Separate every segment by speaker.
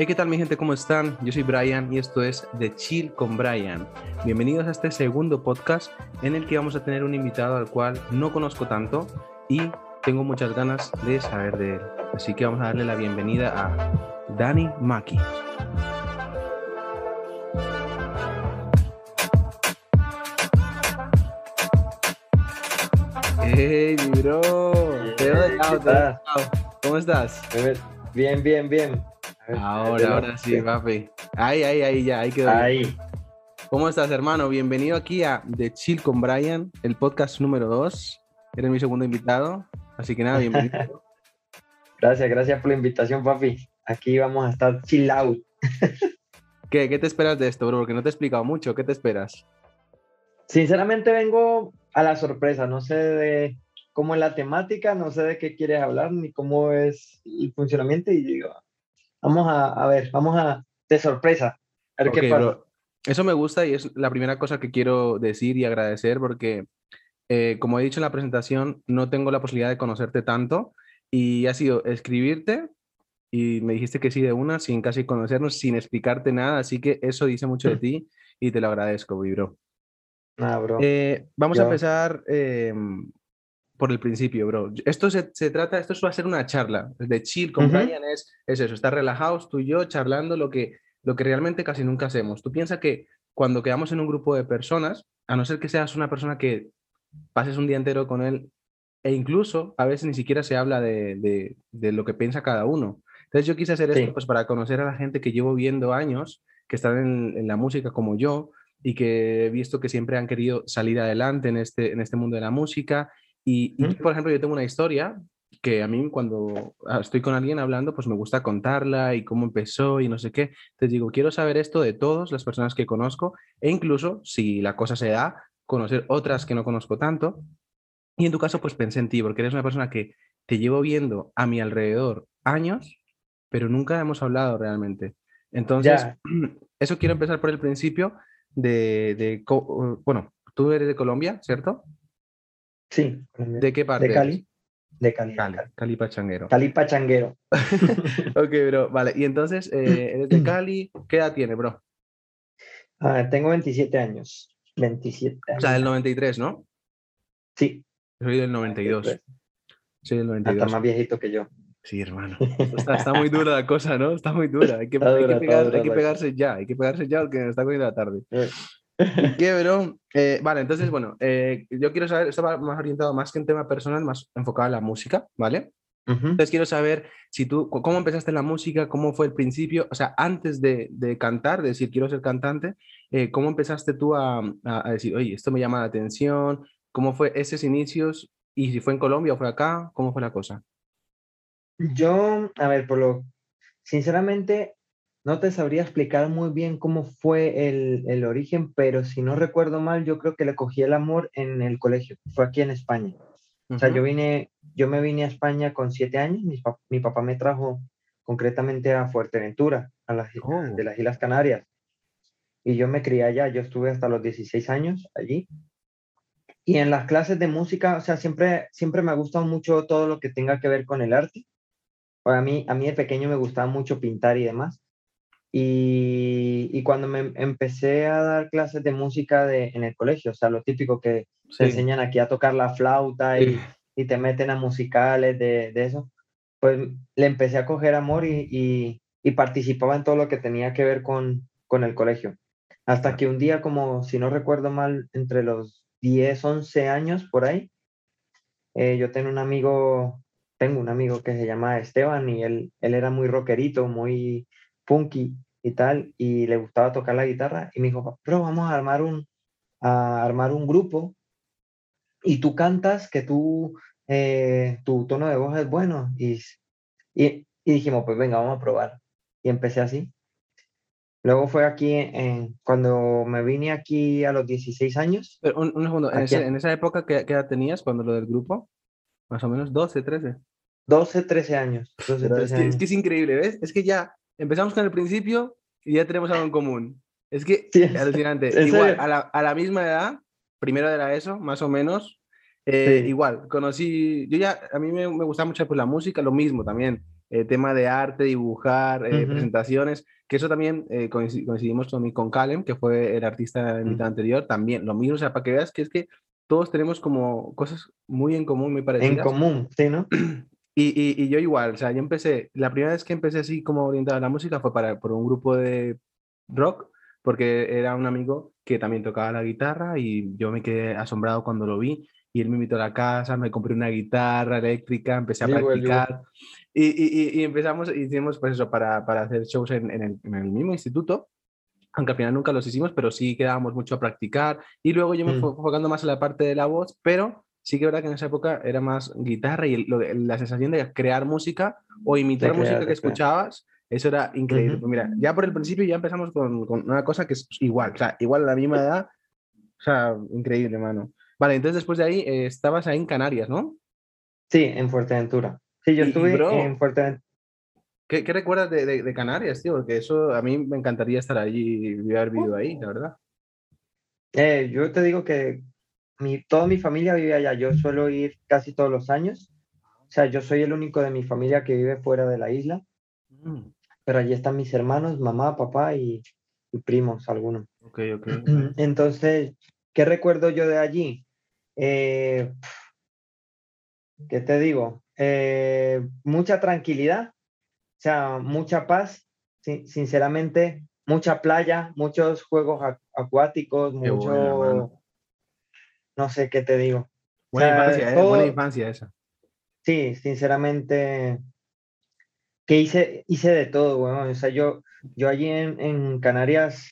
Speaker 1: Hey, ¿qué tal mi gente? ¿Cómo están? Yo soy Brian y esto es The Chill con Brian. Bienvenidos a este segundo podcast en el que vamos a tener un invitado al cual no conozco tanto y tengo muchas ganas de saber de él. Así que vamos a darle la bienvenida a Dani Maki. Hey, mi bro. Veo de lado. ¿Cómo estás?
Speaker 2: Bien, bien, bien.
Speaker 1: Ahora, ahora sí, papi. Ahí, ahí, ahí, ya, ahí quedó.
Speaker 2: Ahí.
Speaker 1: ¿Cómo estás, hermano? Bienvenido aquí a The Chill con Brian, el podcast número 2. Eres mi segundo invitado, así que nada, bienvenido.
Speaker 2: Gracias, gracias por la invitación, papi. Aquí vamos a estar chill out.
Speaker 1: ¿Qué, ¿Qué te esperas de esto, bro? Porque no te he explicado mucho. ¿Qué te esperas?
Speaker 2: Sinceramente vengo a la sorpresa. No sé de cómo es la temática, no sé de qué quieres hablar, ni cómo es el funcionamiento. Y digo, vamos a, a ver, vamos a de sorpresa. A ver
Speaker 1: Ok,
Speaker 2: qué pasa.
Speaker 1: bro. Eso me gusta y es la primera cosa que quiero decir y agradecer porque, eh, como he dicho en la presentación, no tengo la posibilidad de conocerte tanto y ha sido escribirte y me dijiste que sí de una, sin casi conocernos, sin explicarte nada, así que eso dice mucho de ti y te lo agradezco, mi bro.
Speaker 2: Nada, bro.
Speaker 1: Eh, vamos a empezar eh, por el principio, bro. Esto se, se trata, esto va a ser una charla de chill con
Speaker 2: Ujú.
Speaker 1: Brian, es, es eso, estar relajados tú y yo charlando lo que, lo que realmente casi nunca hacemos. Tú piensas que cuando quedamos en un grupo de personas, a no ser que seas una persona que pases un día entero con él, e incluso a veces ni siquiera se habla de, de- de lo que piensa cada uno. Entonces yo quise hacer esto pues para conocer a la gente que llevo viendo años, que están en, en la música como yo y que he visto que siempre han querido salir adelante en este, en este mundo de la música. Y, por ejemplo, yo tengo una historia que a mí cuando ah, estoy con alguien hablando, pues me gusta contarla y cómo empezó y no sé qué. Entonces digo, quiero saber esto de todas las personas que conozco e incluso, si la cosa se da, conocer otras que no conozco tanto. Y en tu caso, pues pensé en ti, porque eres una persona que te llevo viendo a mi alrededor años, pero nunca hemos hablado realmente. Entonces,
Speaker 2: Ya.
Speaker 1: eso quiero empezar por el principio de, de bueno, tú eres de Colombia, ¿cierto?
Speaker 2: Sí.
Speaker 1: ¿De qué parte?
Speaker 2: De? Cali. De Cali.
Speaker 1: Cali, Cali Pachanguero.
Speaker 2: Cali Pachanguero.
Speaker 1: Ok, bro, vale. Y entonces, eh, eres de Cali, ¿qué edad tiene, bro?
Speaker 2: Ah, tengo 27 años. 27
Speaker 1: O sea, del
Speaker 2: años.
Speaker 1: 93, ¿no?
Speaker 2: Sí.
Speaker 1: Soy del 92. Soy del
Speaker 2: Hasta
Speaker 1: 92.
Speaker 2: más viejito que yo.
Speaker 1: Sí, hermano. Está, está muy dura la cosa, ¿no? Está muy dura. Hay que,
Speaker 2: Está
Speaker 1: hay que
Speaker 2: dura, está
Speaker 1: pegar-
Speaker 2: dura
Speaker 1: hay que
Speaker 2: la
Speaker 1: pegarse ya, hay que pegarse ya porque nos está cogiendo la tarde. ¿Y qué, bro? Eh, vale, entonces, bueno, eh, yo quiero saber, esto va más orientado más que en tema personal, más enfocado en la música, ¿vale? Entonces quiero saber si tú, cómo empezaste en la música, cómo fue el principio, o sea, antes de, de cantar, de decir quiero ser cantante, eh, ¿cómo empezaste tú a, a- a decir, oye, esto me llama la atención? ¿Cómo fue esos inicios? Y si fue en Colombia o fue acá, ¿cómo fue la cosa?
Speaker 2: Yo, a ver, por lo, sinceramente, no te sabría explicar muy bien cómo fue el, el origen, pero si no recuerdo mal, yo creo que le cogí el amor en el colegio, fue aquí en España. O sea, yo vine, yo me vine a España con siete años, mi, pap- mi papá me trajo concretamente a Fuerteventura, a las, i-
Speaker 1: Oh.
Speaker 2: de las Islas Canarias, y yo me crié allá, yo estuve hasta los 16 años allí. Y en las clases de música, o sea, siempre, siempre me ha gustado mucho todo lo que tenga que ver con el arte. Para mí, a mí de pequeño me gustaba mucho pintar y demás. Y, y cuando me empecé a dar clases de música de, en el colegio, o sea, lo típico que
Speaker 1: Sí.
Speaker 2: te enseñan aquí a tocar la flauta y,
Speaker 1: Sí.
Speaker 2: y te meten a musicales de, de eso, pues le empecé a coger amor y, y, y participaba en todo lo que tenía que ver con, con el colegio. Hasta que un día, como si no recuerdo mal, entre los 10, 11 años por ahí, eh, yo tengo un amigo, tengo un amigo que se llama Esteban y él, él era muy rockerito, muy punky y tal, y le gustaba tocar la guitarra y me dijo, pero vamos a armar un, a armar un grupo y tú cantas que tú, eh, tu tono de voz es bueno y, y, y dijimos, pues venga, vamos a probar. Y empecé así. Luego fue aquí, en- cuando me vine aquí a los 16 años,
Speaker 1: Pero un, un segundo, en, ese- en esa época, ¿qué, qué edad tenías cuando lo del grupo? Más o menos 12, 13.
Speaker 2: 12, 13 años. 12,
Speaker 1: Pero es
Speaker 2: 13
Speaker 1: que, es
Speaker 2: años.
Speaker 1: que es increíble, ¿ves? Es que ya empezamos con el principio y ya tenemos algo en común. Es que
Speaker 2: Sí,
Speaker 1: es alucinante.
Speaker 2: ¿en
Speaker 1: Igual, a la, a la misma edad, primero de la ESO, más o menos, eh,
Speaker 2: Sí.
Speaker 1: igual, conocí, yo ya, a mí me, me gustaba mucho pues, la música, lo mismo también. eh, tema de arte, dibujar, eh, presentaciones, que eso también eh, coincidimos con, con Calem, que fue el artista invitado anterior, también lo mismo, o sea, para que veas que es que todos tenemos como cosas muy en común, muy parecidas.
Speaker 2: En común, sí, ¿no?
Speaker 1: Y, y, y, yo igual, o sea, yo empecé, la primera vez que empecé así como orientado a la música fue para, por un grupo de rock, porque era un amigo que también tocaba la guitarra y yo me quedé asombrado cuando lo vi y él me invitó a la casa, me compré una guitarra eléctrica, empecé a practicar y, y, y, empezamos, hicimos pues eso para, para hacer shows en, en, el, en, el, mismo instituto, aunque al final nunca los hicimos, pero sí quedábamos mucho a practicar y luego yo me mm. fui enfocando más en la parte de la voz, pero sí que es verdad que en esa época era más guitarra y lo, la sensación de crear música o imitar crear, música que escuchabas, eso era increíble. Uh -huh. pues mira, ya por el principio ya empezamos con, con, una cosa que es igual, o sea, igual a la misma edad, o sea, increíble, mano. Vale, entonces después de ahí eh, estabas ahí en Canarias, ¿no?
Speaker 2: Sí, en Fuerteventura. Sí, yo estuve bro, en Fuerteventura.
Speaker 1: ¿Qué, ¿Qué, recuerdas de, de, de, Canarias, tío? Porque eso a mí me encantaría estar allí y haber vivido ahí, la verdad.
Speaker 2: Eh, yo te digo que mi, toda mi familia vive allá. Yo suelo ir casi todos los años. O sea, yo soy el único de mi familia que vive fuera de la isla. Mm. Pero allí están mis hermanos, mamá, papá y, y primos, algunos.
Speaker 1: Ok, ok.
Speaker 2: Entonces, ¿qué recuerdo yo de allí? Eh, ¿Qué te digo? Eh, mucha tranquilidad, o sea, mucha paz, sinceramente, mucha playa, muchos juegos acuáticos, Qué mucho... no sé qué te digo.
Speaker 1: Buena, o sea, infancia, todo... eh, buena infancia esa.
Speaker 2: Sí, sinceramente, que hice, hice de todo, bueno, o sea, yo, yo allí en, en Canarias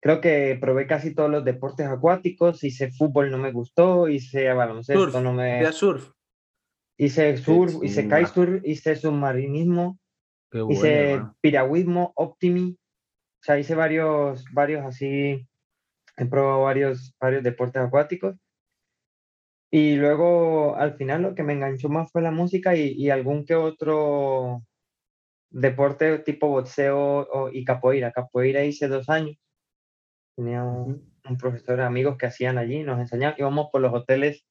Speaker 2: creo que probé casi todos los deportes acuáticos, hice fútbol, no me gustó, hice baloncesto,
Speaker 1: surf,
Speaker 2: no me...
Speaker 1: surf.
Speaker 2: Hice surf, sí, hice kitesurf, hice submarinismo, bueno, hice man. piragüismo, optimi, o sea, hice varios, varios así, he probado varios, varios deportes acuáticos. Y luego, al final, lo que me enganchó más fue la música y, y algún que otro deporte tipo boxeo o, y capoeira. Capoeira hice dos años tenía un, un, profesor amigos que hacían allí, nos enseñaban, íbamos por los hoteles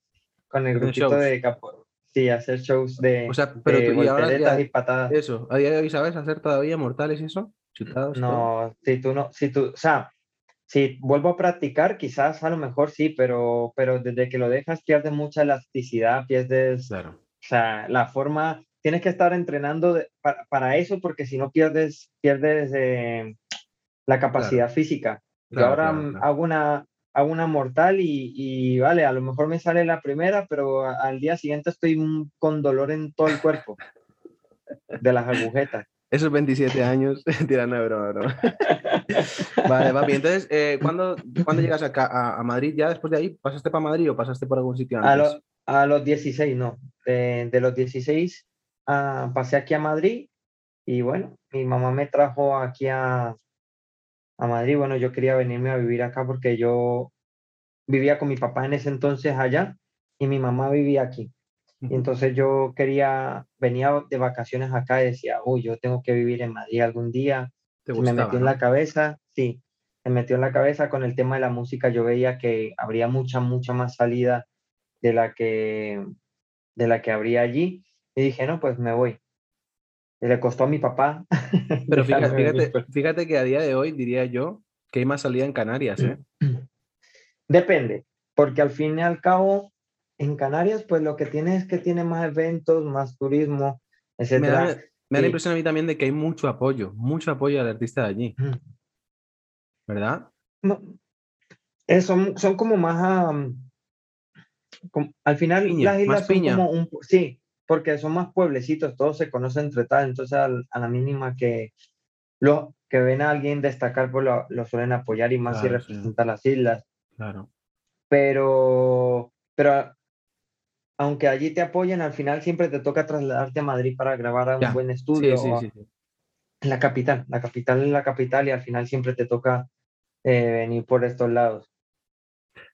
Speaker 2: con el grupito de capo, sí, hacer shows de,
Speaker 1: o sea, pero
Speaker 2: de
Speaker 1: tú, y, ahora ya,
Speaker 2: y patadas.
Speaker 1: Eso, a día de hoy sabes hacer todavía mortales y eso, chutados.
Speaker 2: No,
Speaker 1: todo?
Speaker 2: si tú no, si tú, o sea, si vuelvo a practicar, quizás a lo mejor sí, pero, pero desde que lo dejas pierdes mucha elasticidad, pierdes,
Speaker 1: claro.
Speaker 2: o sea, la forma, tienes que estar entrenando de, para, para, eso porque si no pierdes, pierdes eh, la capacidad claro. física. Claro, y ahora hago, una, hago una mortal y, y, vale, a lo mejor me sale la primera, pero al día siguiente estoy con dolor en todo el cuerpo de las agujetas.
Speaker 1: Esos 27 años tirando de broma, broma. vale, papi. Entonces, eh, ¿cuándo, ¿cuándo, llegas acá a, a, Madrid? ¿Ya después de ahí pasaste para Madrid o pasaste por algún sitio antes?
Speaker 2: A, lo, a los 16, no. De, de los 16 uh, pasé aquí a Madrid y bueno, mi mamá me trajo aquí a, a Madrid. Bueno, yo quería venirme a vivir acá porque yo vivía con mi papá en ese entonces allá y mi mamá vivía aquí. Y entonces yo quería, venía de vacaciones acá y decía, uy, yo tengo que vivir en Madrid algún día.
Speaker 1: Gustaba,
Speaker 2: me metió
Speaker 1: ¿no?
Speaker 2: en la cabeza, sí, me metió en la cabeza con el tema de la música. Yo veía que habría mucha, mucha más salida de la que, de la que habría allí. Y dije, no, pues me voy le costó a mi papá.
Speaker 1: Pero fíjate, fíjate, fíjate, que a día de hoy diría yo que hay más salida en Canarias. ¿eh?
Speaker 2: Depende, porque al fin y al cabo, en Canarias, pues lo que tiene es que tiene más eventos, más turismo, etc.
Speaker 1: Me da, me da la impresión a mí también de que hay mucho apoyo, mucho apoyo al artista de allí. ¿Verdad?
Speaker 2: No, eh, son, son como más... Um, como, al final,
Speaker 1: piña,
Speaker 2: las islas
Speaker 1: son piña.
Speaker 2: como un... Sí, porque son más pueblecitos, todos se conocen entre tal, entonces a, a la mínima que lo que ven a alguien destacar, pues lo, lo suelen apoyar y más
Speaker 1: claro,
Speaker 2: si representa sí. las islas.
Speaker 1: Claro.
Speaker 2: Pero, pero aunque allí te apoyen, al final siempre te toca trasladarte a Madrid para grabar a un
Speaker 1: ya.
Speaker 2: buen estudio.
Speaker 1: Sí, sí, sí,
Speaker 2: en la capital, la capital es la capital y al final siempre te toca eh, venir por estos lados.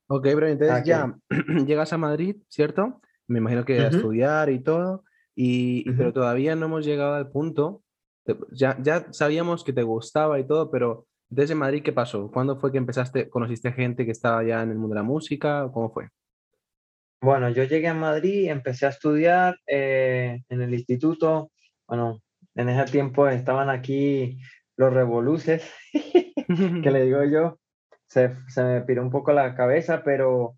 Speaker 1: Ok, pero entonces okay. ya llegas a Madrid, ¿cierto? me imagino que uh -huh. a estudiar y todo, y, uh -huh. pero todavía no hemos llegado al punto, ya, ya sabíamos que te gustaba y todo, pero desde Madrid, ¿qué pasó? ¿Cuándo fue que empezaste, conociste gente que estaba ya en el mundo de la música? ¿Cómo fue?
Speaker 2: Bueno, yo llegué a Madrid, empecé a estudiar eh, en el instituto, bueno, en ese tiempo estaban aquí los revoluces, que le digo yo, se, se, me piró un poco la cabeza, pero,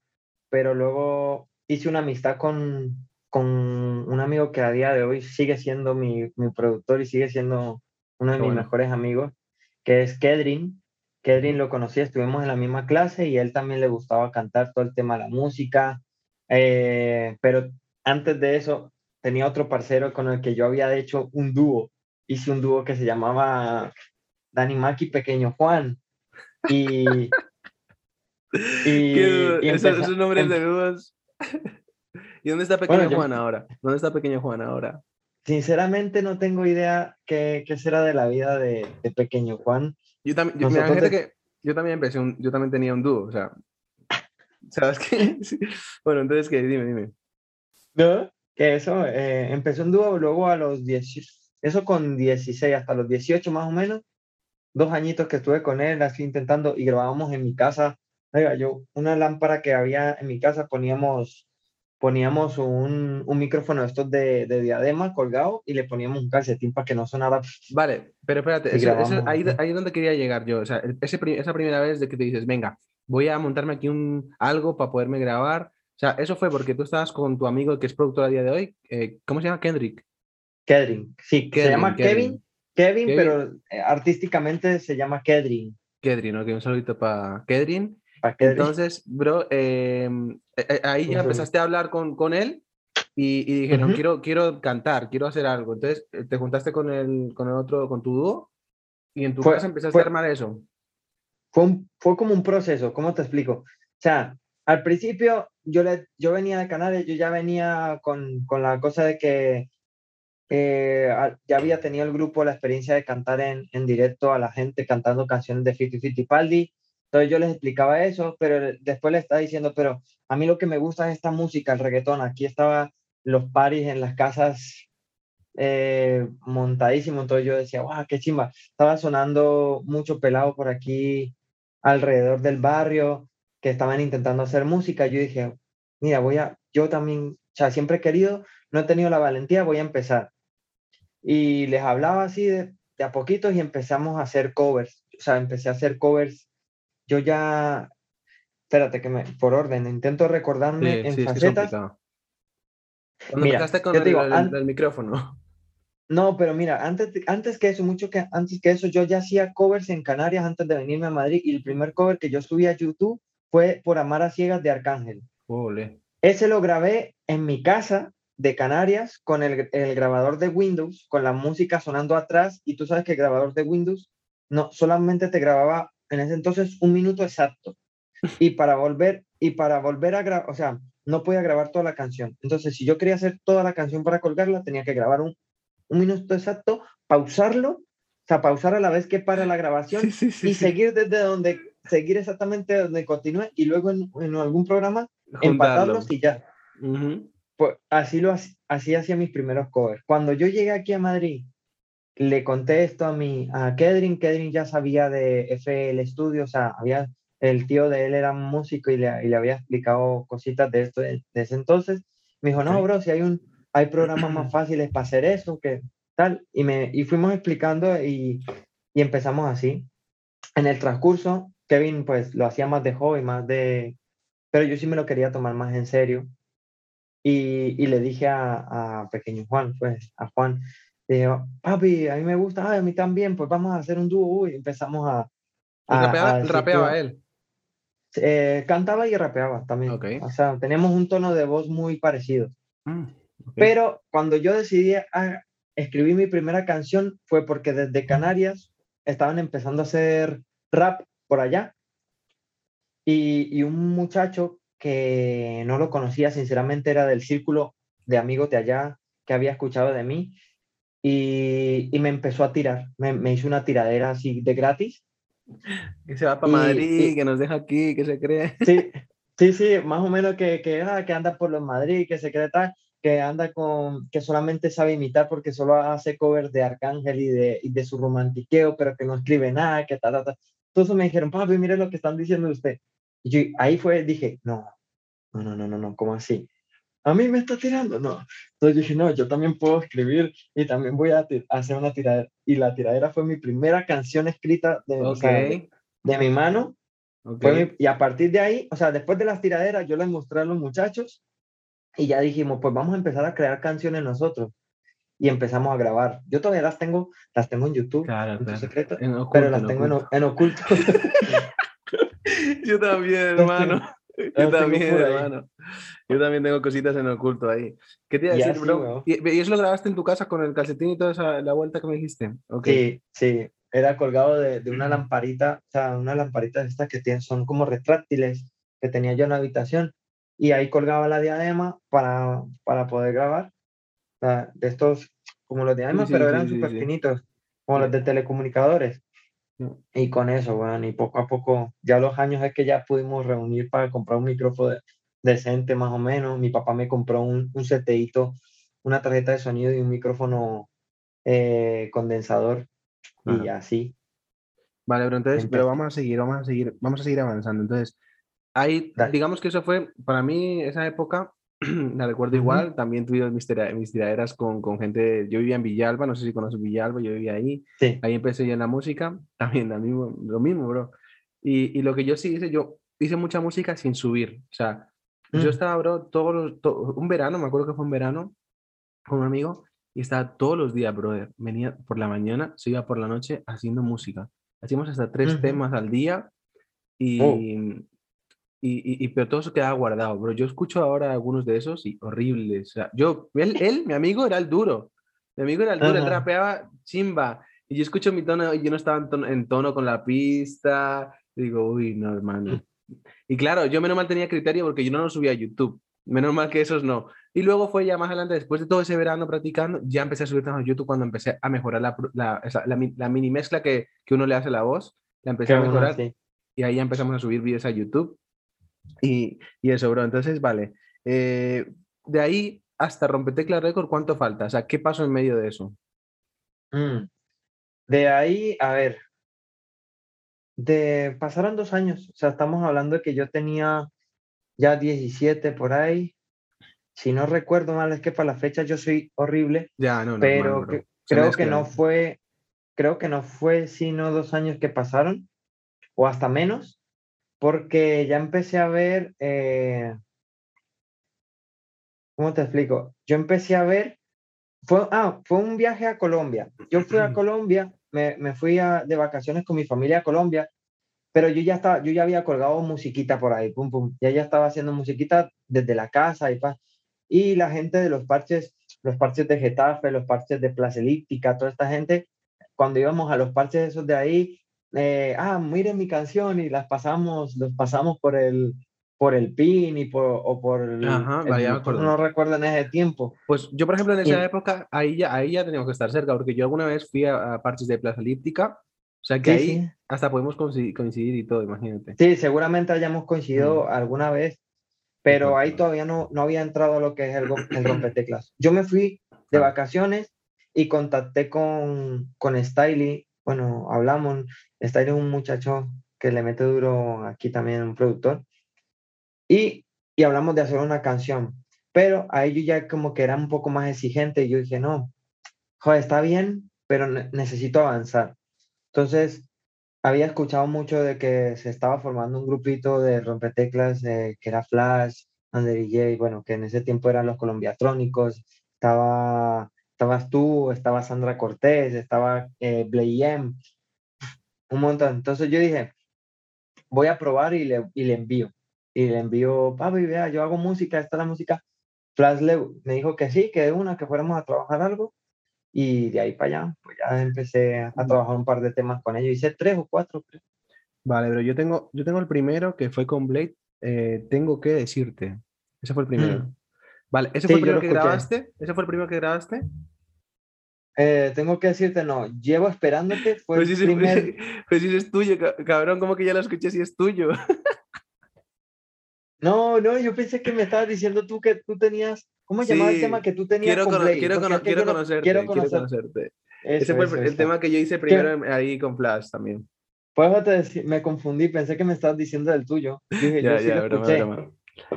Speaker 2: pero luego hice una amistad con, con un amigo que a día de hoy sigue siendo mi, mi productor y sigue siendo uno de mis mejores amigos, que es Kedrin. Kedrin lo conocí, estuvimos en la misma clase y él también le gustaba cantar todo el tema de la música, eh, pero antes de eso tenía otro parcero con el que yo había hecho un dúo. Hice un dúo que se llamaba Dani Maki Pequeño Juan. Y.
Speaker 1: y, esos, nombres de dúos. ¿Y dónde está Pequeño Juan ahora? ¿Dónde está Pequeño Juan ahora?
Speaker 2: Sinceramente no tengo idea qué, qué será de la vida de, de Pequeño Juan.
Speaker 1: Yo, también, que yo también empecé un, yo también tenía un dúo, o sea, ¿sabes qué? Bueno, entonces, ¿qué? Dime, dime.
Speaker 2: No, que eso, eh, empezó un dúo luego a los 10, eso con 16, hasta los 18 más o menos, dos añitos que estuve con él, así intentando, y grabábamos en mi casa, oiga, yo, una lámpara que había en mi casa, poníamos, poníamos un, un micrófono de estos de, de, diadema colgado y le poníamos un calcetín para que no sonara.
Speaker 1: Vale, pero espérate, eso, ahí, ahí, es donde quería llegar yo, o sea, ese, esa primera vez de que te dices, venga, voy a montarme aquí un, algo para poderme grabar, o sea, eso fue porque tú estabas con tu amigo que es productor a día de hoy. Eh, ¿Cómo se llama? Kendrick.
Speaker 2: Kedrin, sí, se llama Kevin, Kevin, pero eh, artísticamente se llama Kedrin.
Speaker 1: Kedrin, ok, un saludito para Kedrin. Entonces, bro, em, eh, ahí ya empezaste a hablar con, con él y, y dijeron, quiero, quiero cantar, quiero hacer algo. Entonces, te juntaste con el, con el otro, con tu dúo y en tu casa empezaste a armar eso.
Speaker 2: Fue, fue como un proceso, ¿cómo te explico? O sea, al principio yo, le, yo venía de Canarias, yo ya venía con, con la cosa de que eh, ya había tenido el grupo la experiencia de cantar en, en directo a la gente cantando canciones de Fiti Fittipaldi. Entonces yo les explicaba eso, pero después les estaba diciendo, pero a mí lo que me gusta es esta música, el reggaetón. Aquí estaba los paris en las casas eh, montadísimo. Entonces yo decía, wow, qué chimba. Estaba sonando mucho pelado por aquí alrededor del barrio que estaban intentando hacer música, yo dije, mira, voy a, yo también, o sea, siempre he querido, no he tenido la valentía, voy a empezar. Y les hablaba así de, de a poquitos y empezamos a hacer covers, o sea, empecé a hacer covers. Yo ya, espérate que me, por orden, intento recordarme en facetas.
Speaker 1: mira, con el, digo, el, micrófono.
Speaker 2: No, pero mira, antes, antes que eso, mucho que antes que eso, yo ya hacía covers en Canarias antes de venirme a Madrid y el primer cover que yo subí a YouTube fue Por Amar a Ciegas de Arcángel. Ese lo grabé en mi casa de Canarias con el, el, grabador de Windows, con la música sonando atrás, y tú sabes que el grabador de Windows no solamente te grababa en ese entonces un minuto exacto. Y para volver, y para volver a grabar, o sea, no podía grabar toda la canción. Entonces, si yo quería hacer toda la canción para colgarla, tenía que grabar un, un minuto exacto, pausarlo, o sea, pausar a la vez que para la grabación y seguir desde donde seguir exactamente donde continúe y luego en, en algún programa empatarlos y ya. Pues así lo así hacía mis primeros covers. Cuando yo llegué aquí a Madrid, le conté esto a mi a Kedrin, Kedrin ya sabía de FL Studio, o sea, había el tío de él era músico y le, y le había explicado cositas de esto de, ese entonces. Me dijo, "No, bro, si hay un hay programas más fáciles para hacer eso, que tal." Y me y fuimos explicando y, y empezamos así. En el transcurso Kevin pues lo hacía más de hobby, más de... Pero yo sí me lo quería tomar más en serio. Y, y le dije a, a, pequeño Juan, pues a Juan, le dije, papi, a mí me gusta, a mí también, pues vamos a hacer un dúo. Y empezamos a...
Speaker 1: a ¿Rapeaba, él?
Speaker 2: Eh, cantaba y rapeaba también. Okay. O sea, teníamos un tono de voz muy parecido. Mm, okay. Pero cuando yo decidí a escribir mi primera canción fue porque desde Canarias estaban empezando a hacer rap por allá. Y, y, un muchacho que no lo conocía, sinceramente era del círculo de amigos de allá que había escuchado de mí y, y me empezó a tirar, me, me, hizo una tiradera así de gratis.
Speaker 1: Que se va para Madrid, y, que nos deja aquí, que se cree.
Speaker 2: Sí, sí, sí, más o menos que, que, ah, que anda por los Madrid, que se cree tal, que anda con, que solamente sabe imitar porque solo hace covers de Arcángel y de, y de su romantiqueo, pero que no escribe nada, que tal, tal, tal. Entonces me dijeron, papi, mire lo que están diciendo usted. Y yo ahí fue, dije, no, no, no, no, no, ¿cómo así? a mí me está tirando, no. Entonces dije, no, yo también puedo escribir y también voy a hacer una tiradera. Y la tiradera fue mi primera canción escrita de, de, mi mano. y a partir de ahí, o sea, después de las tiraderas, yo les mostré a los muchachos y ya dijimos, pues vamos a empezar a crear canciones nosotros. Y empezamos a grabar. Yo todavía las tengo, las tengo en YouTube, en secreto, pero las tengo En, oculto.
Speaker 1: yo también, hermano. Yo también, hermano. Yo también tengo cositas en oculto ahí. ¿Qué te iba a decir, bro? ¿Y, eso lo grabaste en tu casa con el calcetín y toda esa, la vuelta que me dijiste?
Speaker 2: Sí, sí. Era colgado de, de, una lamparita, o sea, una lamparita de estas que tienen, son como retráctiles que tenía yo en la habitación. Y ahí colgaba la diadema para, para poder grabar. O sea, de estos, como los diademas, pero eran súper finitos, como los de telecomunicadores. Y con eso, bueno, y poco a poco, ya los años es que ya pudimos reunir para comprar un micrófono decente más o menos. Mi papá me compró un, un una tarjeta de sonido y un micrófono eh, condensador y así.
Speaker 1: Vale, pero entonces, pero vamos a seguir, vamos a seguir, vamos a seguir avanzando. Entonces, ahí, digamos que eso fue, para mí, esa época, la recuerdo igual, también tuve mis, mis tiraderas con, con, gente, yo vivía en Villalba, no sé si conoces Villalba, yo vivía ahí, ahí empecé yo en la música, también lo mismo, lo mismo bro. Y, y, lo que yo sí hice, yo hice mucha música sin subir, o sea, yo mm. estaba, bro, todos un verano, me acuerdo que fue un verano, con un amigo, y estaba todos los días, brother, venía por la mañana, se iba por la noche haciendo música, hacíamos hasta tres temas al día, y... Oh y, pero todo eso quedaba guardado, bro. Yo escucho ahora algunos de esos y horribles. O sea, yo, él, él, mi amigo era el duro. Mi amigo era el duro, él rapeaba chimba. Y yo escucho mi tono y yo no estaba en tono, con la pista. digo, uy, no, hermano. Y claro, yo menos mal tenía criterio porque yo no lo subía a YouTube. Menos mal que esos no. Y luego fue ya más adelante, después de todo ese verano practicando, ya empecé a subir a YouTube cuando empecé a mejorar la, la, la, mini mezcla que, que, uno le hace a la voz. La empecé a mejorar. Y ahí ya empezamos a subir vídeos a YouTube. Y, y eso, bro. Entonces, vale. Eh, de ahí hasta Rompetecla Record, ¿cuánto falta? O sea, ¿qué pasó en medio de eso?
Speaker 2: Mm. De ahí, a ver, de pasaron dos años, o sea, estamos hablando de que yo tenía ya 17 por ahí. Si no recuerdo mal, es que para la fecha yo soy horrible.
Speaker 1: Ya, no,
Speaker 2: pero creo que no fue, creo que no fue sino dos años que pasaron, o hasta menos porque ya empecé a ver, eh, ¿cómo te explico? Yo empecé a ver, fue, ah, fue un viaje a Colombia. Yo fui a Colombia, me, me fui de vacaciones con mi familia a Colombia, pero yo ya estaba, yo ya había colgado musiquita por ahí, pum, pum, ya ya estaba haciendo musiquita desde la casa y pa, y la gente de los parches, los parches de Getafe, los parches de Plaza Elíptica, toda esta gente, cuando íbamos a los parches esos de ahí, eh, ah, miren mi canción y las pasamos, los pasamos por el, por el PIN y por, o por el,
Speaker 1: Ajá,
Speaker 2: no recuerdo en ese tiempo.
Speaker 1: Pues yo, por ejemplo, en esa época, ahí ya, ahí ya teníamos que estar cerca, porque yo alguna vez fui a, partes de Plaza Elíptica, o sea que ahí hasta podemos coincidir, y todo, imagínate.
Speaker 2: Sí, seguramente hayamos coincidido alguna vez, pero ahí todavía no, no había entrado lo que es el, el rompeteclas. Yo me fui de vacaciones y contacté con, con Styly, bueno, hablamos, Está ahí un muchacho que le mete duro aquí también, un productor, y, y hablamos de hacer una canción, pero a ellos ya como que era un poco más exigente y yo dije, no, joder, está bien, pero necesito avanzar. Entonces, había escuchado mucho de que se estaba formando un grupito de rompeteclas que era Flash, Ander DJ, bueno, que en ese tiempo eran los colombiatrónicos, estaba, estabas tú, estaba Sandra Cortés, estaba eh, un montón. Entonces yo dije, voy a probar y le, y le envío. Y le envío, papi, vea, yo hago música, esta es la música. Flash me dijo que sí, que de una, que fuéramos a trabajar algo. Y de ahí para allá, pues ya empecé a trabajar un par de temas con ellos. Hice tres o cuatro,
Speaker 1: Vale, pero yo tengo, yo tengo el primero que fue con Blade. Eh, tengo que decirte. Ese fue el primero. Mm. Vale, ¿ese fue el primero que grabaste? ¿Ese fue el primero que grabaste?
Speaker 2: Eh, tengo que decirte, no, llevo esperándote. Fue
Speaker 1: pues, si primer... pues si es tuyo, cabrón, ¿cómo que ya lo escuché si es tuyo?
Speaker 2: No, no, yo pensé que me estabas diciendo tú que tú tenías, ¿cómo se llamaba el tema que tú tenías?
Speaker 1: Quiero,
Speaker 2: con
Speaker 1: quiero, quiero, conocerte, quiero, conocerte. Ese fue el, tema que yo hice primero ahí con Flash también.
Speaker 2: Pues me confundí, pensé que me estabas diciendo del tuyo. Dije, ya, yo sí ya, lo escuché.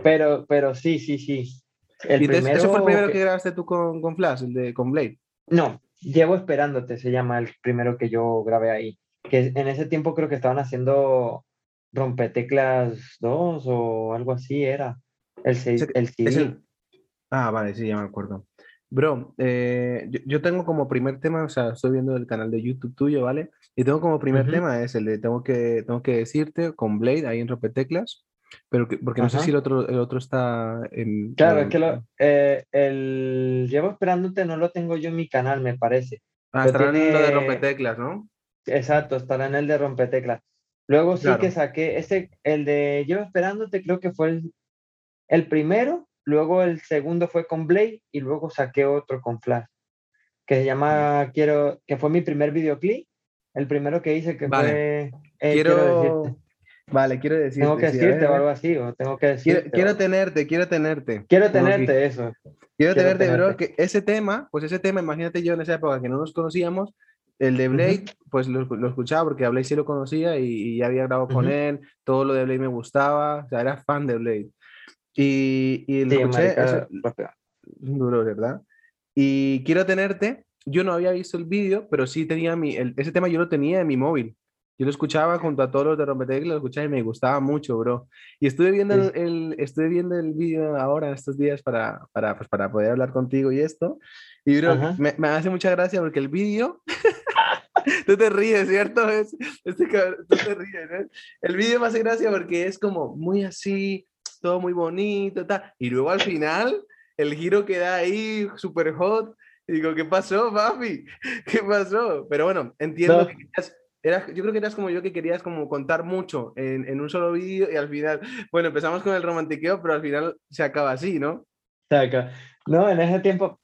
Speaker 2: Pero, pero sí, sí, sí. El
Speaker 1: Y entonces, ¿Ese fue el primero
Speaker 2: primero
Speaker 1: que grabaste tú con, con Flash, el de con Blade?
Speaker 2: No, Llevo esperándote, se llama el primero que yo grabé ahí. Que en ese tiempo creo que estaban haciendo Rompeteclas 2 o algo así era. El, el CD.
Speaker 1: el- Ah, vale, sí, ya me acuerdo. Bro, eh, yo, yo tengo como primer tema, o sea, estoy viendo el canal de YouTube tuyo, ¿vale? Y tengo como primer
Speaker 2: Ujú.
Speaker 1: tema es el de tengo que, tengo que decirte con Blade ahí en Rompeteclas, pero que- porque no sé
Speaker 2: Ajá.
Speaker 1: si el otro, el otro está en...
Speaker 2: Claro, es
Speaker 1: en-
Speaker 2: que lo, eh, el Llevo esperándote no lo tengo yo en mi canal, me parece.
Speaker 1: Ah,
Speaker 2: lo
Speaker 1: estará en lo de
Speaker 2: tiene-
Speaker 1: Rompeteclas, ¿no?
Speaker 2: Exacto, estará en el de Rompeteclas. Luego sí
Speaker 1: Claro.
Speaker 2: que saqué, ese, el de Llevo esperándote creo que fue el, el primero, luego el segundo fue con Blade y luego saqué otro con Flash, que se llama Quiero, que fue mi primer videoclip, el primero que hice que
Speaker 1: Vale.
Speaker 2: fue eh,
Speaker 1: Quiero...
Speaker 2: decirte.
Speaker 1: Vale, quiero decirte.
Speaker 2: Tengo que
Speaker 1: sí,
Speaker 2: decirte
Speaker 1: ver,
Speaker 2: o algo así, o tengo que
Speaker 1: Quiero,
Speaker 2: decirte.
Speaker 1: quiero
Speaker 2: o-
Speaker 1: tenerte, quiero tenerte.
Speaker 2: quiero tenerte eso.
Speaker 1: Quiero
Speaker 2: Quiero
Speaker 1: tenerte, bro,
Speaker 2: tenerte.
Speaker 1: que ese tema, pues ese tema, imagínate yo en esa época que no nos conocíamos, el de Blade, pues lo, lo escuchaba porque a Blade sí lo conocía y, y ya había grabado con
Speaker 2: Ujú.
Speaker 1: él, todo lo de Blade me gustaba, o sea, era fan de Blade. Y, y lo
Speaker 2: Sí,
Speaker 1: escuché, eso- duro, ¿verdad? Y quiero tenerte, yo no había visto el vídeo, pero sí tenía mi, el- ese tema yo lo tenía en mi móvil. Yo lo escuchaba junto a todos los de Rompeteclas, lo escuchaba y me gustaba mucho, bro. Y estuve viendo el,
Speaker 2: Sí.
Speaker 1: el- estuve viendo el vídeo ahora, estos días, para, para, pues, para poder hablar contigo y esto. Y, bro, me, me hace mucha gracia porque el vídeo... tú te ríes, ¿cierto? Es, este cabrón, tú te ríes, ¿no? El vídeo me hace gracia porque es como muy así, todo muy bonito, tal. Y luego al final, el giro que da ahí, super hot. Y digo, ¿qué pasó, papi? ¿Qué pasó? Pero bueno, entiendo
Speaker 2: No.
Speaker 1: que querías- eras- yo creo que eras como yo que querías como contar mucho en, en un solo vídeo y al final, bueno, empezamos con el romantiqueo, pero al final se acaba así, ¿no?
Speaker 2: Saca. No, en ese tiempo,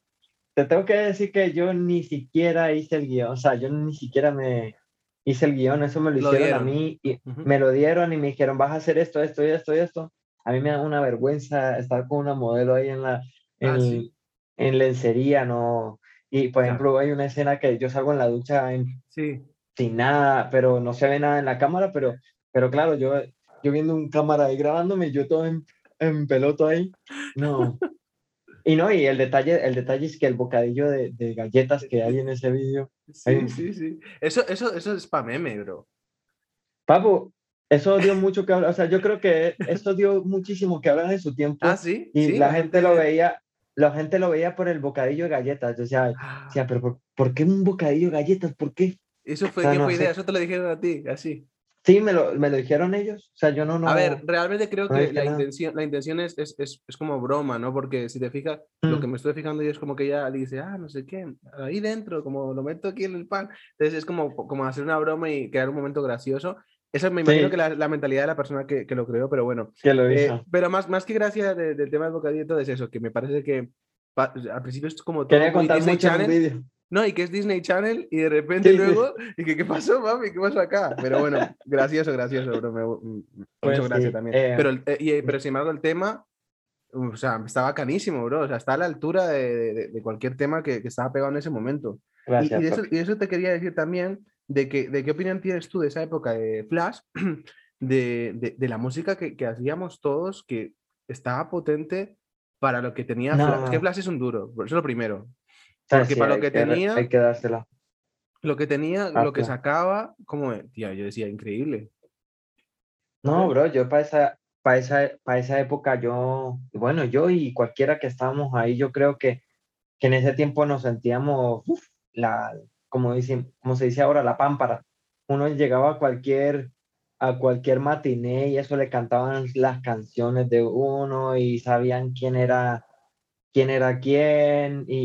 Speaker 2: te tengo que decir que yo ni siquiera hice el guion, o sea, yo ni siquiera me hice el guion, eso me lo
Speaker 1: Lo
Speaker 2: hicieron a
Speaker 1: dieron.
Speaker 2: mí y
Speaker 1: Ujú.
Speaker 2: me lo dieron y me dijeron, vas a hacer esto, esto y esto y esto. A mí me da una vergüenza estar con una modelo ahí en la, en,
Speaker 1: Ah, sí.
Speaker 2: en lencería, ¿no? Y, por
Speaker 1: Claro.
Speaker 2: ejemplo, hay una escena que yo salgo en la ducha en-
Speaker 1: Sí.
Speaker 2: Sin nada, pero no se ve nada en la cámara, pero, pero claro, yo, yo viendo un cámara ahí grabándome, yo todo en, en peloto ahí, no. Y no, y el detalle, el detalle es que el bocadillo de, de galletas que hay en ese vídeo,
Speaker 1: Sí,
Speaker 2: Hay-
Speaker 1: sí, sí. Eso, eso, eso es pa' meme, bro.
Speaker 2: papu, eso dio mucho que hablar, o sea, yo creo que eso dio muchísimo que hablar en su tiempo,
Speaker 1: Ah, sí.
Speaker 2: y
Speaker 1: sí,
Speaker 2: la gente lo veía, la gente lo veía por el bocadillo de galletas, o sea,
Speaker 1: Ah,
Speaker 2: decía, pero ¿por, por qué un bocadillo de galletas? ¿Por qué?
Speaker 1: Eso fue,
Speaker 2: o sea,
Speaker 1: ¿qué
Speaker 2: no
Speaker 1: fue idea? Eso te lo dijeron a ti, así.
Speaker 2: Sí, me lo, me lo dijeron ellos, o sea, yo no, no.
Speaker 1: A ver, realmente creo
Speaker 2: no
Speaker 1: que la intención, la intención es, es, es, es como broma, ¿no? Porque si te fijas, lo
Speaker 2: Mm.
Speaker 1: que me estoy fijando yo es como que ella dice, ah, no sé qué, ahí dentro, como lo meto aquí en el pan. Entonces es como, como hacer una broma y crear un momento gracioso. Esa me imagino
Speaker 2: Sí.
Speaker 1: que la, la mentalidad de la persona que, que lo creó, pero bueno.
Speaker 2: que lo
Speaker 1: Eh,
Speaker 2: hizo.
Speaker 1: pero más, más que gracia de- del tema del bocadillo es eso, que me parece que al principio es como todo
Speaker 2: Quería contar mucho en
Speaker 1: Channel,
Speaker 2: vídeo.
Speaker 1: No, y que es Disney Channel y de repente
Speaker 2: Sí, sí.
Speaker 1: luego, y que qué pasó, mami, qué pasó acá. Pero bueno, gracioso, gracioso, bro, me, me- me
Speaker 2: Pues
Speaker 1: gracia también.
Speaker 2: eh,
Speaker 1: pero, eh, y, eh, pero sin embargo el tema, o sea, está bacanísimo, bro, o sea, está a la altura de, de- de cualquier tema que, que estaba pegado en ese momento. Y,
Speaker 2: Gracias,
Speaker 1: y de eso, y eso te quería decir también, de, que, de qué opinión tienes tú de esa época de Flash, de, de, la música que, que hacíamos todos, que estaba potente para lo que tenía Flash. Es que
Speaker 2: No.
Speaker 1: Flash es un duro, eso es lo primero. Porque
Speaker 2: sí,
Speaker 1: para lo que
Speaker 2: re-
Speaker 1: tenía-
Speaker 2: Hay que dársela.
Speaker 1: Lo que tenía,
Speaker 2: Ah,
Speaker 1: lo que sacaba, como, tía, yo decía, increíble.
Speaker 2: No, bro, yo para esa, para esa, para esa época, yo, bueno, yo y cualquiera que estábamos ahí, yo creo que, que en ese tiempo nos sentíamos, uf, la, como dicen, como se dice ahora, la pámpara. Uno llegaba a cualquier, a cualquier matiné y eso le cantaban las canciones de uno y sabían quién era, quién era quién y,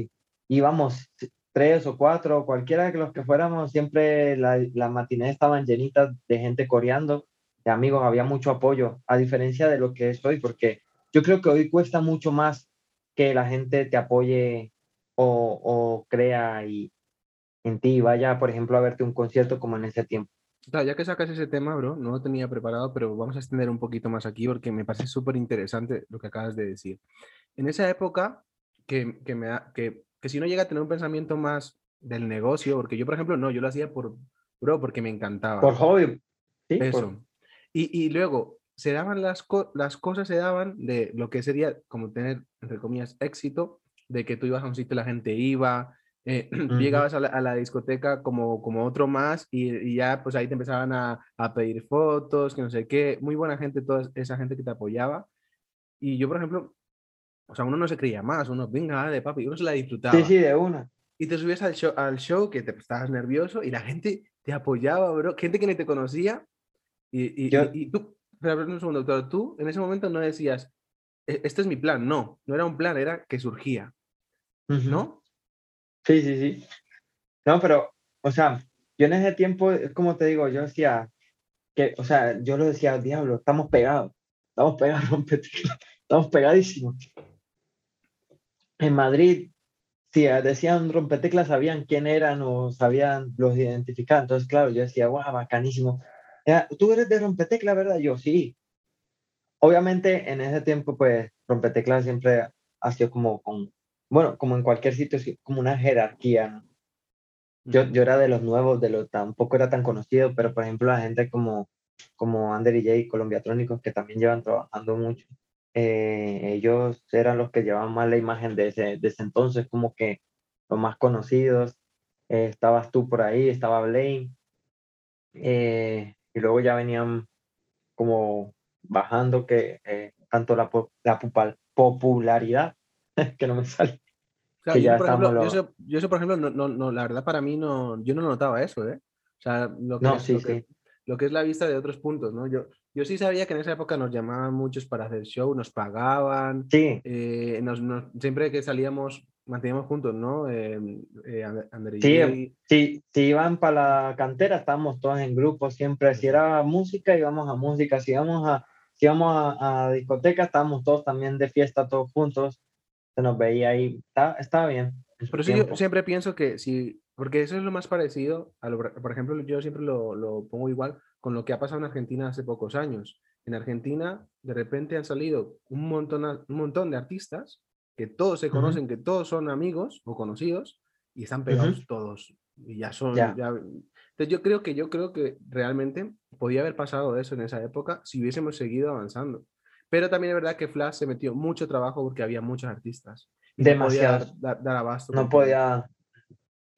Speaker 2: y íbamos tres o cuatro, cualquiera de los que fuéramos, siempre la- las matinés estaban llenitas de gente coreando de amigos, había mucho apoyo, a diferencia de lo que es hoy, porque yo creo que hoy cuesta mucho más que la gente te apoye o, o crea y, en ti y vaya, por ejemplo, a verte un concierto como en ese tiempo.
Speaker 1: Ya que sacas ese tema, bro, no lo tenía preparado, pero vamos a extender un poquito más aquí porque me parece súper interesante lo que acabas de decir. En esa época, que, que, me que, que si uno llega a tener un pensamiento más del negocio, porque yo, por ejemplo, no, yo lo hacía por, bro, porque me encantaba.
Speaker 2: Por hobby, ¿sí? por-
Speaker 1: Eso. Y, y luego, se daban las, las cosas, se daban de lo que sería como tener, entre comillas, éxito, de que tú ibas a un sitio, la gente iba, eh, llegabas a la, discoteca como, como otro más y, ya pues ahí te empezaban a, a, pedir fotos, que no sé qué, muy buena gente, toda esa gente que te apoyaba. Y yo, por ejemplo, o sea, uno no se creía más, uno, venga, de papi, uno se la disfrutaba.
Speaker 2: Sí, sí, de una.
Speaker 1: Y te subías al show, al show que te estabas nervioso y la gente te apoyaba, bro, gente que ni te conocía. Y, y, y, tú, pero un segundo, doctor, tú en ese momento no decías, e, este es mi plan, no, no era un plan, era que surgía. ¿No?
Speaker 2: Sí, sí, sí. No, pero, o sea, yo en ese tiempo, es como te digo, yo decía, que, o sea, yo lo decía, diablo, estamos pegados, estamos pegados, estamos pegadísimos. En Madrid, si decían rompeteclas, sabían quién eran o sabían, los identificar. Entonces, claro, yo decía, guau, bacanísimo. Tú eres de rompeteclas, ¿verdad? Yo, sí. Obviamente, en ese tiempo, pues, rompeteclas siempre ha sido como con bueno, como en cualquier sitio, como una jerarquía, Yo, yo era de los nuevos, de los tampoco era tan conocido, pero por ejemplo la gente como, como Ander y Jay, colombiatrónicos, que también llevan trabajando mucho, eh, ellos eran los que llevaban más la imagen de ese, de ese entonces, como que los más conocidos, eh, estabas tú por ahí, estaba Blaine, eh, y luego ya venían como bajando que tanto la, la popularidad que no me sale.
Speaker 1: yo, por ejemplo, yo, eso, por ejemplo, no, no, la verdad para mí no, yo no notaba eso, ¿eh? O sea, lo que, es, lo, Que, lo que es la vista de otros puntos, ¿no? Yo, yo sí sabía que en esa época nos llamaban muchos para hacer show, nos pagaban,
Speaker 2: sí.
Speaker 1: Eh, nos, siempre que salíamos manteníamos juntos, ¿no? Eh, eh
Speaker 2: sí, sí, si iban para la cantera, estábamos todos en grupo, siempre, si era música, íbamos a música, si íbamos a, si íbamos a, a discoteca, estábamos todos también de fiesta, todos juntos, se nos veía ahí, estaba, bien.
Speaker 1: Por eso yo siempre pienso que si, porque eso es lo más parecido, a por ejemplo, yo siempre lo, lo, pongo igual con lo que ha pasado en Argentina hace pocos años. En Argentina, de repente han salido un montón, un montón de artistas que todos se conocen, que todos son amigos o conocidos y están pegados todos. Y ya son, ya. Entonces yo creo que yo creo que realmente podía haber pasado eso en esa época si hubiésemos seguido avanzando. Pero también es verdad que Flash se metió mucho trabajo porque había muchos artistas.
Speaker 2: Demasiado.
Speaker 1: No podía dar, abasto.
Speaker 2: No podía.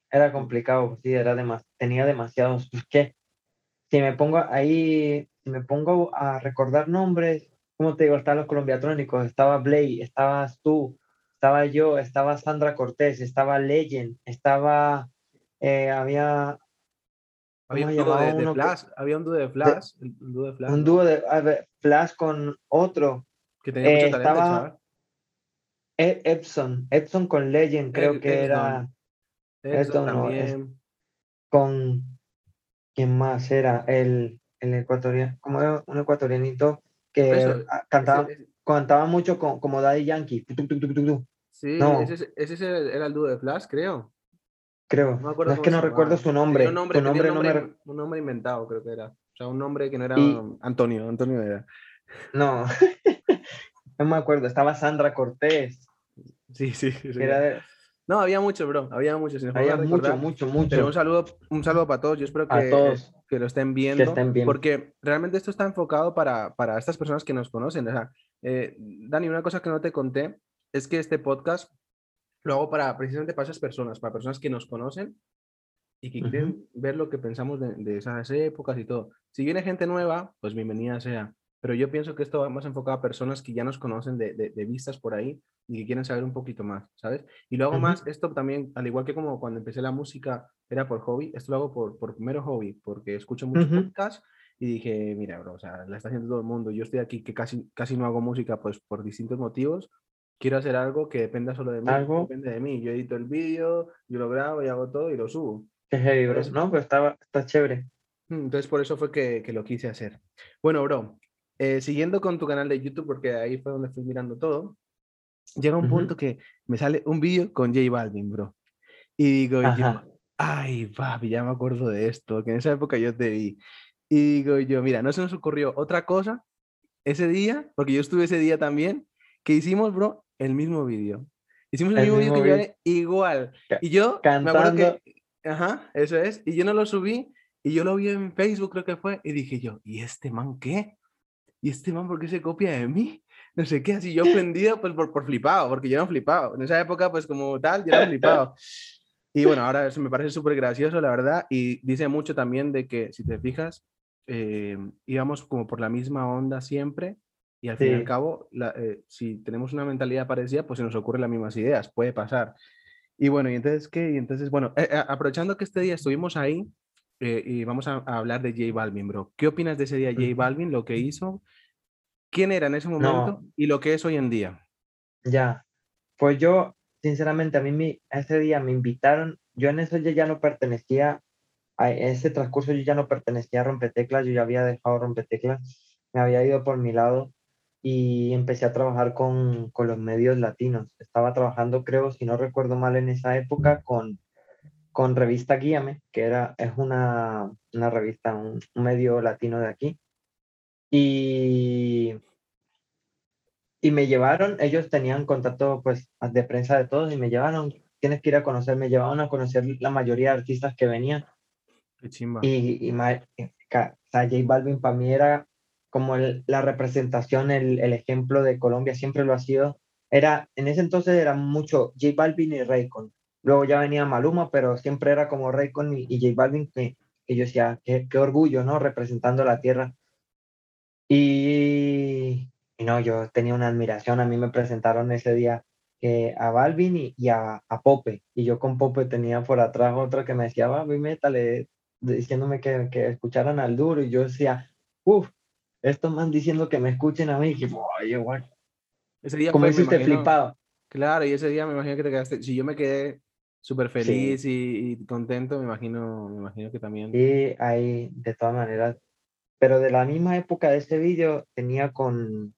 Speaker 2: Era complicado, sí, era tenía demasiados. ¿Qué? Si me pongo ahí, si me pongo a recordar nombres, como te digo, estaban los colombiatrónicos, estaba Blay, estabas tú, estaba yo, estaba Sandra Cortés, estaba Legend, estaba, eh, había
Speaker 1: había un, dúo de, Flash, había un dúo de Flash, un dúo de Flash. Un dúo
Speaker 2: de Flash con otro.
Speaker 1: Que tenía mucho eh, talento, estaba
Speaker 2: e, Epson, Epson con Legend, creo que era.
Speaker 1: Epson también.
Speaker 2: con quién más era el, el ecuatoriano, como era un ecuatorianito que cantaba, cantaba mucho con, como Daddy Yankee.
Speaker 1: Sí, ese, ese, era el dúo de Flash, creo.
Speaker 2: Creo. No, es que no recuerdo su nombre.
Speaker 1: Un nombre, nombre, un nombre, inventado, creo que era. O sea, un nombre que no era Antonio. Antonio era.
Speaker 2: No. no me acuerdo. Estaba Sandra Cortés.
Speaker 1: Sí, sí. No, había mucho, bro. Había mucho.
Speaker 2: había mucho, mucho, mucho.
Speaker 1: Pero un saludo, un saludo para todos. Yo espero que,
Speaker 2: todos.
Speaker 1: que lo estén viendo.
Speaker 2: Que estén bien.
Speaker 1: Porque realmente esto está enfocado para, para estas personas que nos conocen. O sea, eh, Dani, una cosa que no te conté es que este podcast lo hago para precisamente para esas personas, para personas que nos conocen y que quieren ver lo que pensamos de, esas épocas y todo. Si viene gente nueva, pues bienvenida sea. Pero yo pienso que esto va más enfocado a personas que ya nos conocen de, de, vistas por ahí y que quieren saber un poquito más, ¿sabes? Y luego más, esto también, al igual que como cuando empecé la música era por hobby, esto lo hago por, por mero hobby, porque escucho muchos podcasts y dije, mira, bro, o sea, la está haciendo todo el mundo. Yo estoy aquí que casi, casi no hago música, pues por distintos motivos, quiero hacer algo que dependa solo de mí.
Speaker 2: ¿Algo?
Speaker 1: Depende de mí. Yo edito el vídeo, yo lo grabo y hago todo y lo subo.
Speaker 2: Qué heavy, bro. No, pero está, está chévere.
Speaker 1: Entonces por eso fue que, que lo quise hacer. Bueno, bro, eh, siguiendo con tu canal de YouTube, porque ahí fue donde fui mirando todo, llega un punto que me sale un vídeo con J Balvin, bro. Y digo yo, ay, papi, ya me acuerdo de esto, que en esa época yo te vi. Y digo yo, mira, no se nos ocurrió otra cosa ese día, porque yo estuve ese día también, que hicimos, bro, el mismo vídeo. Hicimos el, mismo, vídeo que yo igual. Y yo
Speaker 2: Cantando.
Speaker 1: me acuerdo que, ajá, eso es. Y yo no lo subí y yo lo vi en Facebook, creo que fue, y dije yo, ¿y este man qué? ¿Y este man por qué se copia de mí? No sé qué, así yo ofendido pues por, por flipado, porque yo no flipado. En esa época pues como tal, yo no flipado. Y bueno, ahora eso me parece súper gracioso, la verdad, y dice mucho también de que, si te fijas, eh, íbamos como por la misma onda siempre, y al fin y al cabo, eh, si tenemos una mentalidad parecida, pues se nos ocurren las mismas ideas, puede pasar. Y bueno, y entonces, ¿qué? Y entonces, bueno, eh, aprovechando que este día estuvimos ahí, y vamos a, hablar de J Balvin, bro. ¿Qué opinas de ese día J Balvin, lo que hizo? ¿Quién era en ese momento y lo que es hoy en día?
Speaker 2: Ya, pues yo, sinceramente, a mí ese día me invitaron, yo en eso ya no pertenecía, a ese transcurso yo ya no pertenecía a Rompeteclas, yo ya había dejado Rompeteclas, me había ido por mi lado y empecé a trabajar con, con los medios latinos. Estaba trabajando, creo, si no recuerdo mal, en esa época con, con Revista Guíame, que era, es una, una revista, un, medio latino de aquí. Y, y me llevaron, ellos tenían contacto pues de prensa de todos y me llevaron, tienes que ir a conocer, me llevaron a conocer la mayoría de artistas que venían.
Speaker 1: Qué chimba.
Speaker 2: Y, y, J Balvin para mí era como la representación, el, el, ejemplo de Colombia, siempre lo ha sido. Era, en ese entonces era mucho J Balvin y Raycon. Luego ya venía Maluma, pero siempre era como Raycon y, y J Balvin, que, que yo decía, qué, qué, orgullo, ¿no? Representando la tierra. Y, y, no, yo tenía una admiración. A mí me presentaron ese día que a Balvin y, y a, a, Pope. Y yo con Pope tenía por atrás otro que me decía, Balvin, métale, diciéndome que, que escucharan al duro. Y yo decía, uff, estos man diciendo que me escuchen a mí, y oye, guay.
Speaker 1: Ese día
Speaker 2: Como fue, flipado.
Speaker 1: Claro, y ese día me imagino que te quedaste, si yo me quedé súper feliz y, contento, me imagino, me imagino que también.
Speaker 2: Sí, ahí, de todas maneras. Pero de la misma época de ese vídeo tenía con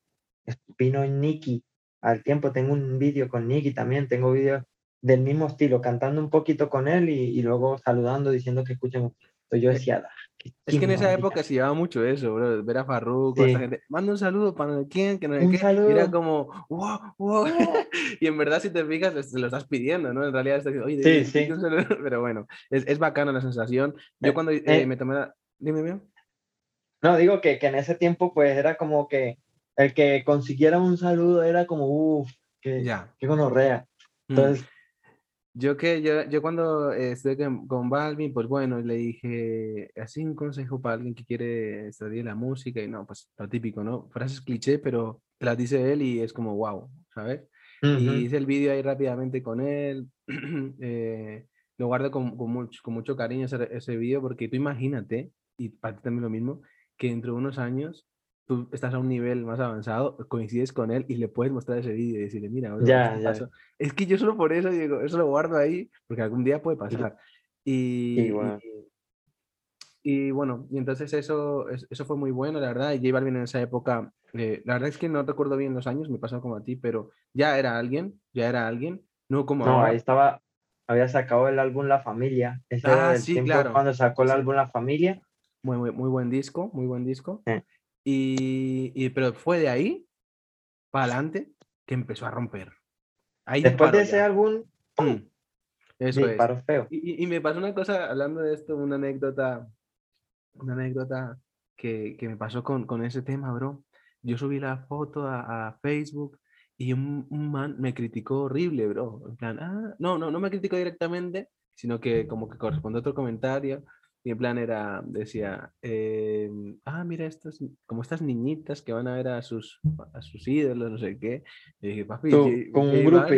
Speaker 2: Pino y Nicky. Al tiempo tengo un vídeo con Nicky también, tengo vídeos del mismo estilo, cantando un poquito con él y, y luego saludando, diciendo que escuchen. Yo decía,
Speaker 1: es que en esa época se llevaba mucho eso, bro, ver a Farruko, esa gente, manda un saludo para quién, que no sé qué, y era como, wow, wow, y en verdad si te fijas, te lo estás pidiendo, ¿no? En realidad estás diciendo, oye, sí, sí. pero bueno, es, es bacana la sensación. Yo eh, cuando eh, eh, me tomé la... Dime, dime.
Speaker 2: No, digo que, que en ese tiempo pues era como que el que consiguiera un saludo era como, uff, que, ya. qué gonorrea. Mm. Entonces...
Speaker 1: Yo que yo, yo cuando estuve con, Balvin, pues bueno, le dije así un consejo para alguien que quiere estudiar la música y no, pues lo típico, ¿no? Frases cliché, pero las dice él y es como wow, ¿sabes? Y hice el vídeo ahí rápidamente con él. eh, lo guardo con, con, mucho, con mucho cariño ese, ese vídeo porque tú imagínate, y para ti también lo mismo, que dentro de unos años tú estás a un nivel más avanzado, coincides con él y le puedes mostrar ese vídeo y decirle, mira,
Speaker 2: ya, ya.
Speaker 1: es que yo solo por eso digo, eso lo guardo ahí, porque algún día puede pasar. Y, y, bueno. y, bueno, y entonces eso, eso fue muy bueno, la verdad, y J Balvin en esa época, eh, la verdad es que no recuerdo bien los años, me pasó como a ti, pero ya era alguien, ya era alguien, no como
Speaker 2: No, ahí estaba, había sacado el álbum La Familia, ese ah, sí, claro. cuando sacó el álbum La Familia.
Speaker 1: Muy, muy, muy buen disco, muy buen disco. Y, pero fue de ahí para adelante que empezó a romper.
Speaker 2: Ahí Después de ese álbum,
Speaker 1: mm, eso es. Feo. Y, y, me pasó una cosa, hablando de esto, una anécdota, una anécdota que, que me pasó con, con, ese tema, bro. Yo subí la foto a, a Facebook y un, un, man me criticó horrible, bro. En plan, ah, no, no, no me criticó directamente, sino que como que corresponde a otro comentario en plan era, decía, eh, ah, mira, estas, como estas niñitas que van a ver a sus, a sus ídolos, no sé qué. Y dije, papi,
Speaker 2: con un grupo.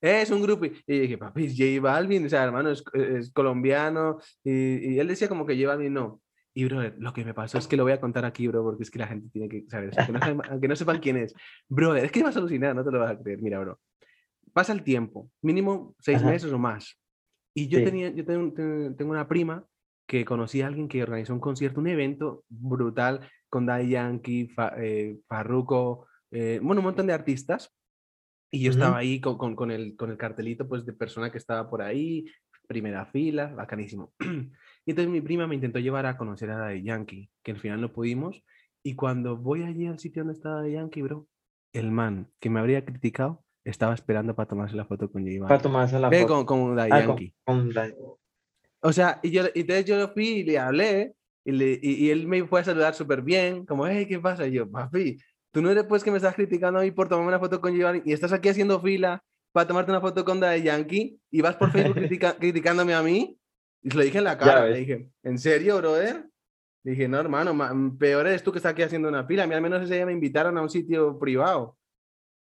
Speaker 1: Es un grupo. Y dije, papi, J Balvin, o sea, hermano, es, es colombiano. Y, y, él decía como que J Balvin no. Y, bro, lo que me pasó es que lo voy a contar aquí, bro, porque es que la gente tiene que saber eso. Aunque no, sepan, quién es. Bro, es que vas a alucinar, no te lo vas a creer. Mira, bro. Pasa el tiempo, mínimo seis meses o más. Y yo, tenía, yo tengo, tengo una prima que conocí a alguien que organizó un concierto, un evento brutal con Daddy Yankee, eh, Farruko, eh, bueno, un montón de artistas. Y yo estaba ahí con, con, con, el, con el cartelito pues, de persona que estaba por ahí, primera fila, bacanísimo. y entonces mi prima me intentó llevar a conocer a Daddy Yankee, que al final no pudimos. Y cuando voy allí al sitio donde estaba Daddy Yankee, bro, el man que me habría criticado estaba esperando para tomarse la foto con J
Speaker 2: Para tomarse la foto.
Speaker 1: Con, con Daddy ah, Yankee. O sea, y, yo, y entonces yo lo fui y le hablé y, le, y, él me fue a saludar súper bien, como, hey, ¿qué pasa? Y yo, papi, tú no eres pues que me estás criticando a mí por tomarme una foto con Giovanni y estás aquí haciendo fila para tomarte una foto con Daddy Yankee y vas por Facebook criticándome a mí. Y se lo dije en la cara, le dije, ¿en serio, brother? dije, no, hermano, peor eres tú que estás aquí haciendo una fila. A mí al menos ese día me invitaron a un sitio privado.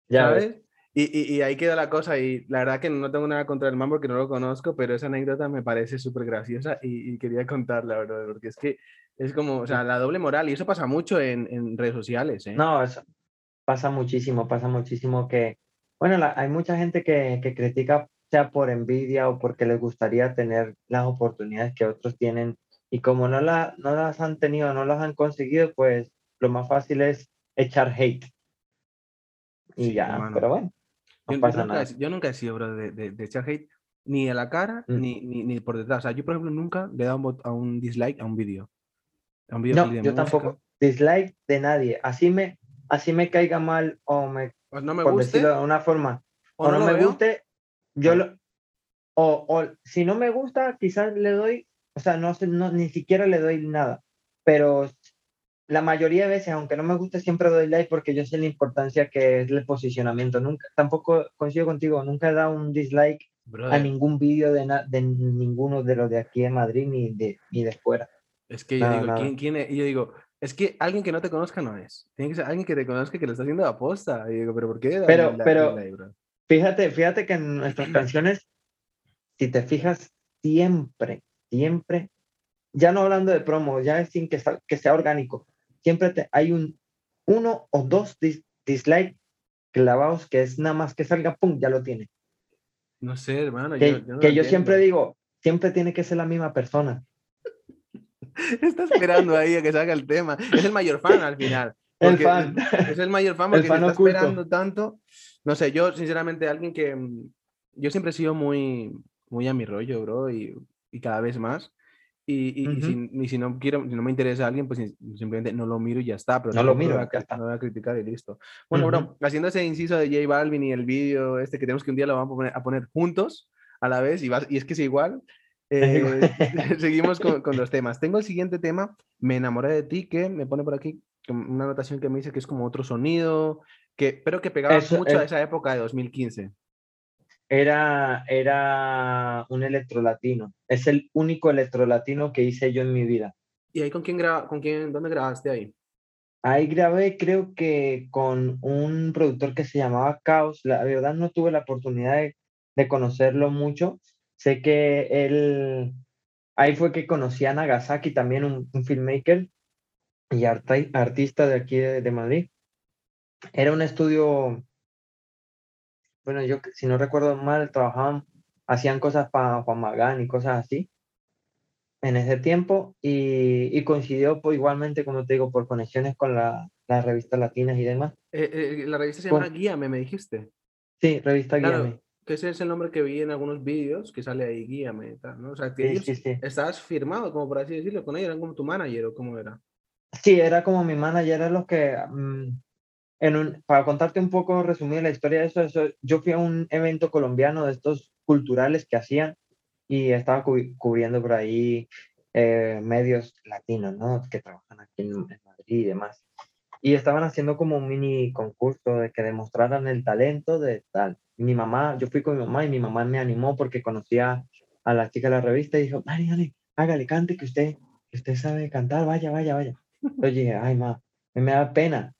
Speaker 1: Ya ¿Sabes? Y, y, ahí queda la cosa. Y la verdad que no tengo nada contra el man porque no lo conozco, pero esa anécdota me parece súper graciosa y, quería contarla, verdad, porque es que es como, o sea, la doble moral. Y eso pasa mucho en, en redes sociales. ¿eh?
Speaker 2: No, eso pasa muchísimo, pasa muchísimo que, bueno, hay mucha gente que, que critica sea por envidia o porque les gustaría tener las oportunidades que otros tienen y como no, la, no las han tenido, no las han conseguido, pues lo más fácil es echar hate. Y ya, pero bueno.
Speaker 1: No yo, pasa nunca, nada. yo, nunca, he sido, bro, de, de, echar hate ni a la cara mm. ni, ni, ni, por detrás. O sea, yo, por ejemplo, nunca le he dado un, a un dislike a un vídeo.
Speaker 2: A un video no, yo tampoco. Dislike de nadie. Así me, así me caiga mal o me.
Speaker 1: Pues no me por guste.
Speaker 2: Decirlo de una forma. O, no, me guste, yo lo. O, o si no me gusta, quizás le doy o sea, no, no, ni siquiera le doy nada, pero la mayoría de veces, aunque no me guste, siempre doy like porque yo sé la importancia que es el posicionamiento. Nunca, tampoco coincido contigo, nunca he dado un dislike a ningún vídeo de, de ninguno de los de aquí en Madrid ni de, ni de fuera.
Speaker 1: Es que yo digo, ¿quién, quién es? yo digo, es que alguien que no te conozca no es. Tiene que ser alguien que te conozca que lo está haciendo a aposta. Y digo, pero ¿por qué?
Speaker 2: Pero, pero, fíjate, fíjate que en nuestras canciones, si te fijas, siempre, siempre, ya no hablando de promo, ya es sin que, que sea orgánico, siempre hay un uno o dos dislikes clavados que es nada más que salga, pum, ya lo tiene.
Speaker 1: No sé, hermano.
Speaker 2: Que yo, que yo siempre digo, siempre tiene que ser la misma persona.
Speaker 1: Está esperando ahí a que salga el tema. Es el mayor fan al final.
Speaker 2: El fan.
Speaker 1: Es el mayor fan porque está esperando tanto. No sé, yo sinceramente alguien que mm, yo siempre he sido muy muy a mi rollo, bro, y y cada vez más. Y, y, si, si, no quiero, si no me interesa a alguien, pues simplemente no lo miro y ya está. Pero
Speaker 2: no lo miro,
Speaker 1: no voy, a, criticar y listo. Bueno, bro, haciendo ese inciso de J Balvin y el vídeo este que tenemos que un día lo vamos a poner, a poner juntos a la vez y, y es que es igual. Eh, seguimos con, con, los temas. Tengo el siguiente tema, Me enamoré de ti, que me pone por aquí una anotación que me dice que es como otro sonido, que, pero que pegaba mucho a esa época de 2015
Speaker 2: era, era un electrolatino. Es el único electrolatino que hice yo en mi vida.
Speaker 1: ¿Y ahí con quién, graba, con quién, dónde grabaste ahí?
Speaker 2: Ahí grabé, creo que con un productor que se llamaba Caos. La verdad no tuve la oportunidad de, conocerlo mucho. Sé que él, ahí fue que conocí a Nagasaki, también un, filmmaker y artista de aquí de Madrid. Era un estudio bueno, yo si no recuerdo mal, trabajaban, hacían cosas para Juan Magán y cosas así en ese tiempo y, y coincidió pues, igualmente, como te digo, por conexiones con las revistas latinas y demás.
Speaker 1: Eh, eh, la revista se llama Guíame, me dijiste.
Speaker 2: Sí, revista Guíame.
Speaker 1: Que ese es el nombre que vi en algunos vídeos, que sale ahí Guíame tal, ¿no? O sea, que sí, sí, estabas firmado, como por así decirlo, con ellos, eran como tu manager o cómo era.
Speaker 2: Sí, era como mi manager, era los que mm, para contarte un poco, resumir la historia de eso, yo fui a un evento colombiano de estos culturales que hacían y estaba cubriendo por ahí eh, medios latinos, ¿no? Que trabajan aquí en, Madrid y demás. Y estaban haciendo como un mini concurso de que demostraran el talento de tal. mi mamá, yo fui con mi mamá y mi mamá me animó porque conocía a la chica de la revista y dijo, Mari, dale, hágale, cante que usted, que usted sabe cantar, vaya, vaya, vaya. Yo dije, ay, ma, me da pena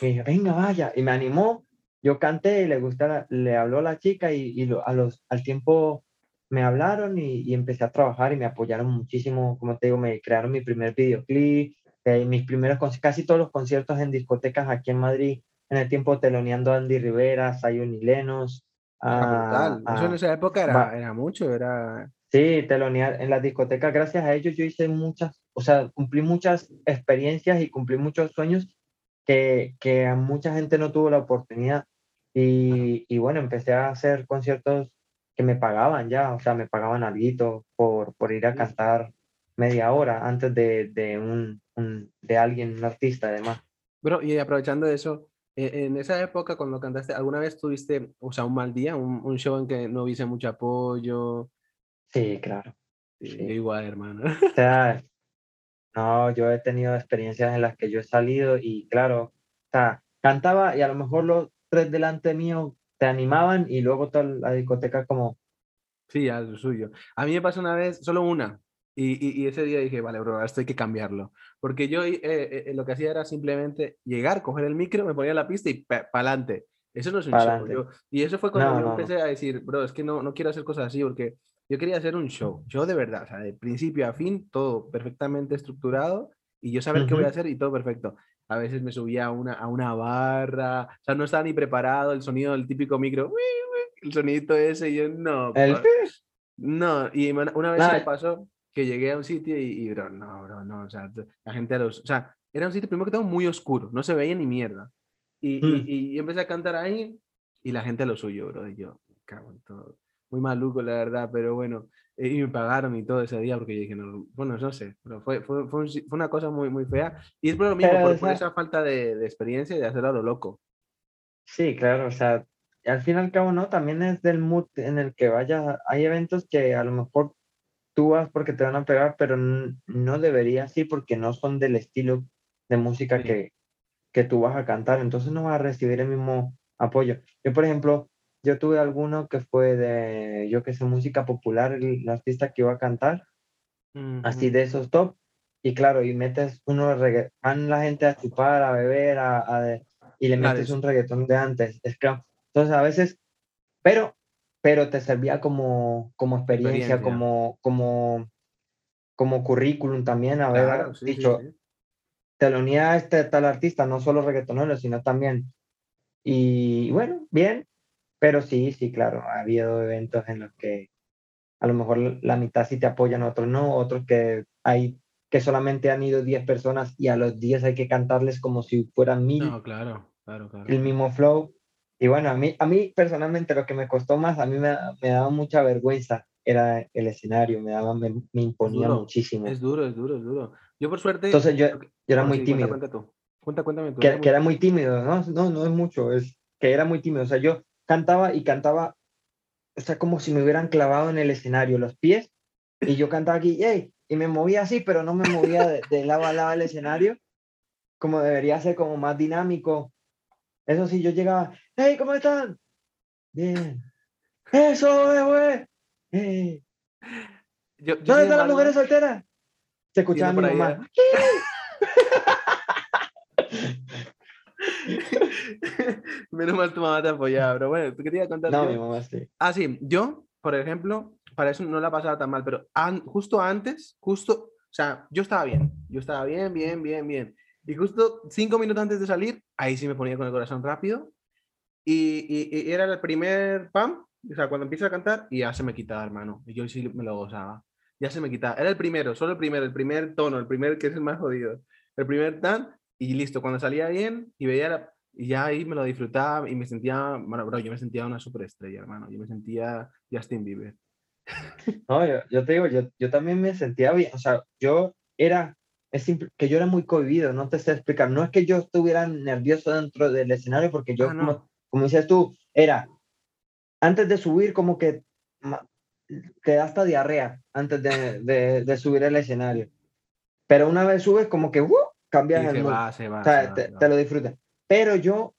Speaker 2: y dije, venga, vaya, y me animó, yo canté y le gustara, le habló a la chica y, y a los, al tiempo me hablaron y, y, empecé a trabajar y me apoyaron muchísimo, como te digo, me crearon mi primer videoclip, eh, mis primeros, casi todos los conciertos en discotecas aquí en Madrid, en el tiempo teloneando a Andy Rivera, Zion y Lenos.
Speaker 1: Ah, Eso en esa época era, era mucho, era...
Speaker 2: Sí, telonear en las discotecas, gracias a ellos yo hice muchas, o sea, cumplí muchas experiencias y cumplí muchos sueños que, que a mucha gente no tuvo la oportunidad. Y, y, bueno, empecé a hacer conciertos que me pagaban ya, o sea, me pagaban algo por, por ir a cantar media hora antes de, de, un, de alguien, un artista además.
Speaker 1: Bro, y aprovechando eso, e, en esa época cuando cantaste, ¿alguna vez tuviste, o sea, un mal día, un, un show en que no hubiese mucho apoyo?
Speaker 2: Sí, claro.
Speaker 1: Sí, Igual, hermano.
Speaker 2: O sea, no, yo he tenido experiencias en las que yo he salido y claro, o sea, cantaba y a lo mejor los tres delante mío te animaban y luego toda la discoteca como...
Speaker 1: Sí, a lo suyo. A mí me pasó una vez, solo una, y, y, ese día dije, vale, bro, esto hay que cambiarlo. Porque yo eh, eh, eh, lo que hacía era simplemente llegar, coger el micro, me ponía la pista y para adelante. Eso no es un show. y eso fue cuando yo empecé a decir, bro, es que no, no quiero hacer cosas así porque yo quería hacer un show. Yo de verdad, o sea, de principio a fin, todo perfectamente estructurado y yo saber qué voy a hacer y todo perfecto. A veces me subía a una, a una barra, o sea, no estaba ni preparado el sonido del típico micro, el sonidito ese, y yo no. No, y una vez me pasó que llegué a un sitio y, bro, no, bro, no, o sea, la gente a los, o sea, era un sitio primero que todo muy oscuro, no se veía ni mierda. Y, mm. y, empecé a cantar ahí y la gente a lo suyo, bro, y yo, cago en todo. Muy maluco, la verdad, pero bueno, eh, y me pagaron y todo ese día porque yo dije, no, bueno, no sé, pero fue, fue, fue, una cosa muy, muy fea. Y es por lo mismo, por, esa falta de, de, experiencia y de hacerlo a lo loco.
Speaker 2: Sí, claro, o sea, al fin y al cabo, ¿no? También es del mood en el que vayas. Hay eventos que a lo mejor tú vas porque te van a pegar, pero no deberías ir porque no son del estilo de música que, que tú vas a cantar, entonces no vas a recibir el mismo apoyo. Yo, por ejemplo, yo tuve alguno que fue de, yo que sé, música popular, el, artista que iba a cantar, así de esos top, y claro, y metes uno, van la gente a chupar, a beber, a, y le metes un reggaetón de antes, es que, entonces a veces, pero pero te servía como, como experiencia, Como, como, como currículum también, haber dicho, te lo unía a este tal artista, no solo reggaetonero, sino también. Y bueno, bien, pero sí, sí, claro, ha habido eventos en los que a lo mejor la mitad sí te apoyan, otros no, otros que hay que solamente han ido 10 personas y a los 10 hay que cantarles como si fueran mil.
Speaker 1: No, claro, claro, claro.
Speaker 2: El mismo flow. Y bueno, a mí, a mí personalmente lo que me costó más, a mí me, me daba mucha vergüenza, era el escenario, me daba, me, imponía muchísimo.
Speaker 1: Es duro, es duro, es duro. Yo por suerte...
Speaker 2: Entonces yo, yo era muy tímido.
Speaker 1: Cuenta, tú. Cuenta, cuéntame tú.
Speaker 2: Que, que, era muy tímido, ¿no? No, no es mucho, es que era muy tímido. O sea, yo cantaba y cantaba, o sea, como si me hubieran clavado en el escenario los pies y yo cantaba aquí, ¡yay! Y me movía así, pero no me movía de, de lado a lado del escenario, como debería ser como más dinámico, eso sí, yo llegaba, hey, ¿cómo están? Bien. Eso, eh, güey. Hey. ¿Dónde están las mujeres solteras? Se escuchaba mi mamá.
Speaker 1: Menos mal tu mamá te apoyaba, pero bueno, ¿tú querías contar?
Speaker 2: No, mi mamá sí.
Speaker 1: Ah, sí, yo, por ejemplo, para eso no la pasaba tan mal, pero justo antes, justo, o sea, yo estaba bien, yo estaba bien, bien, bien, bien. Y justo cinco minutos antes de salir, ahí sí me ponía con el corazón rápido. Y, y, era el primer pam, o sea, cuando empieza a cantar, y ya se me quitaba, hermano. Y yo sí me lo gozaba. Ya se me quitaba. Era el primero, solo el primero, el primer tono, el primer que es el más jodido. El primer tan, y listo. Cuando salía bien y veía la, y ya ahí me lo disfrutaba y me sentía, bueno, bro, yo me sentía una superestrella, hermano. Yo me sentía Justin Bieber.
Speaker 2: No, yo, yo te digo, yo, yo también me sentía bien. O sea, yo era es que yo era muy cohibido, no te sé explicar. No es que yo estuviera nervioso dentro del escenario, porque yo, ah, como, decías tú, era antes de subir, como que te da hasta diarrea antes de, de, subir el escenario. Pero una vez subes, como que uh, cambias el mood. o sea, te, lo disfrutas. Pero yo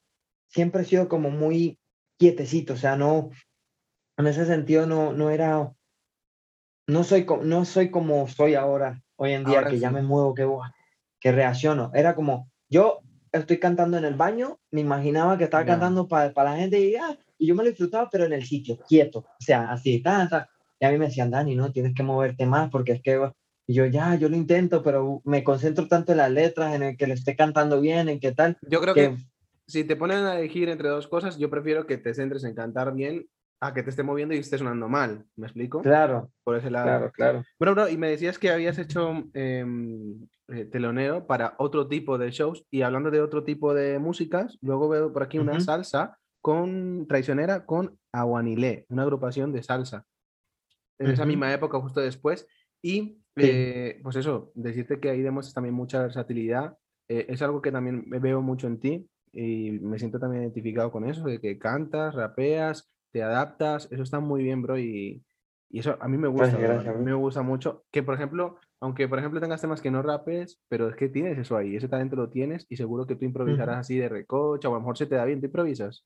Speaker 2: siempre he sido como muy quietecito, o sea, no, en ese sentido no, no era, no soy, no soy como soy ahora hoy en día que ya me muevo, que, que reacciono. Era como, yo estoy cantando en el baño, me imaginaba que estaba cantando para la gente y, ah, y yo me lo disfrutaba, pero en el sitio, quieto, o sea, así, ta, Y a mí me decían, Dani, no, tienes que moverte más porque es que... Y yo ya, yo lo intento, pero me concentro tanto en las letras, en el que le esté cantando bien, en qué tal.
Speaker 1: Yo creo que, que si te ponen a elegir entre dos cosas, yo prefiero que te centres en cantar bien a que te esté moviendo y esté sonando mal. ¿Me explico?
Speaker 2: Claro.
Speaker 1: Por ese lado.
Speaker 2: Claro, claro.
Speaker 1: Bueno, bro, y me decías que habías hecho em, eh, telonero para otro tipo de shows y hablando de otro tipo de músicas, luego veo por aquí una salsa con traicionera con Aguanilé, una agrupación de salsa. En esa misma época, justo después. Y eh, pues eso, decirte que ahí demuestras también mucha versatilidad. Eh, es algo que también veo mucho en ti y me siento también identificado con eso, de que cantas, rapeas, te adaptas, eso está muy bien, bro, y, y eso a mí me gusta, a mí me gusta mucho, que por ejemplo, aunque por ejemplo tengas temas que no rapes, pero es que tienes eso ahí, ese talento lo tienes y seguro que tú improvisarás así de recocha o a lo mejor se te da bien, ¿te improvisas?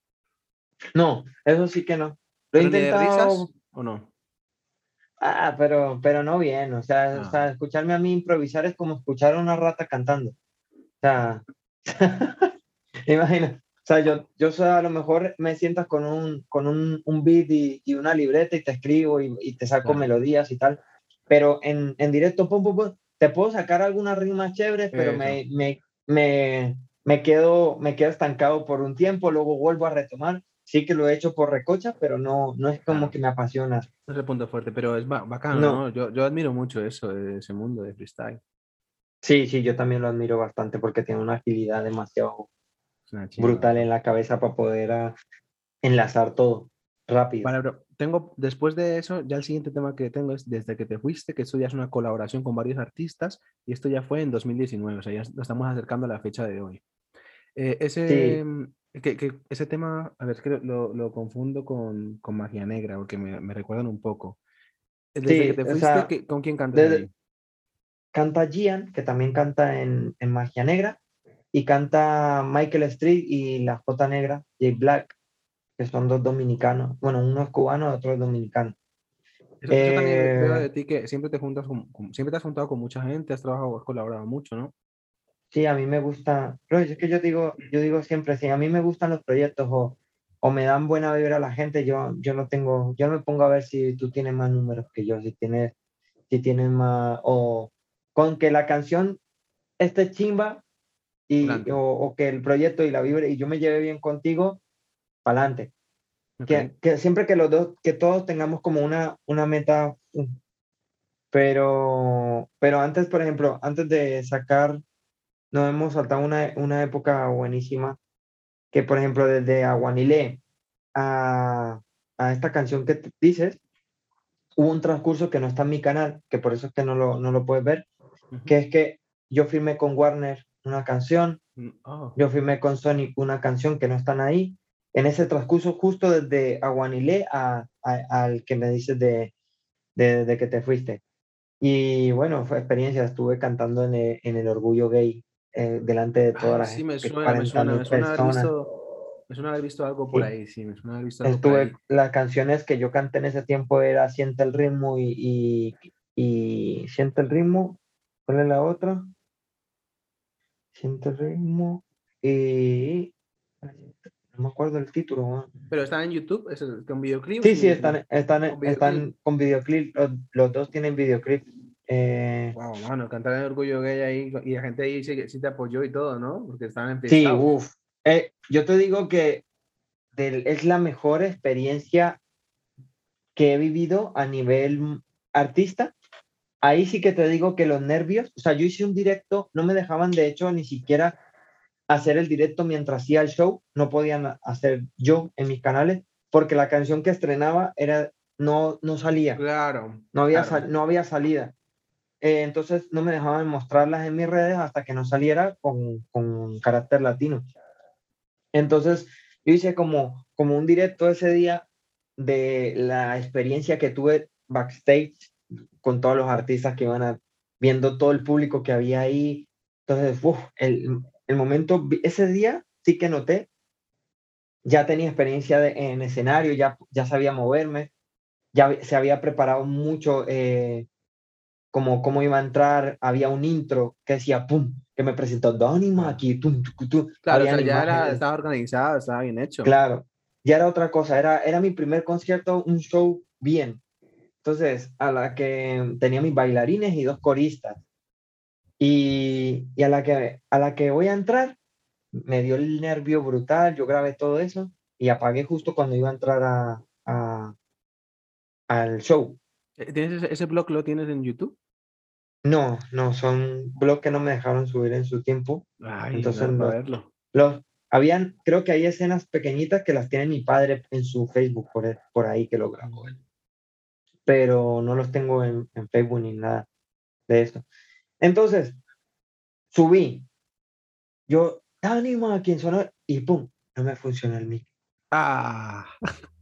Speaker 2: No, eso sí que no. Lo he intentado...
Speaker 1: o no?
Speaker 2: Ah, pero, pero no bien, o sea, o sea, ah. escucharme a mí improvisar es como escuchar a una rata cantando. O sea, imagina, o sea, yo, yo a lo mejor me sientas con un, con un, un beat y, y, una libreta y te escribo y, y te saco melodías y tal, pero en, en directo, pum, pum, pum, te puedo sacar algunas rimas chéveres, pero me, me, me, me, quedo, me quedo estancado por un tiempo, luego vuelvo a retomar sí que lo he hecho por recocha, pero no, no es como que me apasiona.
Speaker 1: No es el punto fuerte, pero es bacano, ¿no? Yo, yo, admiro mucho eso, ese mundo de freestyle.
Speaker 2: Sí, sí, yo también lo admiro bastante porque tiene una agilidad demasiado brutal en la cabeza para poder ah, enlazar todo rápido.
Speaker 1: Vale, bro. Tengo, después de eso, ya el siguiente tema que tengo es Desde que te fuiste, que esto ya es una colaboración con varios artistas y esto ya fue en 2019, o sea, ya lo estamos acercando a la fecha de hoy. Eh, ese, que, ese tema, a ver, es que lo, lo confundo con, con, Magia Negra, porque me, me, recuerdan un poco. Desde sí, que te fuiste, ¿con quién cantas
Speaker 2: Canta Gian, que también canta en, en, Magia Negra, y canta Michael Street y la J Negra, Jay Black, que son dos dominicanos. Bueno, uno es cubano, otro es dominicano.
Speaker 1: Eso, también veo de eh, ti que siempre te juntas con, siempre te has juntado con mucha gente, has trabajado, has colaborado mucho, ¿no?
Speaker 2: Sí, a mí me gusta, es que yo digo, yo digo siempre, si a mí me gustan los proyectos o, o me dan buena vibra a la gente, yo, yo no tengo, yo me pongo a ver si tú tienes más números que yo, si tienes, si tienes más, o con que la canción esté chimba y, o, o, que el proyecto y la vibra y yo me lleve bien contigo, para adelante. Que, que, siempre que los dos, que todos tengamos como una, una meta, pero, pero antes, por ejemplo, antes de sacar nos hemos saltado una, una época buenísima, que por ejemplo desde Aguanilé a, a esta canción que dices, hubo un transcurso que no está en mi canal, que por eso es que no lo, no lo puedes ver, que es que yo firmé con Warner una canción, mm, oh. yo firmé con Sonic una canción que no están ahí, en ese transcurso justo desde Aguanilé a, al que me dices de, de, de, que te fuiste. Y bueno, fue experiencia, estuve cantando en el, en el Orgullo Gay eh, delante de toda la
Speaker 1: sí, me suena, me suena, me suena haber visto, me suena haber visto algo por ahí, sí, me suena haber visto algo
Speaker 2: Estuve, por ahí. Las canciones que yo canté en ese tiempo era Siente el ritmo y, y, y Siente el ritmo, ¿cuál es la otra? Siente el ritmo y... No me acuerdo el título.
Speaker 1: ¿Pero están en YouTube? ¿Es con videoclip?
Speaker 2: Sí, sí, están, están, con están con videoclip. Los, los dos tienen videoclip. Eh,
Speaker 1: wow, mano, cantar el orgullo gay ahí y la gente ahí que sí te apoyó y todo, ¿no? Porque estaban
Speaker 2: en Sí, uff. Eh, yo te digo que es la mejor experiencia que he vivido a nivel artista. Ahí sí que te digo que los nervios, o sea, yo hice un directo, no me dejaban de hecho ni siquiera hacer el directo mientras hacía el show, no podían hacer yo en mis canales, porque la canción que estrenaba era no, no salía.
Speaker 1: Claro.
Speaker 2: No había,
Speaker 1: claro.
Speaker 2: no había salida. Eh, entonces no me dejaban mostrarlas en mis redes hasta que no saliera con, con carácter latino. Entonces yo hice como, como un directo ese día de la experiencia que tuve backstage con todos los artistas que iban a, viendo todo el público que había ahí. Entonces, uf, el, el momento, ese día sí que noté, ya tenía experiencia de, en escenario, ya, ya sabía moverme, ya se había preparado mucho eh, como cómo iba a entrar, había un intro que decía pum, que me presentó Donny aquí, tum, tum,
Speaker 1: Claro, o sea, ya era, estaba organizado, estaba bien hecho.
Speaker 2: Claro, ya era otra cosa, era, era mi primer concierto, un show bien. Entonces, a la que tenía mis bailarines y dos coristas. Y, y a, la que, a la que voy a entrar, me dio el nervio brutal, yo grabé todo eso y apagué justo cuando iba a entrar a, a al show.
Speaker 1: Eh, ¿Tienes ese, ese, blog lo tienes en YouTube?
Speaker 2: No, no, son blogs que no me dejaron subir en su tiempo.
Speaker 1: Ay, Entonces, no, verlo.
Speaker 2: Los, habían, creo que hay escenas pequeñitas que las tiene mi padre en su Facebook, por, por ahí que lo grabó él. Pero no los tengo en, en Facebook ni nada de eso. Entonces, subí. Yo, ánimo a quien sonó y pum, no me funciona el mic.
Speaker 1: Ah.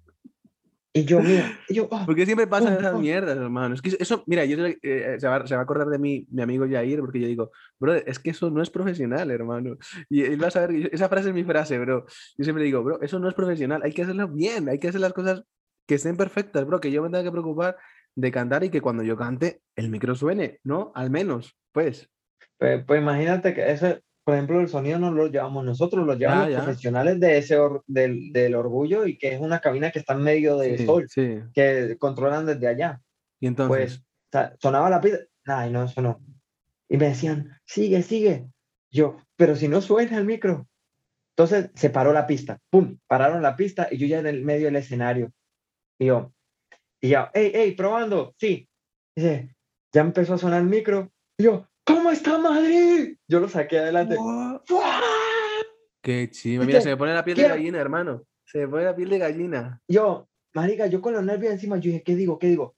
Speaker 2: Y yo, mira, y yo, ah,
Speaker 1: ¿Por qué siempre pasan
Speaker 2: oh,
Speaker 1: esas
Speaker 2: oh.
Speaker 1: mierdas, hermano? Es que eso, mira, yo eh, se, va, se va a acordar de mi, mi amigo Jair, porque yo digo, bro, es que eso no es profesional, hermano. Y él va a saber, esa frase es mi frase, bro. Yo siempre digo, bro, eso no es profesional, hay que hacerlo bien, hay que hacer las cosas que estén perfectas, bro, que yo me tenga que preocupar de cantar y que cuando yo cante el micro suene, ¿no? Al menos, pues.
Speaker 2: Pues, pues imagínate que ese, por ejemplo, el sonido no lo llevamos nosotros, lo llevan
Speaker 1: Ya,
Speaker 2: los
Speaker 1: ya.
Speaker 2: profesionales de ese or- del, del orgullo y que es una cabina que está en medio del
Speaker 1: Sí,
Speaker 2: sol,
Speaker 1: sí.
Speaker 2: que controlan desde allá.
Speaker 1: Y entonces,
Speaker 2: Pues sonaba la pista, nada, y no sonó. Y me decían, sigue, sigue. Yo, pero si no suena el micro. Entonces se paró la pista, pum, pararon la pista y yo ya en el medio del escenario. Y yo, y ya, hey, hey, probando, sí. Dice, ya empezó a sonar el micro. Y yo, ¿cómo está Madrid? Yo lo saqué adelante.
Speaker 1: Qué chido. Mira, se me pone la piel de gallina, hermano. Se me pone la piel de gallina.
Speaker 2: Yo, marica, yo con los nervios encima, yo dije, ¿qué digo? ¿Qué digo?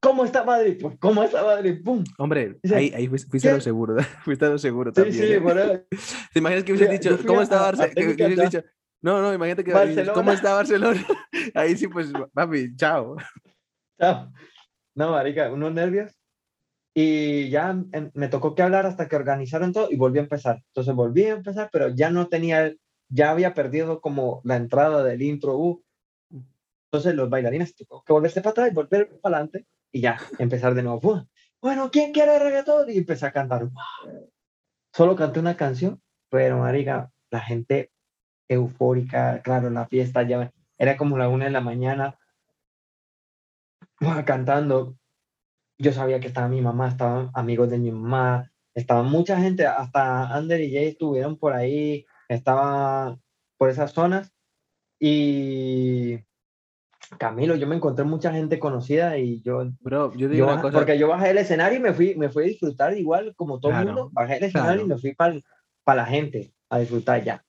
Speaker 2: ¿Cómo está Madrid? Pues, ¿cómo está Madrid? ¡Pum!
Speaker 1: Hombre,
Speaker 2: Dice,
Speaker 1: ahí, ahí fuiste, fuiste a lo seguro, fuiste a lo seguro
Speaker 2: Sí,
Speaker 1: también.
Speaker 2: sí,
Speaker 1: ¿eh?
Speaker 2: por eso.
Speaker 1: ¿Te imaginas que hubiese
Speaker 2: Fui a-
Speaker 1: dicho, ¿cómo está Barcelona? No, no, imagínate que dices, ¿cómo
Speaker 2: Barcelona.
Speaker 1: está Barcelona? Ahí sí, pues, papi, chao.
Speaker 2: Chao. No, marica, unos nervios. Y ya me tocó que hablar hasta que organizaron todo y volví a empezar. Entonces volví a empezar, pero ya no tenía, ya había perdido como la entrada del intro. uh. Entonces los bailarines tocó que volverse para atrás volver para adelante y ya empezar de nuevo. ¡Fua! Bueno, ¿quién quiere reggaetón? Y empecé a cantar. ¡Wow! Solo canté una canción, pero marica, la gente eufórica, claro, la fiesta ya era como la una de la mañana ¡guau! cantando. Yo sabía que estaba mi mamá, estaban amigos de mi mamá, estaba mucha gente, hasta Ander y Jay estuvieron por ahí, estaba por esas zonas. Y Camilo, yo me encontré mucha gente conocida y yo,
Speaker 1: Bro, yo
Speaker 2: yo
Speaker 1: digo una
Speaker 2: baja-
Speaker 1: cosa.
Speaker 2: porque yo bajé el escenario y me fui, me fui a disfrutar igual como todo el
Speaker 1: Claro,
Speaker 2: mundo, bajé el escenario y
Speaker 1: claro.
Speaker 2: me fui para la gente a disfrutar ya.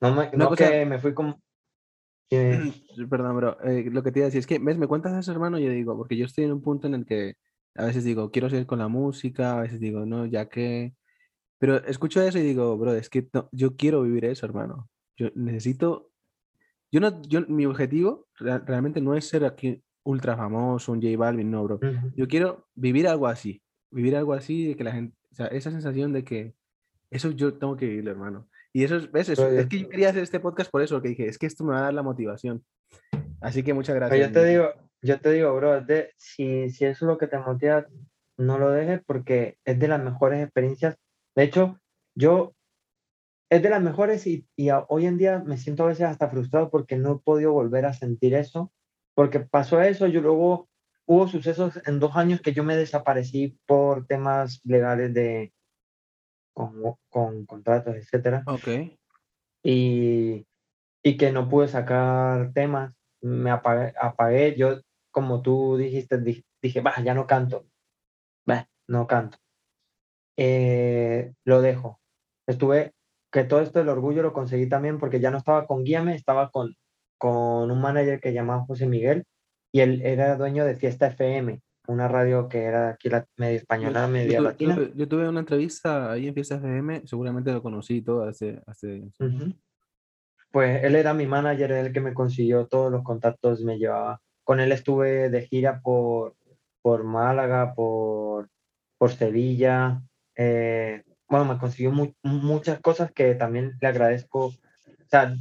Speaker 2: No, me-
Speaker 1: Una
Speaker 2: no
Speaker 1: cosa-
Speaker 2: que me fui como... que-
Speaker 1: Perdón, bro. eh, lo que te iba a decir es que, ¿ves? Me cuentas eso, hermano, y yo digo, porque yo estoy en un punto en el que a veces digo, quiero seguir con la música, a veces digo, no, ya que. Pero escucho eso y digo, bro, es que no, yo quiero vivir eso, hermano. Yo necesito. Yo no, yo, mi objetivo rea- realmente no es ser aquí ultra famoso, un J Balvin, no, bro. Yo quiero vivir algo así. Vivir algo así de que la gente. O sea, esa sensación de que eso yo tengo que vivirlo, hermano. Y eso es. Eso- es que yo quería hacer este podcast por eso, que dije, es que esto me va a dar la motivación. Así que muchas gracias.
Speaker 2: yo te digo, yo te digo, bro, es de- si, si eso es lo que te motiva, no lo dejes porque es de las mejores experiencias. De hecho, yo es de las mejores y, y hoy en día me siento a veces hasta frustrado porque no he podido volver a sentir eso, porque pasó eso, yo luego hubo sucesos en dos años que yo me desaparecí por temas legales de con, con contratos, etcétera
Speaker 1: Ok.
Speaker 2: y, y que no pude sacar temas, me apagué, apagué, yo como tú dijiste, di- dije, va, ya no canto, va, no canto. Eh, lo dejo. Estuve, que todo esto del orgullo lo conseguí también porque ya no estaba con Guíame, estaba con, con un manager que llamaba José Miguel y él era dueño de Fiesta FM, una radio que era aquí la media española,
Speaker 1: Yo,
Speaker 2: media
Speaker 1: tu-
Speaker 2: latina.
Speaker 1: tuve, yo tuve una entrevista ahí en Fiesta FM, seguramente lo conocí todo hace, hace
Speaker 2: Ujú. Pues él era mi manager, el que me consiguió todos los contactos, me llevaba. Con él estuve de gira por, por Málaga, por, por Sevilla. eh, bueno, me consiguió mu- muchas cosas que también le agradezco. O sea,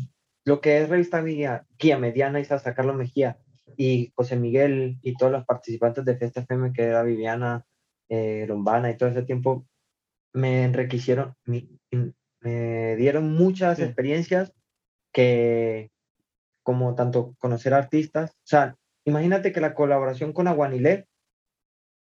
Speaker 2: lo que es Revista Guía, Guía Mediana, Isa San Carlos Mejía y José Miguel y todos los participantes de Fiesta FM, que era Viviana, eh, Lombana y todo ese tiempo, me enriquecieron, me, me dieron muchas
Speaker 1: Sí.
Speaker 2: experiencias que, como tanto conocer artistas, o sea, imagínate que la colaboración con Aguanilé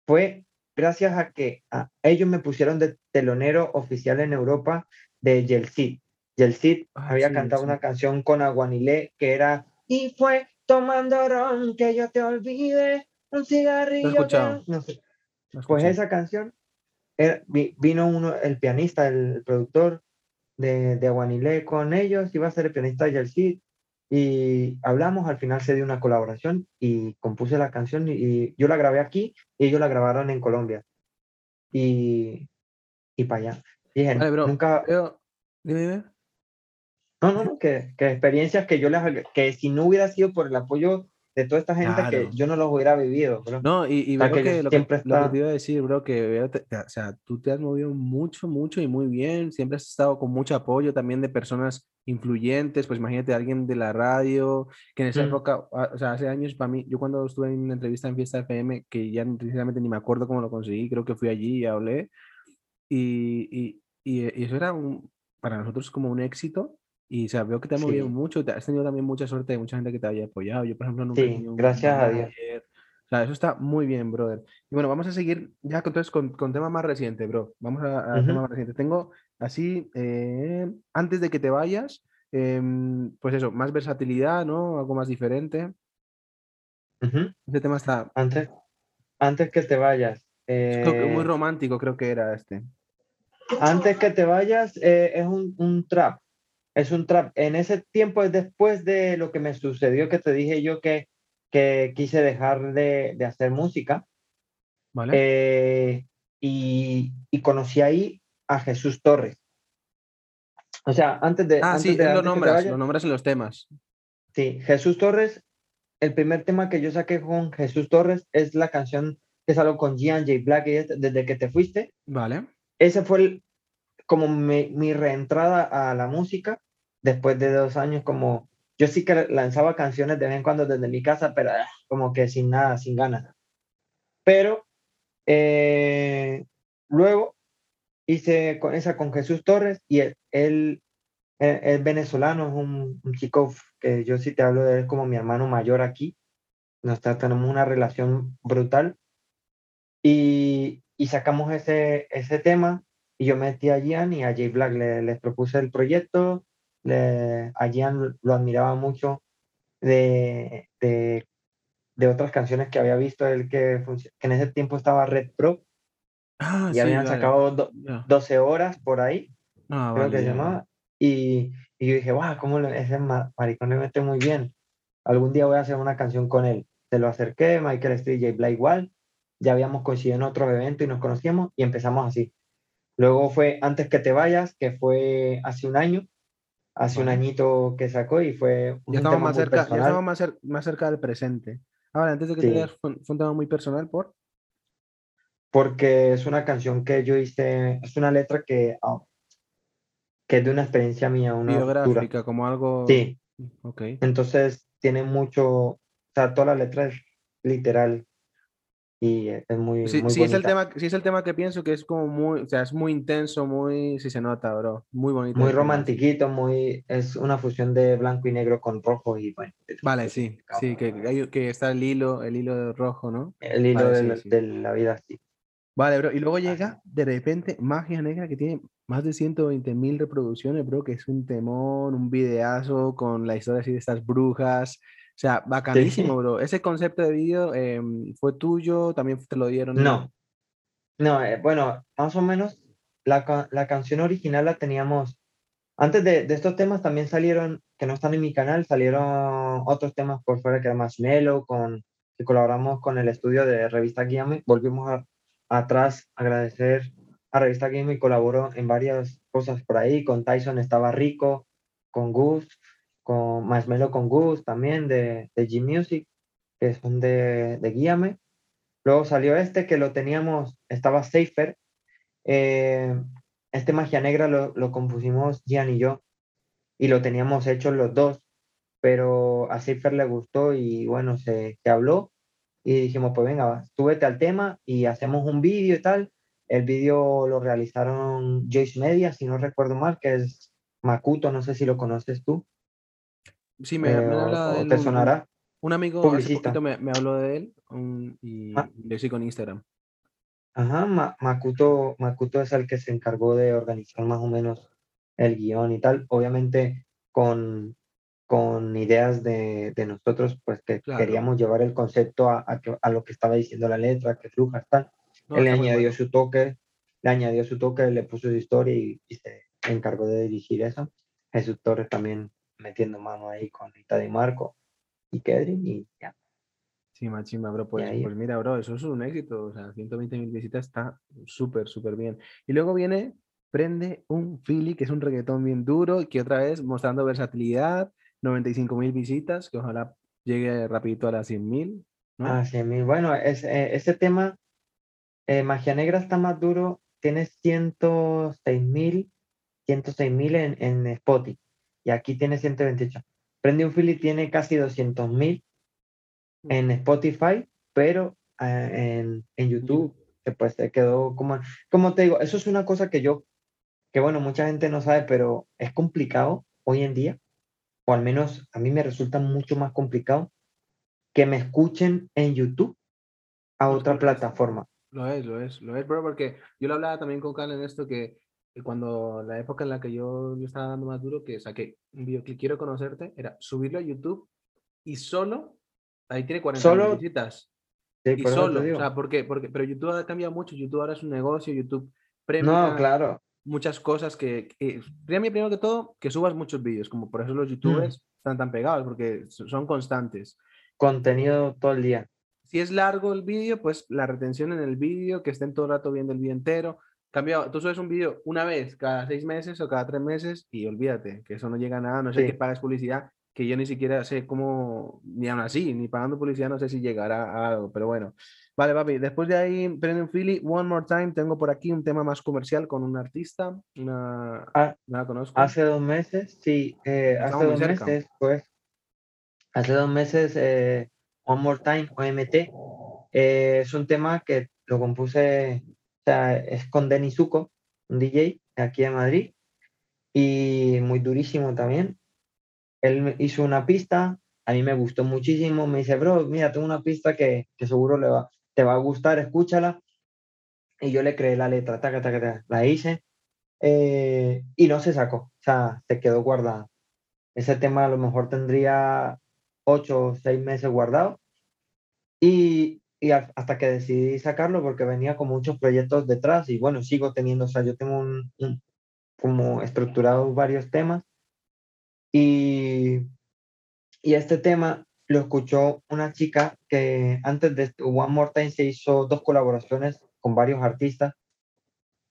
Speaker 2: fue gracias a que a- ellos me pusieron de telonero oficial en Europa de Yeltsin. Yeltsin
Speaker 1: Ah,
Speaker 2: había
Speaker 1: sí,
Speaker 2: cantado
Speaker 1: sí.
Speaker 2: una canción con Aguanilé que era Y fue tomando ron que yo te olvide, un cigarrillo. que-". No sé. Pues esa canción, era- vino uno, el pianista, el productor de, de Aguanilé con ellos, iba a ser el pianista de Cid y hablamos, al final se dio una colaboración y compuse la canción y, y yo la grabé aquí y ellos la grabaron en Colombia. Y, y para allá. Dije,
Speaker 1: Vale, bro.
Speaker 2: nunca,
Speaker 1: Creo- Dime, dime.
Speaker 2: no, no, no, que, que experiencias que yo les, que si no hubiera sido por el apoyo de toda esta gente que yo no los hubiera vivido, bro.
Speaker 1: No, y, y veo que, lo que, lo que te iba a decir, bro, que o sea, tú te has movido mucho, mucho y muy bien, siempre has estado con mucho apoyo también de personas influyentes, pues imagínate alguien de la radio, que en esa mm. época, ah, o sea, hace años para mí, yo cuando estuve en una entrevista en Fiesta FM, que ya precisamente ni me acuerdo cómo lo conseguí, creo que fui allí y hablé, y, y, y eso era un, para nosotros como un éxito, y o sea, veo que te has movido mucho, te has tenido también mucha suerte de mucha gente que te haya apoyado. Yo, por ejemplo, nunca
Speaker 2: sí, gracias a Dios.
Speaker 1: O sea, eso está muy bien, brother. Y bueno, vamos a seguir ya entonces con, con tema más reciente, bro. Vamos a, a tema más reciente. Tengo así, eh, antes de que te vayas, em, pues eso, más versatilidad, ¿no? Algo más diferente. Este tema está...
Speaker 2: Antes, antes que te vayas.
Speaker 1: muy eh romántico creo que era este.
Speaker 2: Antes que te vayas, eh, es un, un trap es un trap. En ese tiempo es después de lo que me sucedió que te dije yo que, que quise dejar de, de hacer música.
Speaker 1: Vale.
Speaker 2: Eh, y, y, conocí ahí a Jesús Torres. O sea, antes de...
Speaker 1: Ah, sí, lo nombras, lo nombras en los temas.
Speaker 2: Sí, Jesús Torres, el primer tema que yo saqué con Jesús Torres es la canción que salió con Gian J. Black desde que te fuiste.
Speaker 1: Vale.
Speaker 2: Ese fue el, como mi, reentrada a la música después de dos años, como yo sí que lanzaba canciones de vez en cuando desde mi casa, pero ah, como que sin nada, sin ganas. Pero eh, luego hice con esa con Jesús Torres y él, es venezolano, es un, chico que yo sí te hablo de él como mi hermano mayor aquí. Nos tenemos una relación brutal. Y, y sacamos ese, ese tema y yo metí a Gian y a Jay Black, le, les propuse el proyecto, le, a Gian lo admiraba mucho de, de, de, otras canciones que había visto él que, en ese tiempo estaba Red Pro ah, y habían sacado 12 horas por ahí, ah, creo que se llamaba, y, y, yo dije, wow, cómo ese maricón le mete muy bien, algún día voy a hacer una canción con él. Se lo acerqué, Michael Street, Jay Black igual, ya habíamos coincidido en otro evento y nos conocíamos y empezamos así. Luego fue Antes que te vayas, que fue hace un año, hace un añito que sacó y fue
Speaker 1: un ya estamos más cerca, Ya estamos más, más, cerca del presente. Ahora, antes de que te vayas, fue, un tema muy personal, ¿por?
Speaker 2: Porque es una canción que yo hice, es una letra que, ah, que es de una experiencia mía, una
Speaker 1: biográfica, como algo...
Speaker 2: Sí. Ok. Entonces tiene mucho, o sea, toda la letra es literal y es muy,
Speaker 1: sí,
Speaker 2: muy
Speaker 1: sí es el tema sí es el tema que pienso que es como muy o sea es muy intenso muy sí se nota bro muy bonito
Speaker 2: muy romantiquito muy es una fusión de blanco y negro con rojo y bueno
Speaker 1: vale sí sí que, que está el hilo el hilo rojo no
Speaker 2: el hilo de, la vida sí.
Speaker 1: Vale bro y luego llega de repente magia negra que tiene más de 120 mil reproducciones bro que es un temón un videazo con la historia así de estas brujas sea, bacanísimo, bro. Ese concepto de vídeo em, fue tuyo, también te lo dieron.
Speaker 2: No, no, eh, bueno, más o menos la, la, canción original la teníamos. Antes de, de, estos temas también salieron, que no están en mi canal, salieron otros temas por fuera que era más mellow, con, que colaboramos con el estudio de Revista Guiame. Volvimos a, atrás a agradecer a Revista Guiame y colaboró en varias cosas por ahí. Con Tyson estaba rico, con Gus, con Melo con Gus también de, de G Music, que son de, de Guíame. Luego salió este que lo teníamos, estaba Safer. Eh, este Magia Negra lo, lo, compusimos Gian y yo y lo teníamos hecho los dos, pero a Safer le gustó y bueno, se, se habló y dijimos, pues venga, súbete al tema y hacemos un vídeo y tal. El vídeo lo realizaron Joyce Media, si no recuerdo mal, que es Makuto, no sé si lo conoces tú.
Speaker 1: Sí, me, me
Speaker 2: hablado de él. ¿Te sonará?
Speaker 1: Un amigo hace me, me, habló de él y ah. le sigo en Instagram.
Speaker 2: Ajá, Makuto, Makuto es el que se encargó de organizar más o menos el guion y tal. Obviamente con, con ideas de, de nosotros, pues que queríamos llevar el concepto a, a, a, lo que estaba diciendo la letra, que fluja, tal. Él le añadió su toque, le añadió su toque, le puso su historia y, y se encargó de dirigir eso. Jesús Torres también metiendo mano ahí con Rita de Marco y Kedrin y ya.
Speaker 1: Sí, machimba, bro. Pues, pues mira, bro, eso es un éxito. O sea, 120 mil visitas está súper, súper bien. Y luego viene Prende un Philly, que es un reggaetón bien duro, que otra vez mostrando versatilidad, 95 mil visitas, que ojalá llegue rapidito a las 100.000. ¿no?
Speaker 2: Ah, 100.000. Bueno, es, eh, ese tema, eh, Magia Negra está más duro, tiene 106.000, 106.000 en, en Spotify y aquí tiene 128. Prende un Philly tiene casi 200.000 en Spotify, pero ah, en, en YouTube pues se quedó como, como te digo, eso es una cosa que yo, que bueno, mucha gente no sabe, pero es complicado hoy en día, o al menos a mí me resulta mucho más complicado que me escuchen en YouTube a otra plataforma.
Speaker 1: Lo es, lo es, lo es, bro, porque yo lo hablaba también con Cal en esto que cuando la época en la que yo, yo estaba dando más duro, que saqué un videoclip Quiero conocerte, era subirlo a YouTube y solo, ahí tiene 40.000
Speaker 2: Solo-
Speaker 1: visitas.
Speaker 2: Sí,
Speaker 1: Y solo, o sea, ¿por qué? Porque, pero YouTube ha cambiado mucho, YouTube ahora es un negocio, YouTube premia
Speaker 2: No, claro.
Speaker 1: muchas cosas que, que premia primero que todo que subas muchos vídeos, como por eso los
Speaker 2: Mm.
Speaker 1: youtubers están tan pegados, porque so- son constantes.
Speaker 2: Contenido todo el día.
Speaker 1: Si es largo el vídeo, pues la retención en el vídeo, que estén todo el rato viendo el vídeo entero. Cambio, tú subes un vídeo una vez cada seis meses o cada tres meses y olvídate, que eso no llega a nada, no sé
Speaker 2: Sí.
Speaker 1: que pagues publicidad, que yo ni siquiera sé cómo, ni aún así, ni pagando publicidad, no sé si llegará a algo, pero bueno. Vale, papi, después de ahí, Brendan Philly, One More Time, tengo por aquí un tema más comercial con un artista, una,
Speaker 2: Ah,
Speaker 1: no la conozco.
Speaker 2: Hace dos meses, sí, eh, hace dos
Speaker 1: cerca.
Speaker 2: meses, pues, hace dos meses, eh, One More Time, OMT, eh, es un tema que lo compuse, o sea, es con Denis Zuko, un DJ aquí de Madrid, y muy durísimo también. Él hizo una pista, a mí me gustó muchísimo, me dice, bro, mira, tengo una pista que, que seguro le va, te va a gustar, escúchala. Y yo le creé la letra, la hice, eh, y no se sacó, o sea, se quedó guardada. Ese tema a lo mejor tendría ocho o seis meses guardado. Y, y hasta que decidí sacarlo porque venía con muchos proyectos detrás y bueno, sigo teniendo, o sea, yo tengo un, un- como estructurado varios temas. Y, y este tema lo escuchó una chica que antes de este One More Time se hizo dos colaboraciones con varios artistas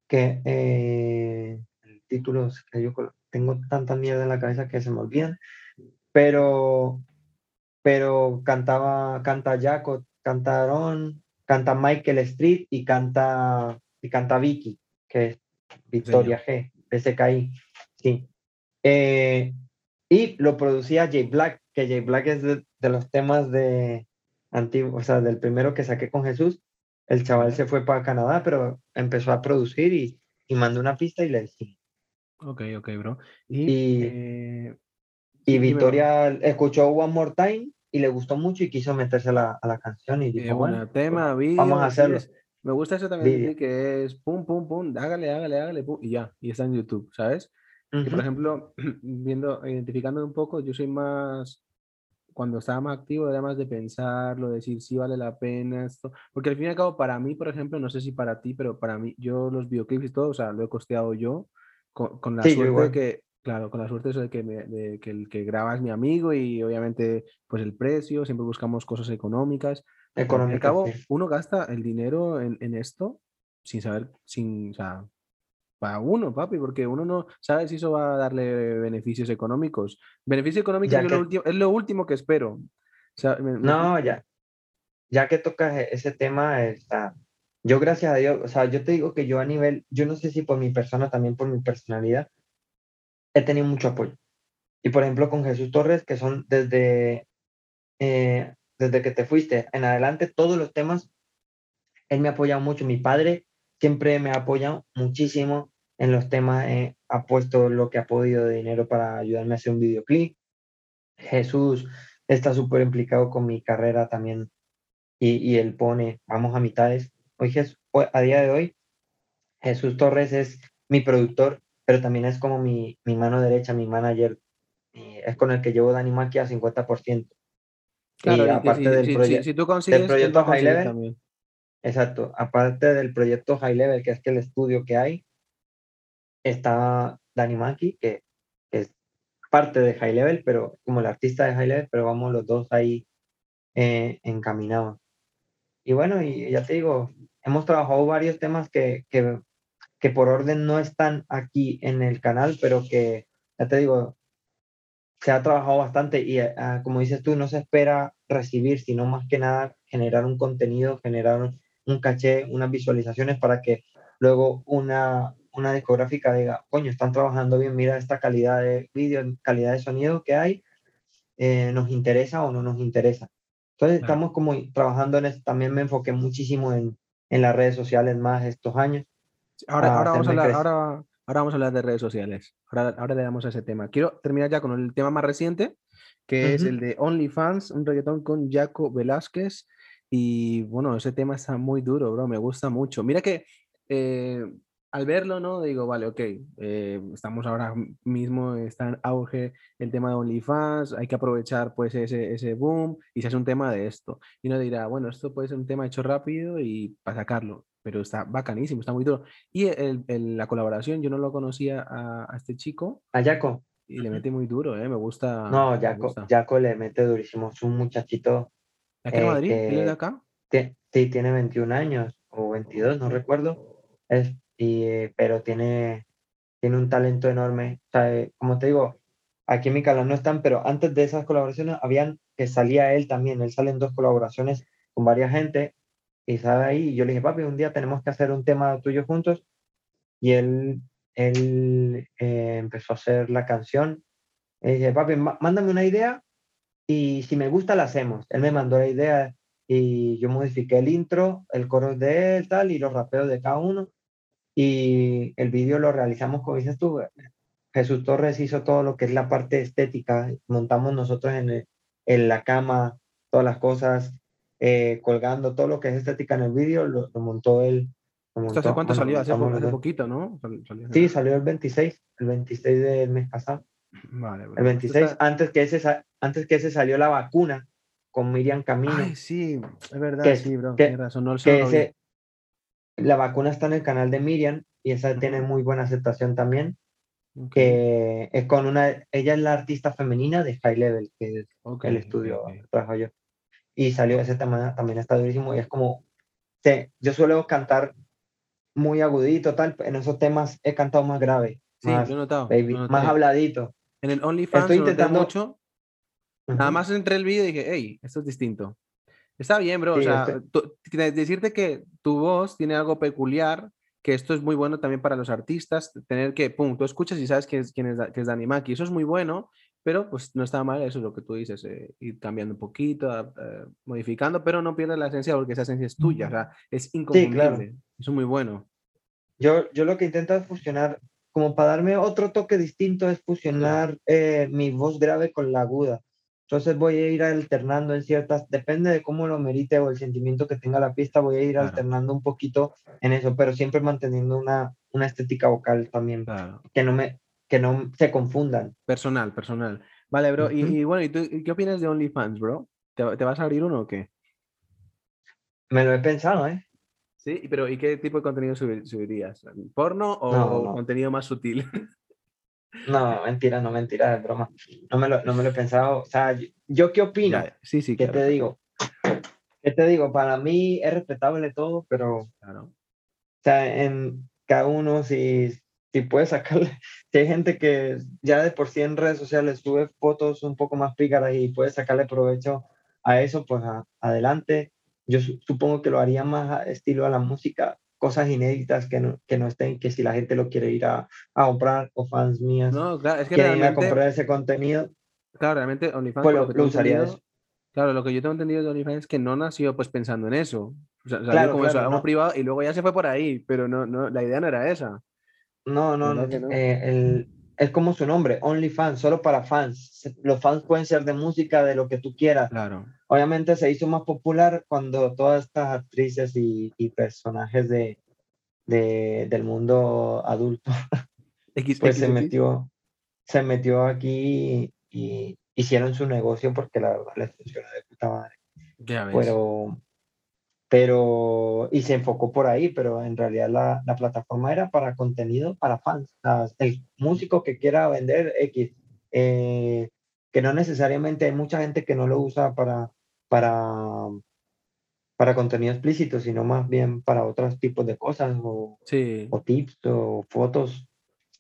Speaker 2: que eh, el título que yo tengo tanta mierda en la cabeza que se me olvidan, pero pero cantaba, canta Jaco, canta Aaron, canta Michael Street y canta, y canta Vicky, que es Victoria G, SKI, sí. Eh, y lo producía Jay Black, que Jay Black es de, de los temas de antiguo, o sea, del primero que saqué con Jesús. El chaval se fue para Canadá, pero empezó a producir y, y mandó una pista y le dije.
Speaker 1: Ok, ok, bro. Y,
Speaker 2: Y-
Speaker 1: eh,
Speaker 2: Y. Victoria escuchó One More Time y le gustó mucho y quiso meterse a la, a la canción y
Speaker 1: Eh,
Speaker 2: dijo,
Speaker 1: bueno,
Speaker 2: bueno,
Speaker 1: tema, vídeo.
Speaker 2: vamos a
Speaker 1: sí
Speaker 2: hacerlo.
Speaker 1: es- me gusta eso también ti, que es pum, pum, pum, hágale, hágale, hágale, pum, y ya, y está en YouTube, ¿sabes? Y por ejemplo, viendo, identificándome un poco, yo soy más, cuando estaba más activo, era más de pensarlo, decir si vale la pena esto, porque al fin y al cabo, para mí, por ejemplo, no sé si para ti, pero para mí, yo los videoclips y todo, o sea, lo he costeado yo, con, con la
Speaker 2: Sí,
Speaker 1: suerte de que, claro, con la suerte de que, me- de que el que graba es mi amigo y obviamente, pues el precio, siempre buscamos cosas económicas. Y al cabo,
Speaker 2: sí.
Speaker 1: uno gasta el dinero en, en esto sin saber, sin, o sea, para uno, papi, porque uno no sabe si eso va a darle beneficios económicos. Beneficio económico
Speaker 2: que-
Speaker 1: lo es lo último que espero. O sea, me- me
Speaker 2: No, ya, ya que tocas e- ese tema, está, yo gracias a Dios, o sea, yo te digo que yo a nivel, yo no sé si por mi persona, también por mi personalidad, he tenido mucho apoyo. Y por ejemplo con Jesús Torres, que son desde, eh, desde que te fuiste en adelante, todos los temas, él me ha apoyado mucho. Mi padre siempre me ha apoyado muchísimo en los temas, eh, ha puesto lo que ha podido de dinero para ayudarme a hacer un videoclip. Jesús está súper implicado con mi carrera también y, y él pone, vamos a mitades. Hoy, Jes- hoy- a día de hoy, Jesús Torres es mi productor, pero también es como mi, mi mano derecha, mi manager, y es con el que llevo Dani Maki a 50%.
Speaker 1: Claro,
Speaker 2: y
Speaker 1: y
Speaker 2: aparte
Speaker 1: si,
Speaker 2: del
Speaker 1: si- si-
Speaker 2: proyecto,
Speaker 1: si tú consigues, él
Speaker 2: proyecto
Speaker 1: a
Speaker 2: High Level,
Speaker 1: también.
Speaker 2: exacto, aparte del proyecto High Level, que es que el estudio que hay, está Dani Maki, que, que es parte de High Level, pero como el artista de High Level, pero vamos los dos ahí eh, encaminados. Y bueno, y ya te digo, hemos trabajado varios temas que, que, que por orden no están aquí en el canal, pero que, ya te digo, se ha trabajado bastante y ah, como dices tú, no se espera recibir, sino más que nada generar un contenido, generar un caché, unas visualizaciones para que luego una, una discográfica diga, coño, están trabajando bien, mira esta calidad de vídeo, calidad de sonido que hay, eh, nos interesa o no nos interesa. Entonces estamos como trabajando en esto, también me enfoqué muchísimo en, en las redes sociales más estos años.
Speaker 1: Ahora, ahora, vamos a hablar, ahora, Ahora vamos a hablar de redes sociales. Ahora, ahora le damos a ese tema. Quiero terminar ya con el tema más reciente, que es el de OnlyFans, un reggaetón con Jaco Velázquez. Y bueno, ese tema está muy duro, bro. Me gusta mucho. Mira que eh, al verlo, ¿no? Digo, vale, ok, eh, estamos ahora mismo, está en auge el tema de OnlyFans, hay que aprovechar pues ese, ese boom y se hace un tema de esto. Y uno dirá, bueno, esto puede ser un tema hecho rápido y para sacarlo pero está bacanísimo, está muy duro. Y el, la colaboración, yo no lo conocía a, este chico.
Speaker 2: A Jaco.
Speaker 1: Y le mete muy duro, ¿eh? Me gusta.
Speaker 2: No, Jaco, le mete durísimo. Es un muchachito.
Speaker 1: ¿Aquí en Madrid? ¿Él es de acá?
Speaker 2: Sí, tiene 21 años o 22, no recuerdo. Es, y, pero tiene, tiene un talento enorme. Eh, como te digo, aquí en mi canal no están, pero antes de esas colaboraciones habían que salía él también. Él sale en dos colaboraciones con varias gente y estaba ahí. Y yo le dije, papi, un día tenemos que hacer un tema tuyo juntos. Y él, él eh, empezó a hacer la canción. Y dije, papi, mándame una idea y si me gusta la hacemos. Él me mandó la idea y yo modifiqué el intro, el coro de él, tal, y los rapeos de cada uno. Y el vídeo lo realizamos, como dices tú, Jesús Torres hizo todo lo que es la parte estética. Montamos nosotros en, en la cama todas las cosas, eh, colgando todo lo que es estética en el vídeo, lo, montó él.
Speaker 1: ¿Hace cuánto salió? Hace, poquito, ¿no?
Speaker 2: sí, salió el 26, el 26 del mes pasado. Vale, El 26, antes, que ese, antes que ese salió la vacuna con Miriam Camino.
Speaker 1: Ay, sí, es verdad, sí, bro, que, razón, no
Speaker 2: ese, La vacuna está en el canal de Miriam y esa tiene muy buena aceptación también. Que es con una, ella es la artista femenina de High Level, que es el estudio trabajo yo y salió ese tema, también está durísimo y es como, sí, yo suelo cantar muy agudito, tal, en esos temas he cantado más grave.
Speaker 1: Sí, más,
Speaker 2: notado, más habladito.
Speaker 1: En el OnlyFans estoy intentando mucho. Nada más entré el vídeo y dije, hey, esto es distinto. Está bien, bro. o sea, decirte que tu voz tiene algo peculiar, que esto es muy bueno también para los artistas, tener que, pum, tú escuchas y sabes quién es, quién es, que es Dani Maki. Eso es muy bueno pero pues no está mal, eso es lo que tú dices, eh, ir cambiando un poquito, eh, modificando, pero no pierdas la esencia porque esa esencia es tuya, o sea, es inconfundible, eso es muy bueno.
Speaker 2: Yo, yo lo que intento es fusionar, como para darme otro toque distinto, es fusionar eh, mi voz grave con la aguda. Entonces voy a ir alternando en ciertas, depende de cómo lo merite o el sentimiento que tenga la pista, voy a ir alternando un poquito en eso, pero siempre manteniendo una, una estética vocal también, que no me, que no se confundan.
Speaker 1: Personal, personal. Vale, bro. y, bueno, ¿y tú qué opinas de OnlyFans, bro? ¿Te, vas a abrir uno o qué?
Speaker 2: Me lo he pensado, ¿eh?
Speaker 1: Sí, pero ¿y qué tipo de contenido subirías? ¿Porno o contenido más sutil?
Speaker 2: No, mentira, no mentira, es broma. No me, lo, no me lo he pensado. O sea, ¿yo, qué opino?
Speaker 1: sí, sí.
Speaker 2: ¿Qué te digo? ¿Qué te digo? Para mí es respetable todo, pero. Claro. O sea, en cada uno, si, si puedes sacarle, si hay gente que ya de por sí en redes sociales sube fotos un poco más pícaras y puedes sacarle provecho a eso, pues adelante. Yo supongo que lo haría más estilo a la música, cosas inéditas que no, que no estén, que si la gente lo quiere ir a, a comprar o fans mías
Speaker 1: no, claro, es que
Speaker 2: quieren ir a comprar ese contenido.
Speaker 1: Claro, realmente OnlyFans
Speaker 2: pues lo, usaría eso.
Speaker 1: Claro, lo que yo tengo entendido de OnlyFans es que no nació pues pensando en eso. O sea, salió como eso, algo privado y luego ya se fue por ahí, pero no, no, la idea no era esa.
Speaker 2: No, no, no. Eh, el, es como su nombre, OnlyFans, solo para fans. Los fans pueden ser de música, de lo que tú quieras.
Speaker 1: Claro.
Speaker 2: Obviamente se hizo más popular cuando todas estas actrices y, y personajes de, de, del mundo adulto pues se metió se metió aquí y, hicieron su negocio porque la verdad les funciona de puta madre.
Speaker 1: Ya ves.
Speaker 2: Pero, pero, y se enfocó por ahí, pero en realidad la, la plataforma era para contenido para fans, el músico que quiera vender X, eh, que no necesariamente hay mucha gente que no lo usa para, para, para contenido explícito, sino más bien para otros tipos de cosas, o, o tips, o fotos.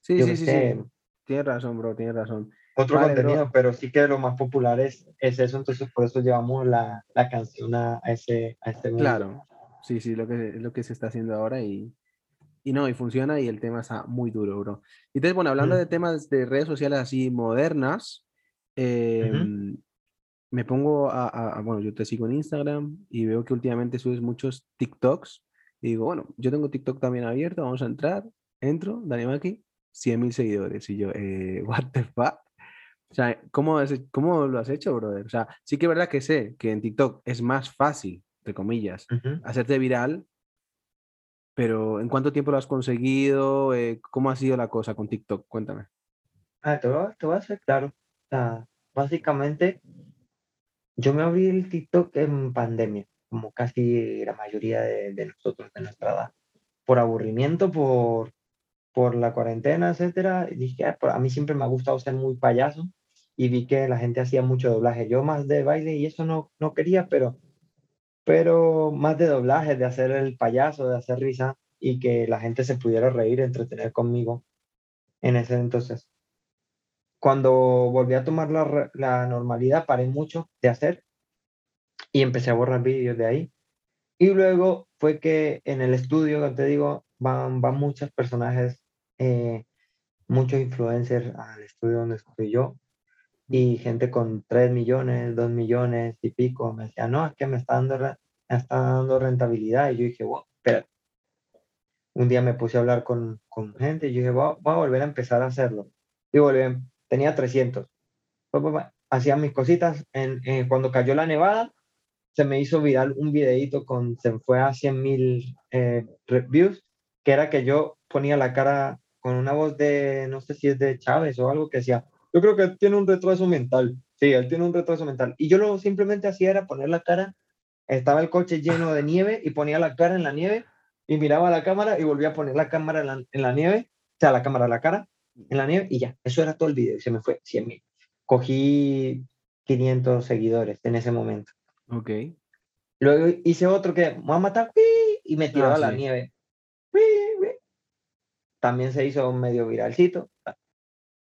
Speaker 1: Sí, sí, sí, sí, Tienes razón, bro, tienes razón.
Speaker 2: Otro
Speaker 1: Vale,
Speaker 2: contenido,
Speaker 1: bro.
Speaker 2: pero sí que lo más popular es, es eso, entonces por eso llevamos la, la canción a, ese, a este mundo.
Speaker 1: Claro, sí, sí, lo que, lo que se está haciendo ahora y, y no, y funciona y el tema está muy duro, bro. Y Entonces, bueno, hablando
Speaker 2: Mm.
Speaker 1: de temas de redes sociales así modernas, em, me pongo a, a- a- bueno, yo te sigo en Instagram y veo que últimamente subes muchos TikToks y digo, bueno, yo tengo TikTok también abierto, vamos a entrar, entro, Dani Maki, 100.000 seguidores y yo, eh, what the fuck? O sea, ¿cómo, has he- ¿cómo lo has hecho, brother? O sea, sí que es verdad que sé que en TikTok es más fácil, entre comillas,
Speaker 2: Ujú.
Speaker 1: hacerte viral, pero ¿en cuánto tiempo lo has conseguido? Eh, ¿cómo ha sido la cosa con TikTok? Cuéntame.
Speaker 2: Ah, te voy, te voy a ser claro. O sea, básicamente, yo me abrí el TikTok en pandemia, como casi la mayoría de, de nosotros de nuestra edad, por aburrimiento, por, por la cuarentena, etcétera. Y dije, "Ah, a mí siempre me ha gustado ser muy payaso y vi que la gente hacía mucho doblaje. Yo más de baile y eso no, no quería, pero, pero más de doblaje, de hacer el payaso, de hacer risa y que la gente se pudiera reír, entretener conmigo en ese entonces cuando volví a tomar la, la normalidad, paré mucho de hacer y empecé a borrar vídeos de ahí. Y luego fue que en el estudio, te digo, van, van muchos personajes, eh, muchos influencers al estudio donde estoy yo y gente con 3 millones, 2 millones y pico me decía, no, es que me está dando, me está dando rentabilidad. Y yo dije, wow, espera. Un día me puse a hablar con, con gente y yo dije, voy voy a volver a empezar a hacerlo. Y volví, tenía 300 pa, pa, pa, hacía mis cositas. En, en- cuando cayó la nevada, se me hizo viral un videito con, se fue a 100 mil eh, reviews, que era que yo ponía la cara con una voz de, no sé si es de Chávez o algo que decía, yo creo que él tiene un retraso mental. Sí, él tiene un retraso mental. Y yo lo simplemente hacía era poner la cara, estaba el coche lleno de nieve y ponía la cara en la nieve y miraba a la cámara y volvía a poner la cámara en la, en la nieve, o sea, la cámara, la cara en la nieve y ya, eso era todo el video y se me fue 100 mil. Cogí 500 seguidores en ese momento.
Speaker 1: Ok.
Speaker 2: Luego hice otro que me va a matar y me tiraba
Speaker 1: Ah,
Speaker 2: a la
Speaker 1: sí.
Speaker 2: nieve. También se hizo medio viralcito.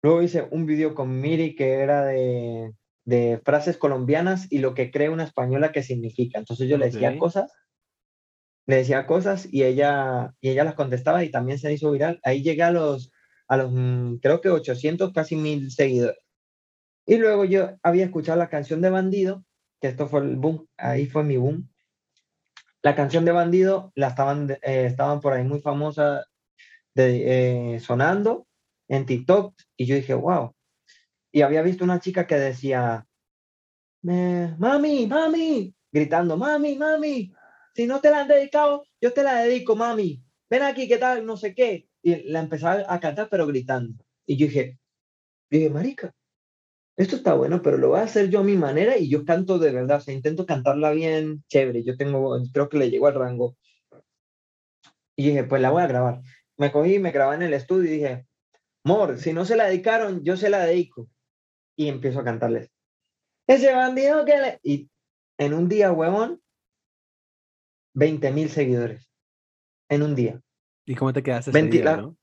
Speaker 2: Luego hice un video con Miri que era de, de frases colombianas y lo que cree una española que significa. Entonces yo le decía cosas, le decía cosas y ella, y ella las contestaba y también se hizo viral. Ahí llegué a los, a los mm, creo que 800, casi mil seguidores. Y luego yo había escuchado la canción de Bandido, que esto fue el boom, ahí fue mi boom. La canción de Bandido la estaban, eh, estaban por ahí muy famosa de, eh, sonando en TikTok y yo dije, wow. Y había visto una chica que decía, "Me- mami, mami, gritando, mami, mami, si no te la han dedicado, yo te la dedico, mami. Ven aquí, ¿qué tal? No sé qué. Y la empezaba a cantar, pero gritando. Y yo dije, dije, marica, esto está bueno, pero lo voy a hacer yo a mi manera y yo canto de verdad, o sea, intento cantarla bien, chévere, yo tengo, creo que le llego al rango. Y dije, pues la voy a grabar. Me cogí, me grabé en el estudio y dije, Mor, si no se la dedicaron, yo se la dedico. Y empiezo a cantarles. Ese bandido que le... Y en un día, huevón, 20 mil seguidores. En un día.
Speaker 1: ¿Y cómo te quedaste ese
Speaker 2: Venti-
Speaker 1: día,
Speaker 2: la-
Speaker 1: bro?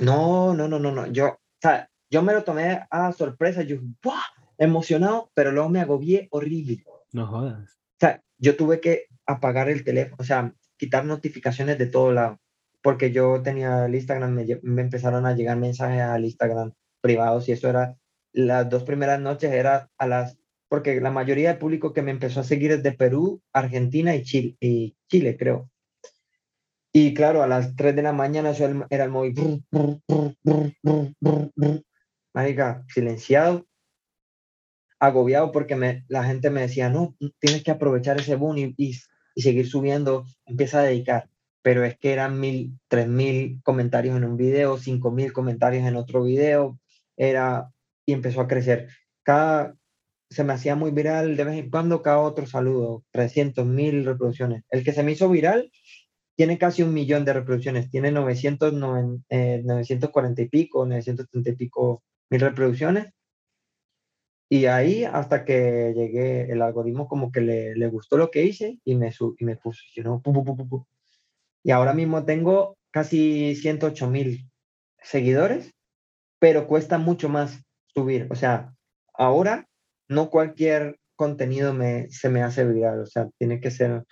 Speaker 2: No, no, no, no, no. Yo, o sea, yo me lo tomé a sorpresa, yo, ¡buah! emocionado, pero luego me agobié horrible.
Speaker 1: No jodas.
Speaker 2: O sea, yo tuve que apagar el teléfono, o sea, quitar notificaciones de todo lado, porque yo tenía el Instagram, me, me empezaron a llegar mensajes al Instagram privados y eso era, las dos primeras noches era a las, porque la mayoría del público que me empezó a seguir es de Perú, Argentina y Chile, y Chile creo. Y claro, a las 3 de la mañana era el- móvil. Marica, silenciado, agobiado porque me, la gente me decía, no, tienes que aprovechar ese boom y, y- y seguir subiendo, empieza a dedicar. Pero es que eran mil, tres mil comentarios en un video, cinco mil comentarios en otro video, era, y empezó a crecer. Cada, se me hacía muy viral de vez en cuando cada otro saludo, 300 mil reproducciones. El que se me hizo viral tiene casi un millón de reproducciones, tiene 909, eh, 940 y pico, 930 y pico mil reproducciones. Y ahí hasta que llegué, el algoritmo como que le, le gustó lo que hice y me, su- y me posicionó. pu, pu, pu, pu, pu. Y ahora mismo tengo casi 108 mil seguidores, pero cuesta mucho más subir. O sea, ahora no cualquier contenido me, se me hace viral, o sea, tiene que ser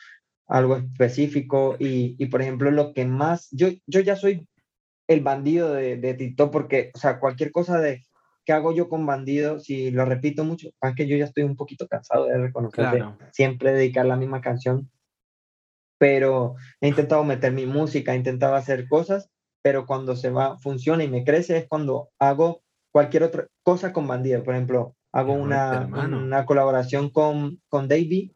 Speaker 2: algo específico y, y por ejemplo, lo que más, yo, yo ya soy el bandido de, de TikTok porque, o sea, cualquier cosa de que hago yo con bandido, si lo repito mucho, es que yo ya estoy un poquito cansado de reconocer, siempre dedicar la misma canción, pero he intentado meter mi música, he intentado hacer cosas, pero cuando se va, funciona y me crece es cuando hago cualquier otra cosa con bandido, por ejemplo, hago una, una, colaboración con, con Davey,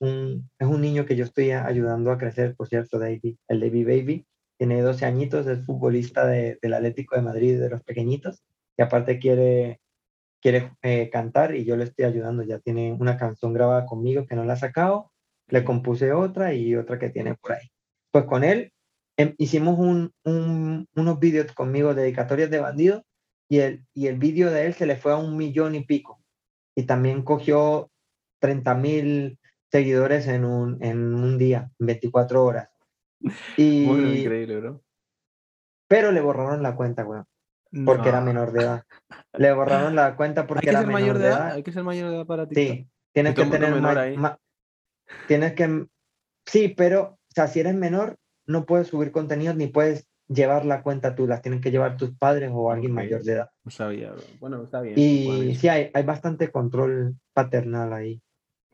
Speaker 2: un, es un niño que yo estoy ayudando a crecer, por cierto, Davey, el Davey Baby, tiene 12 añitos, es futbolista de, del Atlético de Madrid de los pequeñitos, y aparte quiere, quiere eh, cantar y yo le estoy ayudando, ya tiene una canción grabada conmigo que no la ha sacado, le compuse otra y otra que tiene por ahí. Pues con él em, hicimos un, un, unos vídeos conmigo, dedicatorias de bandido, y el, y el vídeo de él se le fue a un millón y pico. Y también cogió 30 mil seguidores en un, en un día, en 24 horas. Y, increíble, bro. Pero le borraron la cuenta, weón. Porque era menor de edad. Le borraron la cuenta porque era menor de edad?
Speaker 1: Hay que ser mayor de edad para ti.
Speaker 2: Sí, tienes que tener menor Tienes que. Sí, pero, o sea, si eres menor, no puedes subir contenido ni puedes llevar la cuenta tú, las tienen que llevar tus padres o alguien mayor de edad.
Speaker 1: No sabía, Bueno, está bien.
Speaker 2: Y sí, hay, hay bastante control paternal ahí.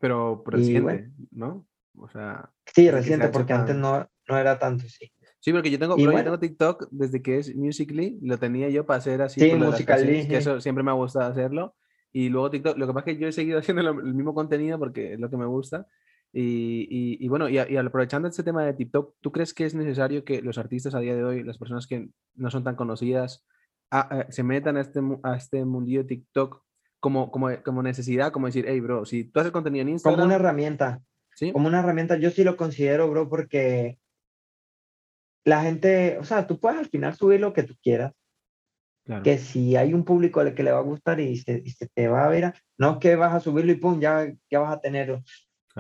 Speaker 1: Pero reciente, ¿no? O sea.
Speaker 2: Sí, reciente, porque antes no, no era tanto, sí.
Speaker 1: Sí, porque yo tengo, yo tengo TikTok desde que es Musically, lo tenía yo para hacer así. Sí, Musically. Que eso siempre me ha gustado hacerlo. Y luego TikTok, lo que pasa es que yo he seguido haciendo el mismo contenido porque es lo que me gusta. Y, y, bueno, y, aprovechando este tema de TikTok, ¿tú crees que es necesario que los artistas a día de hoy, las personas que no son tan conocidas, se metan a este, a este mundillo de TikTok como, como, como necesidad, como decir, hey, bro, si tú haces contenido en Instagram...
Speaker 2: Como una herramienta. ¿Sí? Como una herramienta, yo sí lo considero, bro, porque la gente, o sea, tú puedes al final subir lo que tú quieras. Que si hay un público al que le va a gustar y se, te va a ver, no es que vas a subirlo y pum, ya, ya vas a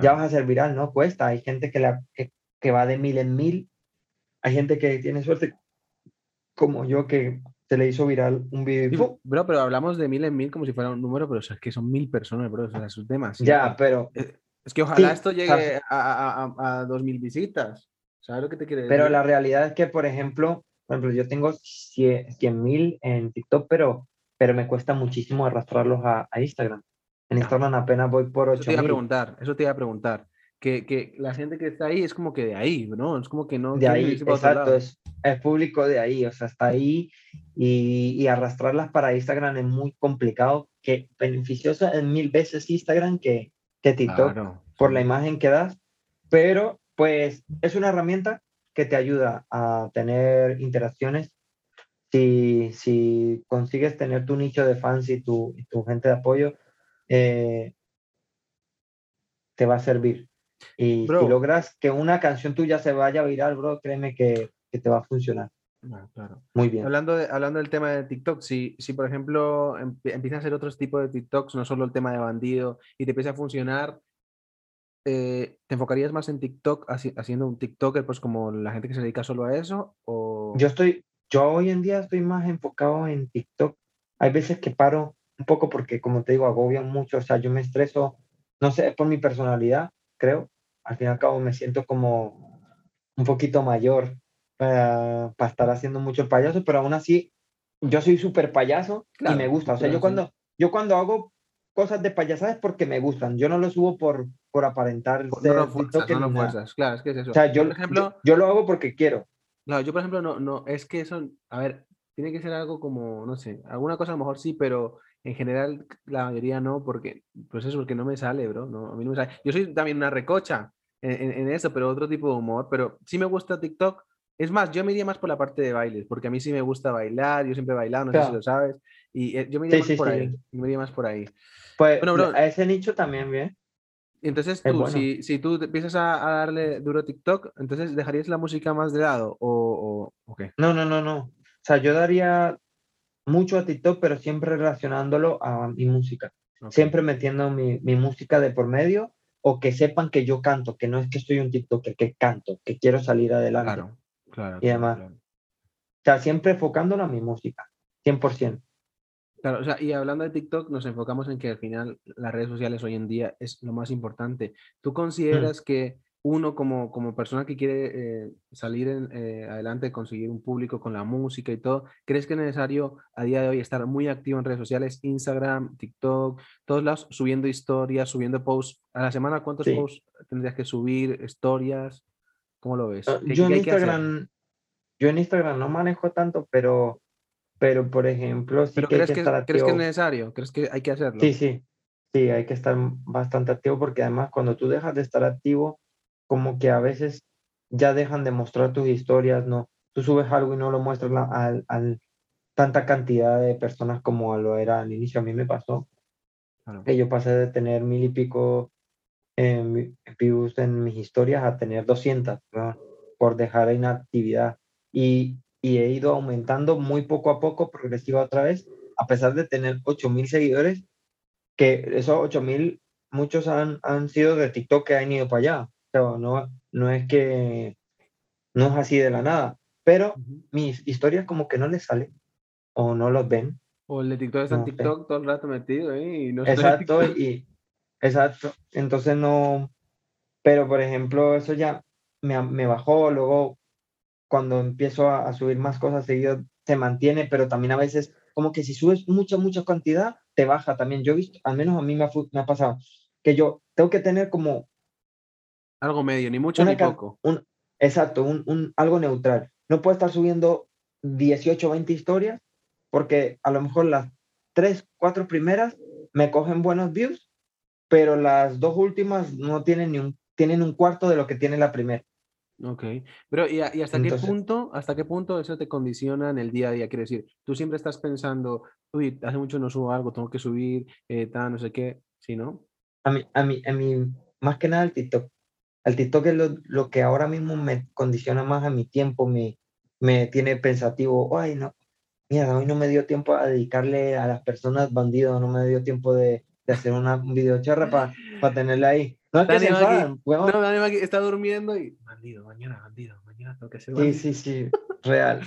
Speaker 2: ya vas a ser viral, ¿no? Cuesta. Hay gente que, la, que, va de mil en mil. Hay gente que tiene suerte, como yo, que se le hizo viral un video.
Speaker 1: bro, pero hablamos de mil en mil como si fuera un número, pero es que son mil personas, bro. O sea, esos temas.
Speaker 2: Ya, pero.
Speaker 1: Es, que ojalá esto llegue a, a, a, dos mil visitas. ¿Sabes lo que te quiere
Speaker 2: decir? Pero la realidad es que, por ejemplo, por ejemplo yo tengo 100 mil en TikTok, pero, pero me cuesta muchísimo arrastrarlos a, Instagram. En Instagram apenas voy por 8
Speaker 1: Eso te iba a preguntar, eso te iba a preguntar. Que, que, la gente que está ahí es como que de ahí, ¿no? Es como que no.
Speaker 2: De ahí, exacto, es, es, público de ahí, o sea, está ahí y, y, arrastrarlas para Instagram es muy complicado, que beneficioso es mil veces Instagram que, que TikTok por la imagen que das, pero pues es una herramienta que te ayuda a tener interacciones. Si, si consigues tener tu nicho de fans y tu, tu gente de apoyo, eh, te va a servir. Y si logras que una canción tuya se vaya a viral, bro, créeme que, que te va a funcionar.
Speaker 1: Ah, claro.
Speaker 2: Muy bien.
Speaker 1: Hablando, de, hablando del tema de TikTok, si, si por ejemplo empiezas a hacer otros tipos de TikToks, no solo el tema de bandido, y te empieza a funcionar, eh, ¿te enfocarías más en TikTok, haciendo un TikToker, pues como la gente que se dedica solo a eso? O...
Speaker 2: Yo estoy, yo hoy en día estoy más enfocado en TikTok. Hay veces que paro un poco porque, como te digo, agobian mucho, o sea, yo me estreso, no sé, por mi personalidad, creo. Al fin y al cabo me siento como un poquito mayor para, para estar haciendo mucho payaso, pero aún así yo soy súper payaso y me gusta. O sea, yo cuando, yo cuando hago cosas de payasadas porque me gustan. Yo no lo subo por, por aparentar.
Speaker 1: No lo fuerzas, no lo fuerzas. Claro, es que es eso.
Speaker 2: O sea, yo, por ejemplo, yo, lo hago porque quiero.
Speaker 1: No, yo por ejemplo no, no, es que eso, a ver, tiene que ser algo como, no sé, alguna cosa a lo mejor sí, pero en general la mayoría no, porque, pues eso, porque no me sale, bro, no, a mí no me sale. Yo soy también una recocha en, en, eso, pero otro tipo de humor, pero sí me gusta TikTok. Es más, yo me iría más por la parte de bailes, porque a mí sí me gusta bailar, yo siempre he bailado, no sé si lo sabes, y eh, yo me iría más por ahí, me iría más por ahí.
Speaker 2: Pues a ese nicho también bien.
Speaker 1: Entonces tú, si, si, tú empiezas a, darle duro TikTok, entonces ¿dejarías la música más de lado o, o, qué?
Speaker 2: No, no, no, no. O sea, yo daría mucho a TikTok, pero siempre relacionándolo a mi música. Siempre metiendo mi, mi, música de por medio o que sepan que yo canto, que no es que estoy un TikToker, que canto, que quiero salir adelante.
Speaker 1: Claro, claro.
Speaker 2: Y además, o sea, siempre enfocándolo a mi música, 100%.
Speaker 1: Claro, o sea, y hablando de TikTok, nos enfocamos en que al final las redes sociales hoy en día es lo más importante. ¿Tú
Speaker 2: Mm.
Speaker 1: consideras que uno como, como persona que quiere eh, salir en, eh, adelante, conseguir un público con la música y todo, ¿crees que es necesario a día de hoy estar muy activo en redes sociales, Instagram, TikTok, todos lados, subiendo historias, subiendo posts? ¿A la semana cuántos
Speaker 2: Sí.
Speaker 1: posts tendrías que subir, historias? ¿Cómo lo ves?
Speaker 2: Ah,
Speaker 1: ¿Qué-
Speaker 2: Yo en? Instagram, yo en Instagram no manejo tanto, pero, pero por ejemplo, sí
Speaker 1: ¿Pero
Speaker 2: que
Speaker 1: crees
Speaker 2: que
Speaker 1: que, crees que es necesario? ¿Crees que hay que hacerlo?
Speaker 2: Sí, sí, sí, hay que estar bastante activo porque además cuando tú dejas de estar activo, como que a veces ya dejan de mostrar tus historias, ¿no? Tú subes algo y no lo muestras la- al, al- tanta cantidad de personas como lo era al inicio. A mí me pasó
Speaker 1: Claro.
Speaker 2: que yo pasé de tener mil y pico eh, views en mis historias a tener 200, ¿no? por dejar inactividad. Y, y he ido aumentando muy poco a poco, progresiva otra vez, a pesar de tener 8000 seguidores, que esos 8000, muchos han, han sido de TikTok que han ido para allá. Sea, no, no es que no es así de la nada, pero
Speaker 1: Ujú.
Speaker 2: mis historias como que no les salen o no los ven.
Speaker 1: O el de TikTok está en
Speaker 2: sé.
Speaker 1: TikTok todo el rato metido, ¿eh? Y no
Speaker 2: Exacto, y exacto. Entonces no, pero por ejemplo, eso ya me, me bajó, luego cuando empiezo a, a subir más cosas seguido se mantiene, pero también a veces como que si subes mucha, mucha cantidad, te baja también. Yo he visto, al menos a mí me ha, me ha pasado, que yo tengo que tener como
Speaker 1: Algo medio, ni mucho
Speaker 2: una
Speaker 1: ni poco.
Speaker 2: un, exacto, un, un- algo neutral. No puedo estar subiendo 18 o 20 historias porque a lo mejor las 3, 4 primeras me cogen buenos views, pero las dos últimas no tienen ni un, tienen un cuarto de lo que tiene la primera.
Speaker 1: Ok. Pero, ¿y, a- y hasta
Speaker 2: Entonces-
Speaker 1: qué punto, hasta qué punto eso te condiciona en el día a día? Quiero decir, tú siempre estás pensando, uy, hace mucho no subo algo, tengo que subir, eh, tal, no sé qué, ¿sí, no?
Speaker 2: A mí, a mí, a mí más que nada el TikTok. El TikTok es lo, lo que ahora mismo me condiciona más a mi tiempo, me, me tiene pensativo. Ay, no, mira, hoy no me dio tiempo a dedicarle a las personas bandidos, no me dio tiempo de, de hacer una, un video charra para tenerla ahí. No es que
Speaker 1: Dani
Speaker 2: se enfadan, weón.
Speaker 1: No, Dani está durmiendo y, bandido, mañana, bandido, mañana tengo que ser
Speaker 2: Sí,
Speaker 1: bandido.
Speaker 2: sí, sí, real.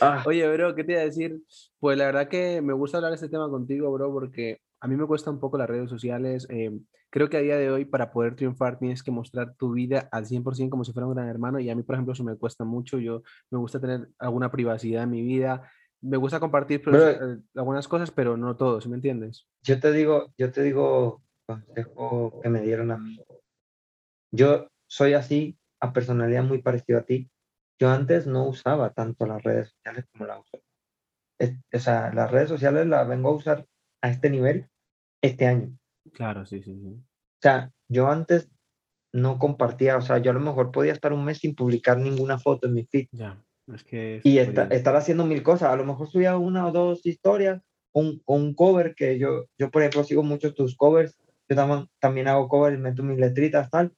Speaker 2: Ah,
Speaker 1: Oye, bro, ¿qué te iba a decir? Pues la verdad que me gusta hablar de este tema contigo, bro, porque a mí me cuesta un poco las redes sociales. eh, creo que a día de hoy para poder triunfar tienes que mostrar tu vida al 100% como si fuera un gran hermano y a mí, por ejemplo, eso me cuesta mucho. Yo me gusta tener alguna privacidad en mi vida. Me gusta compartir pues,
Speaker 2: Bro.
Speaker 1: eh, algunas cosas, pero no todo, ¿sí me entiendes?
Speaker 2: yo te digo, yo te digo consejo que me dieron a mí. Yo soy así, a personalidad muy parecido a ti. Yo antes no usaba tanto las redes sociales como las uso. Es- o sea, las redes sociales las vengo a usar a este nivel este año.
Speaker 1: Claro, sí, sí, sí.
Speaker 2: O sea, yo antes no compartía, o sea, yo a lo mejor podía estar un mes sin publicar ninguna foto en mi feed
Speaker 1: Ya, es que...
Speaker 2: y
Speaker 1: jodido.
Speaker 2: estar haciendo mil cosas. A lo mejor subía una o dos historias, un, un cover que yo, yo, por ejemplo, sigo mucho tus covers. Yo tam- también hago covers, meto mis letritas, tal.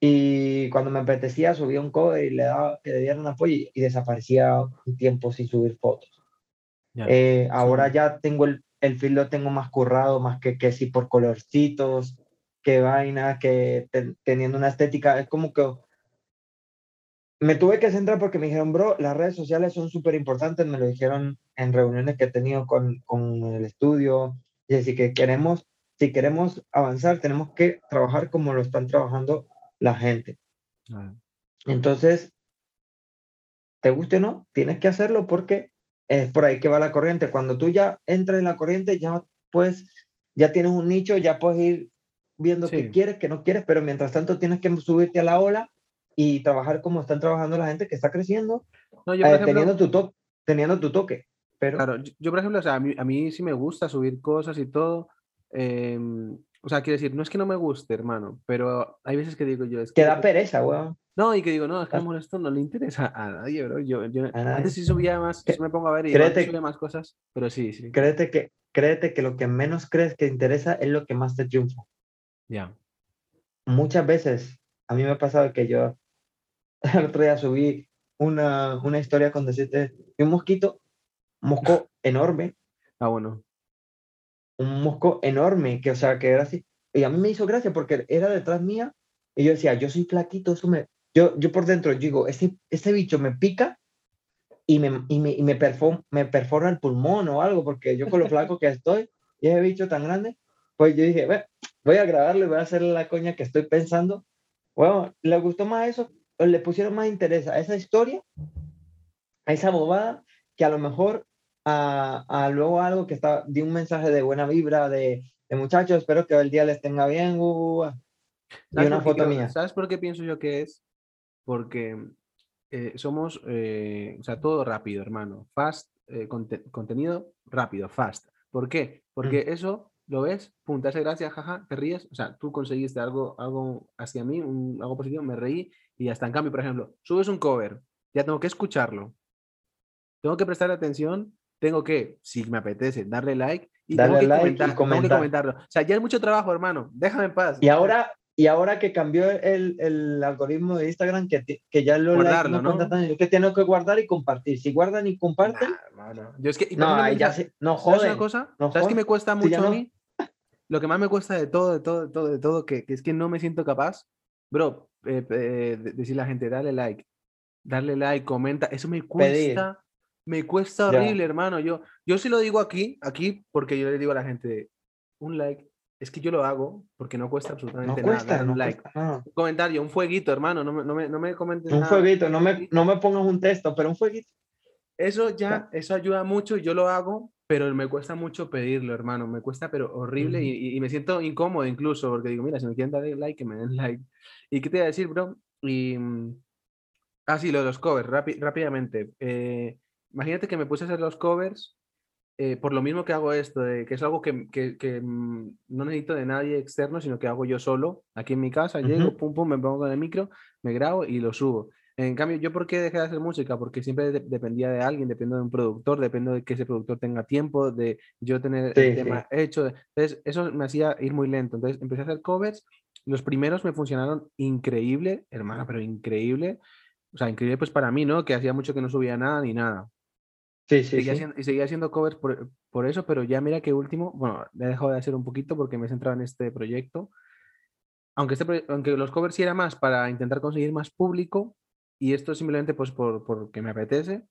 Speaker 2: Y cuando me apetecía, subía un cover y le daba que le dieran apoyo y, y desaparecía un tiempo sin subir fotos.
Speaker 1: Ya.
Speaker 2: Eh, ahora
Speaker 1: Sí.
Speaker 2: ya tengo el, el feed lo tengo más currado, más que, que si por colorcitos, que vaina, que ten- teniendo una estética. Es como que me tuve que centrar porque me dijeron, bro, las redes sociales son súper importantes. Me lo dijeron en reuniones que he tenido con, con el estudio. Y así que queremos, si queremos avanzar, tenemos que trabajar como lo están trabajando la gente. Entonces, te guste o no, tienes que hacerlo porque es por ahí que va la corriente. Cuando tú ya entras en la corriente, ya pues, ya tienes un nicho, ya puedes ir viendo
Speaker 1: Sí.
Speaker 2: qué quieres, qué no quieres, pero mientras tanto tienes que subirte a la ola y trabajar como están trabajando la gente que está creciendo,
Speaker 1: No, yo,
Speaker 2: eh,
Speaker 1: ejemplo,
Speaker 2: teniendo, tu to- teniendo tu toque. Pero
Speaker 1: Claro, yo, yo, por ejemplo, o sea, a mí, a mí sí me gusta subir cosas y todo. em, o sea, quiero decir, no es que no me guste, hermano, pero hay veces que digo yo, es
Speaker 2: que
Speaker 1: que...
Speaker 2: da pereza, weón.
Speaker 1: No, y que digo, no, es que
Speaker 2: Ah.
Speaker 1: mejor esto no le interesa a nadie, bro. Yo, yo
Speaker 2: nadie.
Speaker 1: antes sí subía más, sí me pongo a ver y
Speaker 2: créete-
Speaker 1: subía más cosas, pero sí, sí,
Speaker 2: Créete que, créete que lo que menos crees que interesa es lo que más te triunfa.
Speaker 1: ya.
Speaker 2: muchas veces a mí me ha pasado que yo el otro día subí una, una historia con decirte un mosquito, mosco enorme,
Speaker 1: Ah, bueno,
Speaker 2: un mosco enorme, que o sea, que era así. Y a mí me hizo gracia porque era detrás mía y yo decía, yo soy flaquito, eso me... Yo, yo por dentro digo, ese, ese bicho me pica y me, y me, y me, me perfora el pulmón o algo, porque yo con lo flaco que estoy y ese bicho tan grande, pues yo dije, voy a grabarle, voy a hacer la coña que estoy pensando. Bueno, le gustó más eso, le pusieron más interés a esa historia, a esa bobada, que a lo mejor a, a luego algo que está, di un mensaje de buena vibra, de, de muchachos, espero que el día les tenga bien, uh, uh, uh". y una foto mía.
Speaker 1: ¿Sabes por qué pienso yo que es? Porque eh, somos, eh, o sea, todo rápido, hermano. Fast, eh, contenido rápido, fast. ¿Por qué? Porque mm. eso lo ves, te hace gracia, jaja, te ríes, o sea, tú conseguiste algo, algo hacia mí, un, algo positivo, me reí y hasta en cambio, por ejemplo, subes un cover, ya tengo que escucharlo, tengo que prestar atención, tengo que, si me apetece, darle like y, tengo que, comentar, tengo que comentarlo. O sea, ya es mucho trabajo, hermano, déjame en paz.
Speaker 2: Y ahora, y ahora que cambió el, el algoritmo de Instagram, que, que ya lo
Speaker 1: Guardarlo, no,
Speaker 2: ¿no? Tan, que tengo que guardar y compartir. Si guardan y comparten.
Speaker 1: Yo es que,
Speaker 2: no, ya se, no
Speaker 1: ¿Sabes una cosa? ¿Sabes qué me cuesta mucho a mí? Lo que más me cuesta de todo, de todo, de todo, de todo, que, que es que no me siento capaz, bro, eh, eh, decirle a la gente, dale like, darle like, comenta, eso me cuesta, me cuesta horrible, hermano. Yo, yo sí lo digo aquí, aquí, porque yo le digo a la gente, un like, es que yo lo hago porque no cuesta absolutamente nada. Un like. Un comentario, un fueguito, hermano. No me, no me, no me comentes
Speaker 2: Un fueguito, no me, no me pongas un texto, pero un fueguito.
Speaker 1: Eso ya, eso ayuda mucho. Yo lo hago, pero me cuesta mucho pedirlo, hermano. Me cuesta, pero horrible y, y, me siento incómodo incluso porque digo, mira, si me quieren dar like, que me den like. ¿Y qué te voy a decir, bro? Y. Mm, ah, sí, lo de los covers, rápidamente. Eh, imagínate que me puse a hacer los covers eh, por lo mismo que hago esto, de, que es algo que, que, que, mm, no necesito de nadie externo, sino que hago yo solo, aquí en mi casa, llego, pum, pum, me pongo con el micro, me grabo y lo subo. En cambio, ¿yo por qué dejé de hacer música? Porque siempre dependía de alguien, dependo de un productor, dependo de que ese productor tenga tiempo, de yo tener el tema hecho. Entonces, eso me hacía ir muy lento. Entonces, empecé a hacer covers. Los primeros me funcionaron increíble, hermana, pero increíble. O sea, increíble pues para mí, ¿no? Que hacía mucho que no subía nada ni nada.
Speaker 2: Sí, sí,
Speaker 1: seguía Haciendo, y seguía haciendo covers por, por, eso, pero ya mira que último, bueno, he dejado de hacer un poquito porque me he centrado en este proyecto. Aunque, este, aunque los covers sí era más para intentar conseguir más público, y esto simplemente pues por, porque me apetece.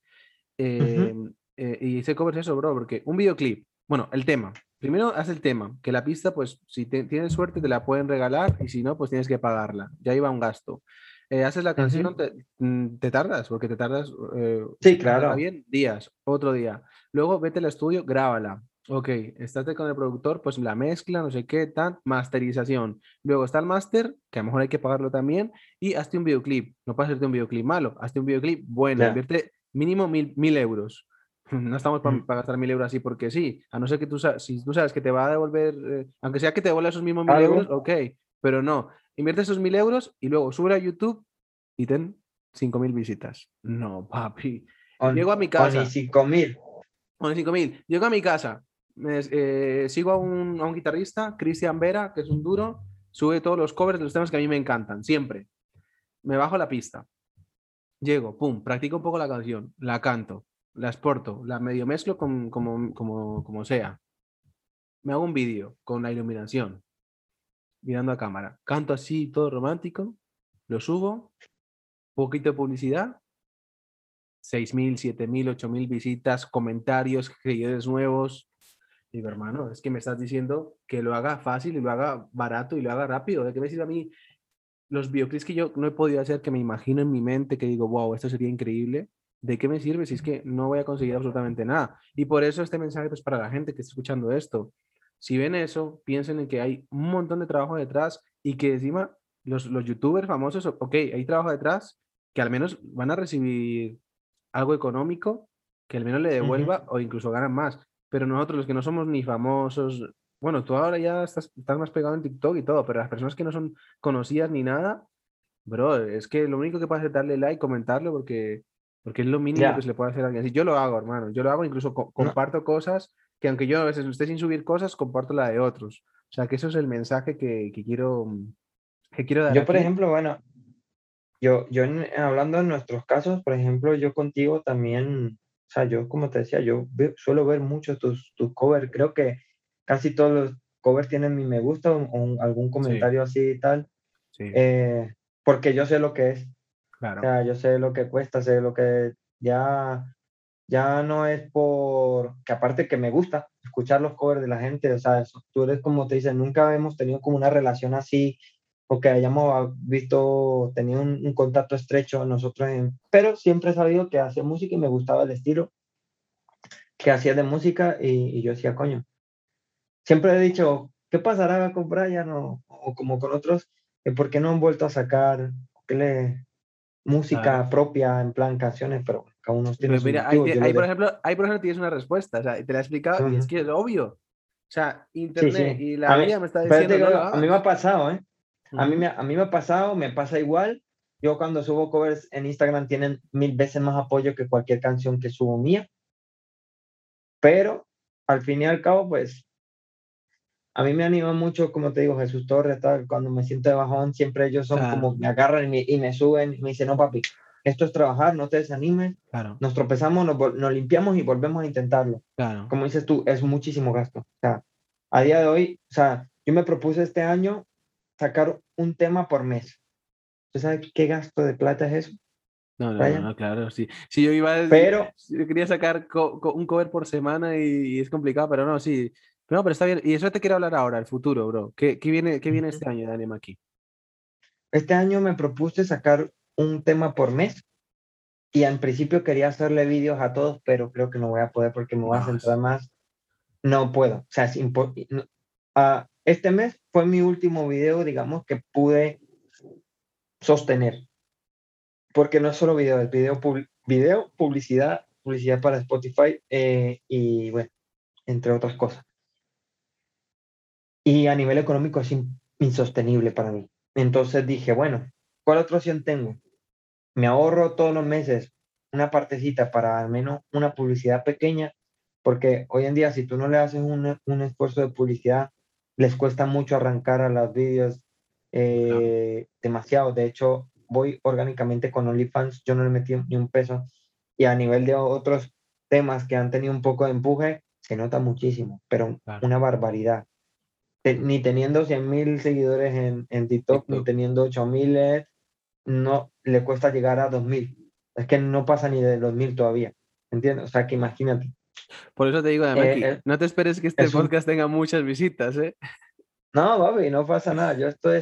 Speaker 1: Em, eh, y hice covers eso, bro, porque un videoclip, bueno, el tema. Primero haz el tema, que la pista, pues si tienes suerte te la pueden regalar y si no, pues tienes que pagarla. Ya iba un gasto. Eh, haces la canción, mm, te, tardas, porque te tardas.
Speaker 2: Eh, sí, claro.
Speaker 1: Bien, días, otro día. Luego vete al estudio, grábala. Ok, estate con el productor, pues la mezcla, no sé qué, tan, masterización. Luego está el máster, que a lo mejor hay que pagarlo también, y hazte un videoclip. No puedes hacerte un videoclip malo, hazte un videoclip bueno, invierte mínimo mil, mil euros. No estamos para, mm. gastar mil euros así porque sí, a no ser que tú si tú sabes que te va a devolver, eh, aunque sea que te devuelva esos mismos mil euros, ok, pero no, invierte esos mil euros y luego sube a YouTube y ten cinco mil visitas. No, papi. Llego a mi casa.
Speaker 2: Mil.
Speaker 1: O cinco mil. Llego a mi casa. Eh, sigo a un, a un guitarrista, Cristian Vera, que es un duro. Sube todos los covers de los temas que a mí me encantan, siempre. Me bajo la pista. Llego, pum, practico un poco la canción, la canto, la exporto, la medio mezclo como, como, como sea. Me hago un vídeo con la iluminación, mirando a cámara. Canto así, todo romántico, lo subo, poquito de publicidad, 6.000, 7.000, 8.000 visitas, comentarios, seguidores nuevos. Digo, hermano, es que me estás diciendo que lo haga fácil y lo haga barato y lo haga rápido. ¿De qué me sirve a mí los videoclips que yo no he podido hacer, que me imagino en mi mente, que digo, wow, esto sería increíble? ¿De qué me sirve si es que no voy a conseguir absolutamente nada? Y por eso este mensaje es pues, para la gente que está escuchando esto. Si ven eso, piensen en que hay un montón de trabajo detrás y que encima los, los youtubers famosos, ok, hay trabajo detrás que al menos van a recibir algo económico que al menos le devuelva o incluso ganan más. Pero nosotros, los que no somos ni famosos, bueno, tú ahora ya estás, estás más pegado en TikTok y todo, pero las personas que no son conocidas ni nada, bro, es que lo único que puedes es darle like, comentarlo, porque, porque es lo mínimo que se le puede hacer a alguien. Así, yo lo hago, hermano, yo lo hago, incluso comparto cosas que aunque yo a veces esté sin subir cosas, comparto la de otros. O sea, que eso es el mensaje que, que quiero, que quiero dar.
Speaker 2: Yo, por ejemplo, bueno, yo, yo hablando en nuestros casos, por ejemplo, yo contigo también, o sea, yo como te decía, yo suelo ver mucho tus, tus covers, creo que casi todos los covers tienen mi me gusta o, algún comentario así y tal, sí. eh, porque yo sé lo que es. Claro. O sea, yo sé lo que cuesta, sé lo que ya Ya no es por, que aparte que me gusta escuchar los covers de la gente, o sea, tú eres como te dicen, nunca hemos tenido como una relación así o que hayamos visto, tenido un, contacto estrecho nosotros, pero siempre he sabido que hacía música y me gustaba el estilo que hacía de música y, yo decía, coño, siempre he dicho, ¿qué pasará con Brian o, o como con otros? ¿Por qué no han vuelto a sacar le, música propia, en plan canciones, pero cada uno tiene
Speaker 1: pues mira, hay, por ejemplo, hay, por ejemplo, tienes una respuesta, o sea, te la he explicado y es que es obvio. O sea, internet y la vida me está diciendo.
Speaker 2: a mí me ha pasado, ¿eh? A mí, me, a mí me ha pasado, me pasa igual. Yo cuando subo covers en Instagram tienen mil veces más apoyo que cualquier canción que subo mía. Pero al fin y al cabo, pues a mí me anima mucho, como te digo, Jesús Torres, tal, cuando me siento de bajón, siempre ellos son como, me agarran y me, suben y me dicen, no papi, esto es trabajar, no te desanimes, claro. nos tropezamos, nos, nos, limpiamos y volvemos a intentarlo. Claro. Como dices tú, es muchísimo gasto. O sea, a día de hoy, o sea, yo me propuse este año sacar un tema por mes. ¿Tú sabes qué gasto de plata es eso?
Speaker 1: No, no, no, claro, sí. Si yo iba a
Speaker 2: pero,
Speaker 1: yo quería sacar un cover por semana y, es complicado, pero no, sí. no, pero está bien. Y eso te quiero hablar ahora, el futuro, bro. ¿Qué, qué viene, qué viene este año de Anima aquí?
Speaker 2: Este año me propuse sacar un tema por mes y en principio quería hacerle vídeos a todos, pero creo que no voy a poder porque me voy a centrar más. No puedo. O sea, es imposible. Ah, este mes fue mi último video, digamos, que pude sostener. Porque no es solo video, es video, video publicidad, publicidad para Spotify eh, y bueno, entre otras cosas. Y a nivel económico es insostenible para mí. Entonces dije, bueno, ¿cuál otra opción tengo? Me ahorro todos los meses una partecita para al menos una publicidad pequeña, porque hoy en día si tú no le haces un, un esfuerzo de publicidad les cuesta mucho arrancar a los vídeos eh, demasiado. De hecho, voy orgánicamente con OnlyFans, yo no le metí ni un peso. Y a nivel de otros temas que han tenido un poco de empuje, se nota muchísimo, pero una barbaridad. ni teniendo 100 mil seguidores en, en TikTok, ni teniendo 8 mil, no le cuesta llegar a 2 mil. Es que no pasa ni de los mil todavía. ¿Entiendes? O sea, que imagínate.
Speaker 1: Por eso te digo, eh, eh, no te esperes que este podcast tenga muchas visitas, ¿eh?
Speaker 2: No, Bobby, no pasa nada. Yo estoy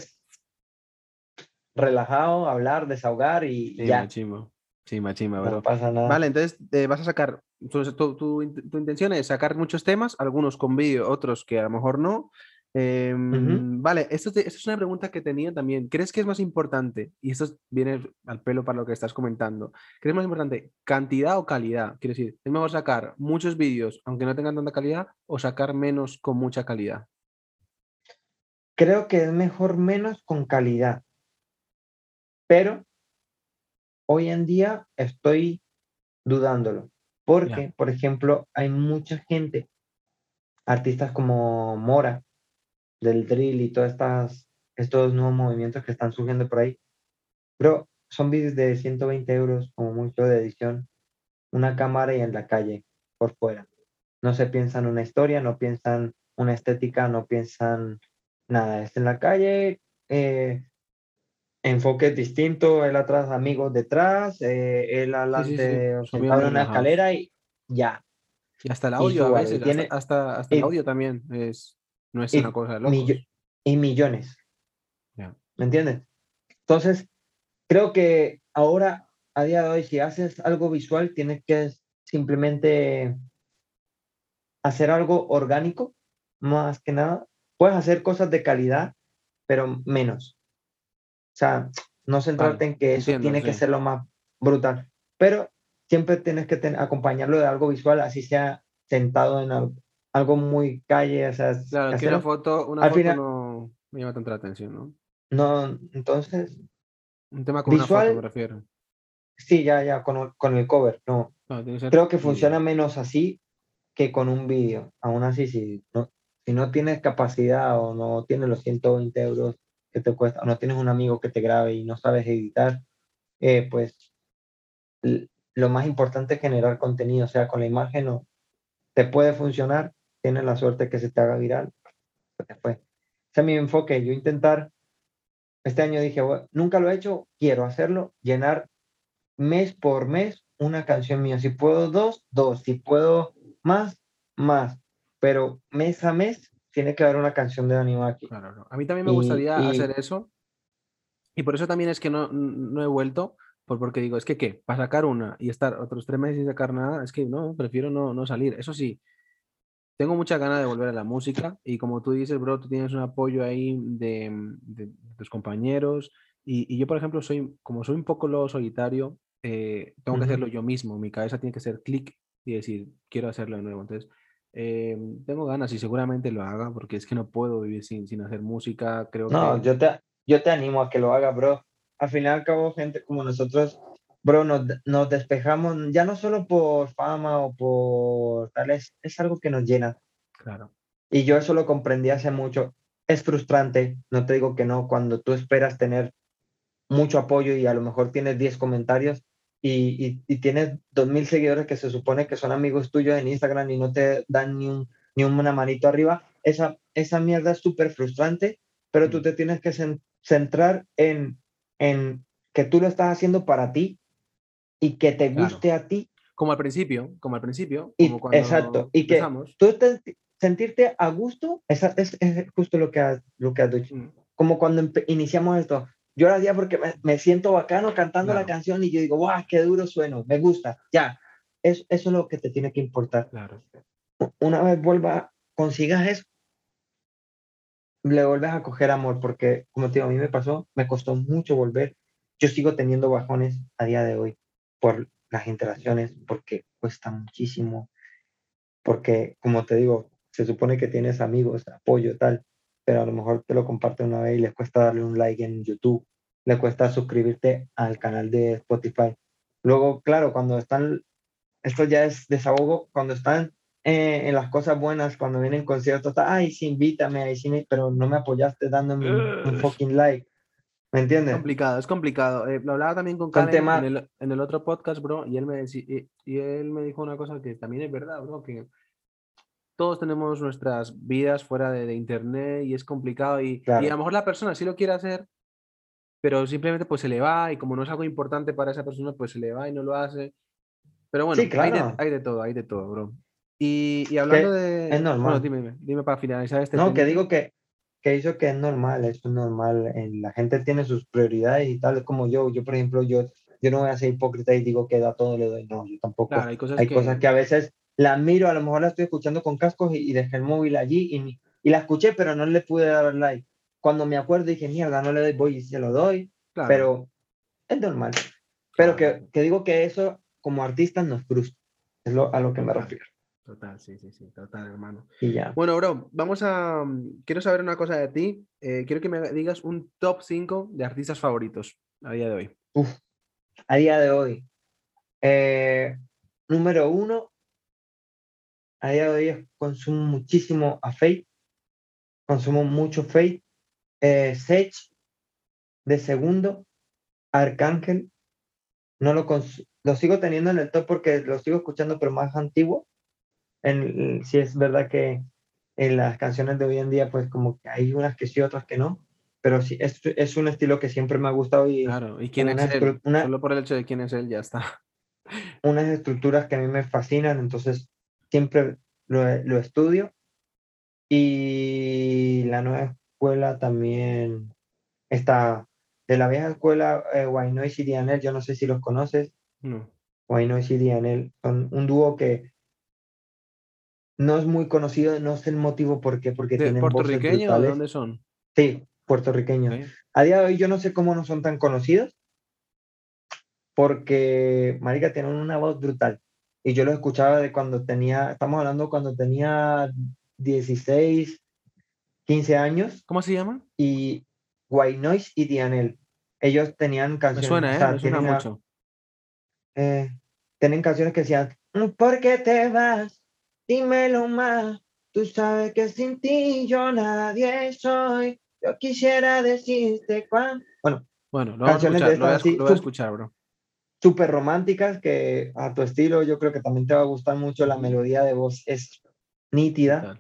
Speaker 2: relajado, hablar, desahogar y
Speaker 1: sí,
Speaker 2: ya.
Speaker 1: Machimo. Sí, machima, bro.
Speaker 2: No pasa nada.
Speaker 1: Vale, entonces eh, vas a sacar, tu, tu, intención es sacar muchos temas, algunos con vídeo, otros que a lo mejor no, Em, vale, esto, es una pregunta que tenía también. ¿Crees que es más importante, y esto viene al pelo para lo que estás comentando, ¿crees más importante cantidad o calidad? Quiero decir, ¿es mejor sacar muchos vídeos aunque no tengan tanta calidad o sacar menos con mucha calidad?
Speaker 2: Creo que es mejor menos con calidad. Pero hoy en día estoy dudándolo. Porque, por ejemplo, hay mucha gente, artistas como Mora, del drill y todas estas, estos nuevos movimientos que están surgiendo por ahí. Pero son vídeos de 120 euros como mucho de edición, una cámara y en la calle, por fuera. No se piensan una historia, no piensan una estética, no piensan nada. Es en la calle, eh, enfoque distinto, él atrás, amigos detrás, eh, él adelante, sí, una escalera y ya.
Speaker 1: Y hasta el audio a veces, tiene, hasta, hasta, el audio también es no es una cosa de
Speaker 2: y millones. ¿Me entiendes? Entonces, creo que ahora, a día de hoy, si haces algo visual, tienes que simplemente hacer algo orgánico, más que nada. Puedes hacer cosas de calidad, pero menos. O sea, no centrarte en que eso tiene que ser lo más brutal. Pero siempre tienes que acompañarlo de algo visual, así sea sentado en algo, muy calle, o sea,
Speaker 1: claro, que una foto, una foto no me llama tanta la atención, ¿no?
Speaker 2: No, entonces.
Speaker 1: Un tema con visual, una foto, me refiero.
Speaker 2: Sí, ya, ya, con, con el cover, no. Creo que funciona menos así que con un vídeo. Aún así, si no, si no tienes capacidad o no tienes los 120 euros que te cuesta, o no tienes un amigo que te grabe y no sabes editar, eh, pues lo más importante es generar contenido, o sea, con la imagen no, te puede funcionar, tienes la suerte que se te haga viral, pues fue. Ese es mi enfoque, yo intentar, este año dije, nunca lo he hecho, quiero hacerlo, llenar mes por mes una canción mía. Si puedo dos, dos. Si puedo más, más. Pero mes a mes tiene que haber una canción de Animaki.
Speaker 1: Claro, A mí también me gustaría hacer eso. Y por eso también es que no, no he vuelto, por, porque digo, es que qué, para sacar una y estar otros tres meses sin sacar nada, es que no, prefiero no, no salir. Eso sí, tengo mucha ganas de volver a la música y como tú dices, bro, tú tienes un apoyo ahí de, de, tus compañeros y, y, yo, por ejemplo, soy, como soy un poco lo solitario, eh, tengo que hacerlo yo mismo, mi cabeza tiene que ser clic y decir, quiero hacerlo de nuevo. Entonces, eh, tengo ganas y seguramente lo haga porque es que no puedo vivir sin, sin hacer música. Creo
Speaker 2: no, yo, te, yo te animo a que lo haga, bro. Al final y al cabo, gente como nosotros, bro, nos, nos despejamos ya no solo por fama o por tal, es, es algo que nos llena.
Speaker 1: Claro.
Speaker 2: Y yo eso lo comprendí hace mucho. Es frustrante, no te digo que no, cuando tú esperas tener mucho apoyo y a lo mejor tienes 10 comentarios y, y, tienes 2.000 seguidores que se supone que son amigos tuyos en Instagram y no te dan ni, un, ni una manito arriba, esa, esa mierda es súper frustrante, pero tú mm. te tienes que centrar en, en que tú lo estás haciendo para ti y que te guste a ti.
Speaker 1: Como al principio, como al principio.
Speaker 2: Y, exacto, y que tú sentirte a gusto, es, es, justo lo que has, lo que has dicho. Mm. Como cuando iniciamos esto, yo lo hacía porque me, siento bacano cantando la canción y yo digo, ¡guau, qué duro sueno! Me gusta, ya. Es, eso es lo que te tiene que importar.
Speaker 1: Claro.
Speaker 2: Una vez vuelva, consigas eso, le vuelves a coger amor, porque como te digo, a mí me pasó, me costó mucho volver. Yo sigo teniendo bajones a día de hoy por las interacciones, porque cuesta muchísimo, porque como te digo, se supone que tienes amigos, apoyo, tal, pero a lo mejor te lo comparte una vez y les cuesta darle un like en YouTube, le cuesta suscribirte al canal de Spotify. Luego, claro, cuando están, esto ya es desahogo, cuando están eh, en las cosas buenas, cuando vienen conciertos, está, ay, sí, invítame, ay, sí, pero no me apoyaste dándome un, fucking like. ¿Me entiendes?
Speaker 1: Es complicado, es complicado. Eh, lo hablaba también con Karen en el, en el, otro podcast, bro, y él, me y, y él me dijo una cosa que también es verdad, bro, que todos tenemos nuestras vidas fuera de, internet y es complicado y, y, a lo mejor la persona sí lo quiere hacer, pero simplemente pues se le va y como no es algo importante para esa persona, pues se le va y no lo hace. Pero bueno, hay, de, hay, de, todo, hay de todo, bro. Y, y hablando de...
Speaker 2: Es normal.
Speaker 1: Bueno, dime, dime para finalizar este
Speaker 2: No, que digo que, que eso que es normal, es normal. En, la gente tiene sus prioridades y tal, como yo. Yo, por ejemplo, yo, yo no voy a ser hipócrita y digo que da todo le doy. No, yo tampoco.
Speaker 1: hay cosas,
Speaker 2: hay cosas que a veces la miro, a lo mejor la estoy escuchando con cascos y, dejé el móvil allí y, y, la escuché, pero no le pude dar like. Cuando me acuerdo dije, mierda, no le doy, voy y se lo doy, pero es normal. Pero que, que, digo que eso como artista nos frustra, es lo, a lo que me refiero.
Speaker 1: Total, sí, sí, sí, total, hermano.
Speaker 2: Y ya.
Speaker 1: Bueno, bro, vamos a. Quiero saber una cosa de ti. Eh, quiero que me digas un top 5 de artistas favoritos a día de hoy.
Speaker 2: Uf, a día de hoy. Eh, número uno, a día de hoy consumo muchísimo a Fate, consumo mucho Fate, eh, Sage de segundo, Arcángel, no lo, lo sigo teniendo en el top porque lo sigo escuchando, pero más antiguo. En, si es verdad que en las canciones de hoy en día, pues como que hay unas que sí, otras que no, pero sí, es, es un estilo que siempre me ha gustado. Y
Speaker 1: claro, ¿y quién es él? Solo por el hecho de quién es él, ya está.
Speaker 2: Unas estructuras que a mí me fascinan, entonces siempre lo, lo estudio. Y la nueva escuela también está de la vieja escuela, eh, y Dianel, yo no sé si los conoces.
Speaker 1: No.
Speaker 2: y Dianel son un dúo que no es muy conocido, no sé el motivo por qué, porque
Speaker 1: ¿De tienen puertorriqueños de dónde son?
Speaker 2: Sí, puertorriqueños. A día de hoy yo no sé cómo no son tan conocidos, porque Marica tienen una voz brutal y yo lo escuchaba de cuando tenía, estamos hablando cuando tenía 16, 15 años.
Speaker 1: ¿Cómo se llama?
Speaker 2: Y White Noise y Dianel. Ellos tenían canciones.
Speaker 1: Me suena, ¿eh? Me suena mucho.
Speaker 2: Eh, tienen canciones que decían, ¿por qué te vas? Dímelo más. Tú sabes que sin ti yo nadie soy. Yo quisiera decirte cuándo. Bueno,
Speaker 1: bueno lo, canciones a escuchar, lo, voy a, escuchar, bro
Speaker 2: súper románticas que a tu estilo yo creo que también te va a gustar mucho. La melodía de voz es nítida.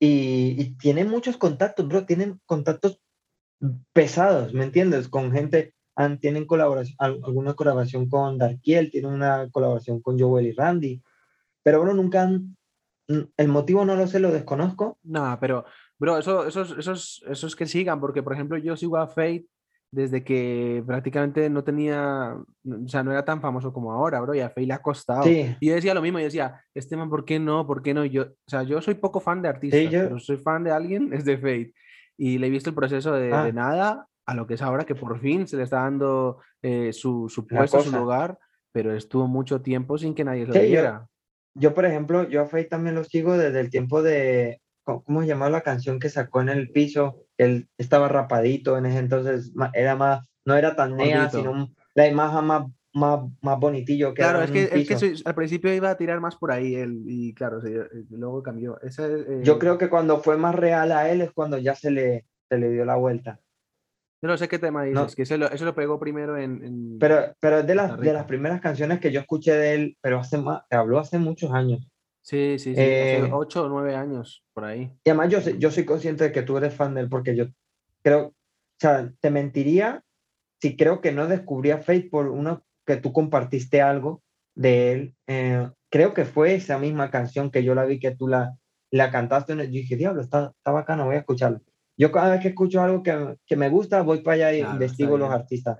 Speaker 2: Y, y tienen muchos contactos, bro. Tienen contactos pesados, ¿me entiendes? Con gente tienen colaboración, alguna colaboración con Darkiel, tienen una colaboración con Joel y Randy, pero bueno, nunca han, el motivo no lo sé, lo desconozco.
Speaker 1: No, pero, bro, eso, esos, esos, esos que sigan, porque por ejemplo yo sigo a Fate desde que prácticamente no tenía, o sea, no era tan famoso como ahora, bro, y a Faye le ha costado. Y yo decía lo mismo, yo decía, este man, ¿por qué no? ¿Por qué no? Yo, o sea, yo soy poco fan de artistas, pero soy fan de alguien, es de Fate. Y le he visto el proceso de, de, ah. nada a lo que es ahora, que por fin se le está dando eh, su, su puesto, su lugar, pero estuvo mucho tiempo sin que nadie lo viera.
Speaker 2: Yo, por ejemplo, yo a Fate también lo sigo desde el tiempo de, ¿cómo se llamaba la canción que sacó en el piso? Él estaba rapadito en ese entonces, era más, no era tan nea, sino la imagen más, más, más bonitillo.
Speaker 1: Que claro, es que, es que al principio iba a tirar más por ahí él, y claro, eh, luego cambió.
Speaker 2: Yo eh, creo que cuando fue más real a él es cuando ya se le, se le dio la vuelta.
Speaker 1: Yo no sé qué tema dices, que eso lo, eso lo, pegó primero en...
Speaker 2: pero, pero es de las, de las primeras canciones que yo escuché de él, pero hace más, habló hace muchos años.
Speaker 1: Sí, sí, sí, hace eh, ocho o nueve años, por ahí.
Speaker 2: Y además yo, yo soy consciente de que tú eres fan de él porque yo creo, o sea, te mentiría si creo que no descubría Fate por uno que tú compartiste algo de él. Eh, creo que fue esa misma canción que yo la vi que tú la, la cantaste. Yo dije, diablo, está, está bacano, voy a escucharlo. Yo cada vez que escucho algo que, que me gusta, voy para allá y investigo los artistas.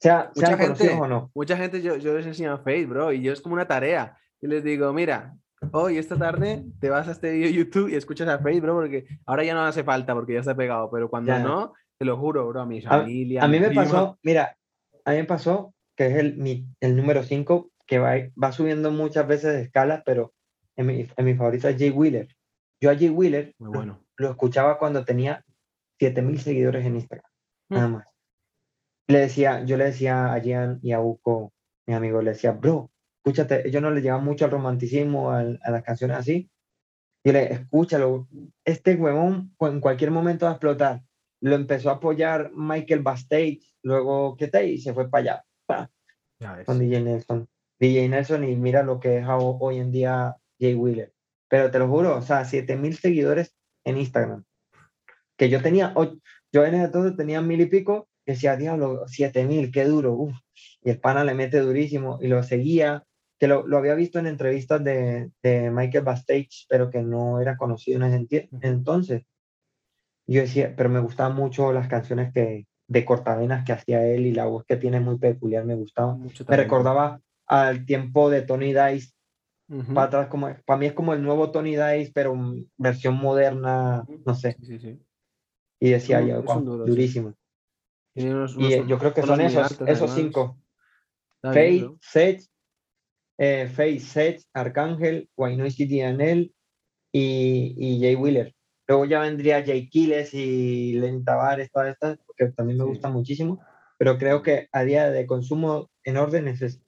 Speaker 2: Sea, mucha gente, o no.
Speaker 1: Mucha gente, yo, yo les enseño a Fate, bro, y yo es como una tarea y les digo, mira, hoy esta tarde te vas a este video YouTube y escuchas a Facebook, bro, porque ahora ya no hace falta porque ya está pegado, pero cuando no, te lo juro, bro, a mi familia.
Speaker 2: A, mí me pasó, mira, a mí me pasó que es el, mi, el número 5 que va, va subiendo muchas veces de escala, pero en mi, en mi favorito es Jay Wheeler. Yo a Jay Wheeler
Speaker 1: Muy bueno.
Speaker 2: lo escuchaba cuando tenía 7000 seguidores en Instagram, mm. nada más. Le decía, yo le decía a Gian y a Uco, mi amigo, le decía, bro, escúchate, ellos no le llevan mucho al romanticismo, a las canciones así. Y le, escúchalo, este huevón en cualquier momento va a explotar. Lo empezó a apoyar Michael Bastage, luego, ¿qué tal? Y se fue para allá. Con DJ Nelson. DJ Nelson y mira lo que es hoy en día Jay Wheeler. Pero te lo juro, o sea, 7000 seguidores en Instagram. Que yo tenía, yo en ese entonces tenía mil y pico, decía, diablo, 7000, qué duro. Y el pana le mete durísimo y lo seguía que lo, lo, había visto en entrevistas de, de, Michael Bastage, pero que no era conocido en ese entonces. Yo decía, pero me gustaban mucho las canciones que, de cortavenas que hacía él y la voz que tiene muy peculiar, me gustaba. me recordaba al tiempo de Tony Dice, para atrás, como, para mí es como el nuevo Tony Dice, pero versión moderna, no sé. Sí, sí, y decía yo, durísimo. y yo creo que son esos, esos cinco. Faith, Seth, eh, Face, Seth, Arcángel, City Dianel y, y Jay Wheeler. Luego ya vendría Jay Kiles y Len Tavares, todas estas, que también me gustan muchísimo, pero creo que a día de consumo en orden es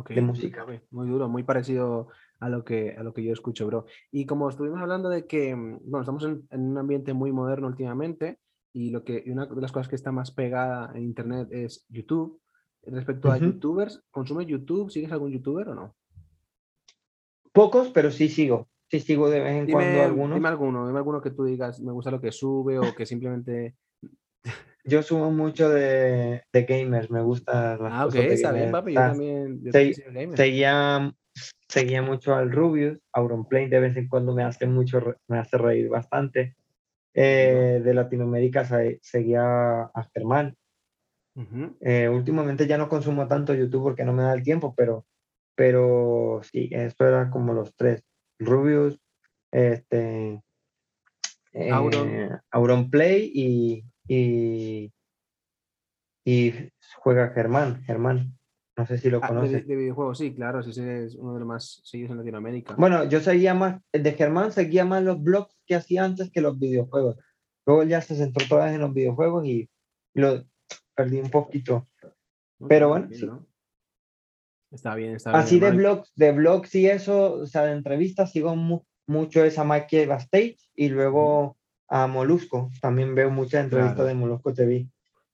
Speaker 2: este, de música.
Speaker 1: Muy duro, muy parecido a lo, que, a lo que yo escucho, bro. Y como estuvimos hablando de que, mm, bueno, estamos en, en un ambiente muy moderno últimamente y, lo que, y una de las cosas que está más pegada en Internet es YouTube. Respecto a youtubers, ¿consumes YouTube? ¿Sigues algún youtuber o no?
Speaker 2: Pocos, pero sí sigo. Sí sigo de vez en cuando algunos.
Speaker 1: Dime alguno, dime alguno que tú digas, me gusta lo que sube o que simplemente...
Speaker 2: Yo subo mucho de, de gamers, me gusta
Speaker 1: las Ah, ok, está bien, papi, yo también.
Speaker 2: seguía, seguía mucho al Rubius, Auronplay de vez en cuando me hace mucho, me hace reír bastante. Eh, de Latinoamérica seguía a Germán, eh, últimamente ya no consumo tanto YouTube porque no me da el tiempo, pero, pero sí, esto era como los tres. Rubius, este, Auron. Eh, Play y, y, y, juega Germán, Germán. No sé si lo
Speaker 1: ah,
Speaker 2: conoces.
Speaker 1: De, videojuegos, sí, claro, sí, es uno de los más seguidos en Latinoamérica.
Speaker 2: Bueno, yo seguía más, de Germán seguía más los blogs que hacía antes que los videojuegos. Luego ya se centró todas en los videojuegos y lo, perdí un poquito. Pero bueno, sí.
Speaker 1: Está bien, está bien.
Speaker 2: Así de blogs, de blogs y eso, o sea, de entrevistas, sigo mucho esa Mikey Bastage y luego a Molusco. También veo muchas entrevistas de Molusco TV.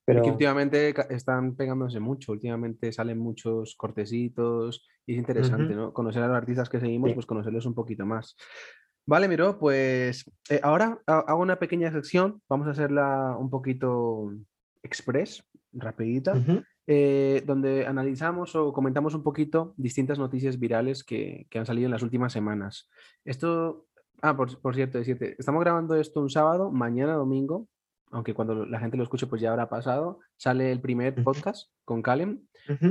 Speaker 1: Pero... que últimamente están pegándose mucho, últimamente salen muchos cortecitos y es interesante, ¿no? Conocer a los artistas que seguimos, pues conocerlos un poquito más. Vale, Miro, pues eh, ahora hago una pequeña sección, vamos a hacerla un poquito express rapidita, eh, donde analizamos o comentamos un poquito distintas noticias virales que, que han salido en las últimas semanas. Esto, ah, por, por cierto, estamos grabando esto un sábado, mañana domingo, aunque cuando la gente lo escuche pues ya habrá pasado, sale el primer podcast con Callum.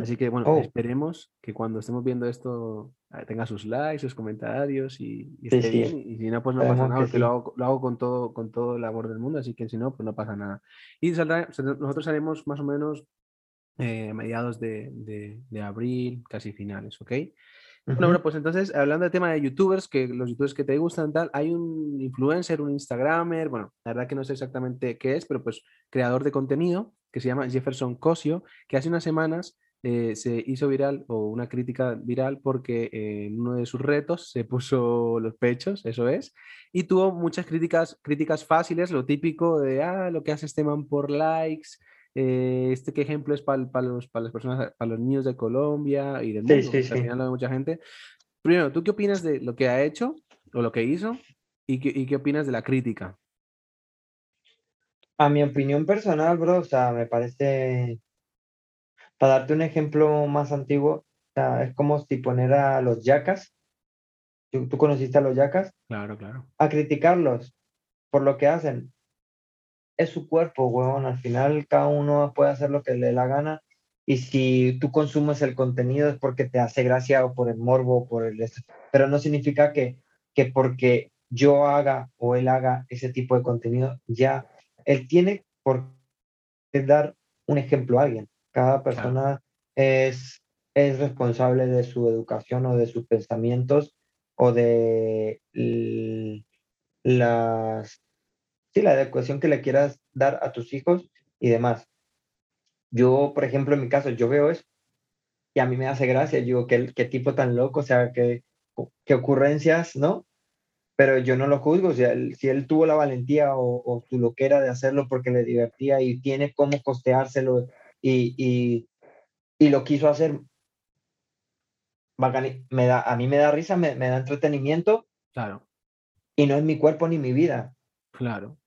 Speaker 1: Así que bueno, oh. esperemos que cuando estemos viendo esto ah, tenga sus likes, sus comentarios y, esté bien. Y si no, pues no pasa nada, porque lo, hago, lo hago, con, todo, con todo el amor del mundo, así que si no, pues no pasa nada. Y nosotros haremos más o menos eh, mediados de, de, de, abril, casi finales, ¿ok? Bueno, pues entonces, hablando del tema de youtubers, que los youtubers que te gustan, tal, hay un influencer, un instagramer, bueno, la verdad que no sé exactamente qué es, pero pues creador de contenido, que se llama Jefferson Cosio, que hace unas semanas eh, se hizo viral o una crítica viral porque en uno de sus retos se puso los pechos, eso es, y tuvo muchas críticas, críticas fáciles, lo típico de, ah, lo que hace este man por likes, eh, este qué ejemplo es para los, para las personas, para los niños de Colombia y del mundo, sí, sí, al final hay mucha gente. Primero, ¿tú qué opinas de lo que ha hecho o lo que hizo y qué, y qué opinas de la crítica?
Speaker 2: A mi opinión personal, bro, o sea, me parece, para darte un ejemplo más antiguo, o sea, es como si poner a los yacas, ¿tú, ¿tú conociste a los yacas?
Speaker 1: Claro, claro.
Speaker 2: A criticarlos por lo que hacen es su cuerpo, huevón. Al final cada uno puede hacer lo que le dé la gana. Y si tú consumes el contenido es porque te hace gracia o por el morbo o por el... Pero no significa que, que porque yo haga o él haga ese tipo de contenido, ya él tiene por qué dar un ejemplo a alguien. Cada persona es, es responsable de su educación o de sus pensamientos o de las sí, la educación que le quieras dar a tus hijos y demás. Yo, por ejemplo, en mi caso, yo veo eso y a mí me hace gracia, yo digo, qué, qué tipo tan loco, o sea, qué, qué ocurrencias, ¿no? Pero yo no lo juzgo, o sea, si él tuvo la valentía o, o su loquera de hacerlo porque le divertía y tiene cómo costeárselo y, y, y lo quiso hacer, me da, a mí me da risa, me, me da entretenimiento.
Speaker 1: Claro.
Speaker 2: Y no es mi cuerpo ni mi vida.
Speaker 1: Claro.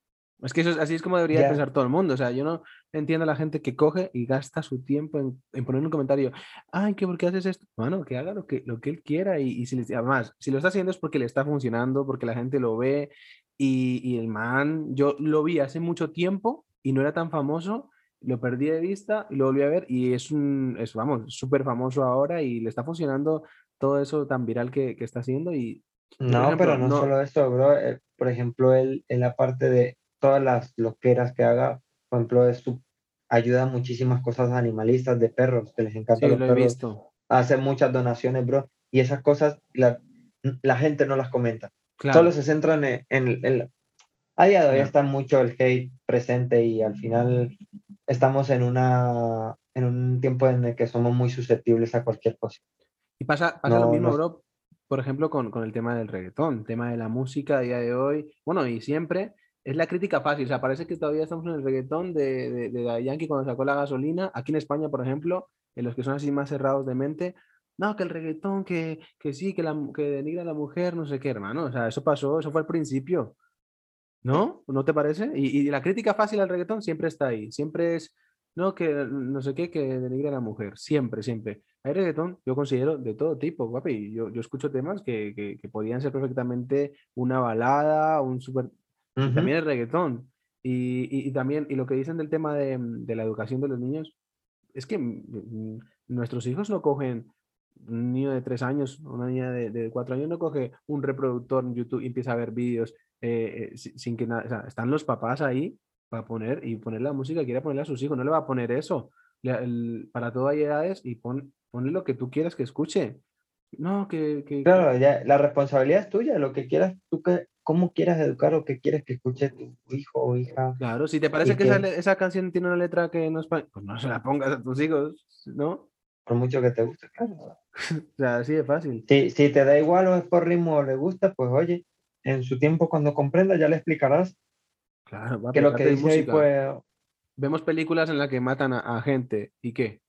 Speaker 1: Es que eso así es como debería pensar todo el mundo. O sea, yo no entiendo a la gente que coge y gasta su tiempo en, poner un comentario. Ay, ¿qué, ¿por qué haces esto? Bueno, que haga lo que, lo que él quiera. Y, y si además, si lo está haciendo es porque le está funcionando, porque la gente lo ve. Y, y, el man, yo lo vi hace mucho tiempo y no era tan famoso. Lo perdí de vista y lo volví a ver. Y es un, es, vamos, súper famoso ahora y le está funcionando todo eso tan viral que, que está haciendo. Y
Speaker 2: no, pero no, solo eso, bro. Eh, por ejemplo, él en la parte de todas las loqueras que haga, por ejemplo, es su, ayuda a muchísimas cosas animalistas de perros, que les encanta los perros. Visto. Hace muchas donaciones, bro. Y esas cosas la, la gente no las comenta. Solo se centran en, en, a día de hoy está mucho el hate presente y al final estamos en una en un tiempo en el que somos muy susceptibles a cualquier cosa.
Speaker 1: Y pasa, pasa lo mismo, bro, por ejemplo, con, con, el tema del reggaetón, el tema de la música a día de hoy, bueno, y siempre es la crítica fácil, o sea, parece que todavía estamos en el reggaetón de, de, de Yankee cuando sacó la gasolina, aquí en España, por ejemplo, en los que son así más cerrados de mente, no, que el reggaetón, que, que sí, que, la, que denigra a la mujer, no sé qué, hermano, o sea, eso pasó, eso fue al principio, ¿no? ¿No te parece? Y, y la crítica fácil al reggaetón siempre está ahí, siempre es, no, que no sé qué, que denigra a la mujer, siempre, siempre. Hay reggaetón, yo considero de todo tipo, guapi. Yo, yo escucho temas que, que, que podían ser perfectamente una balada, un super... También el reggaetón. Y, y, también, y lo que dicen del tema de, de, la educación de los niños, es que mm, nuestros hijos no cogen un niño de tres años, una niña de, de cuatro años no coge un reproductor en YouTube y empieza a ver vídeos eh, eh sin que nada, o sea, están los papás ahí para poner y poner la música que quiera ponerle a sus hijos, no le va a poner eso. El, para todo hay edades y pon, ponle lo que tú quieras que escuche. No, que... que
Speaker 2: claro, ya, la responsabilidad es tuya, lo que quieras, tú que, cómo quieras educar o qué quieres que escuche tu hijo o hija.
Speaker 1: Claro, si te parece que, Esa, esa, canción tiene una letra que no es pues no se la pongas a tus hijos, ¿no?
Speaker 2: Por mucho que te guste, claro.
Speaker 1: o sea, así de fácil.
Speaker 2: Si, si te da igual o es por ritmo o le gusta, pues oye, en su tiempo cuando comprenda ya le explicarás
Speaker 1: claro, va,
Speaker 2: que lo que dice ahí, pues...
Speaker 1: Vemos películas en las que matan a, a gente, ¿y qué?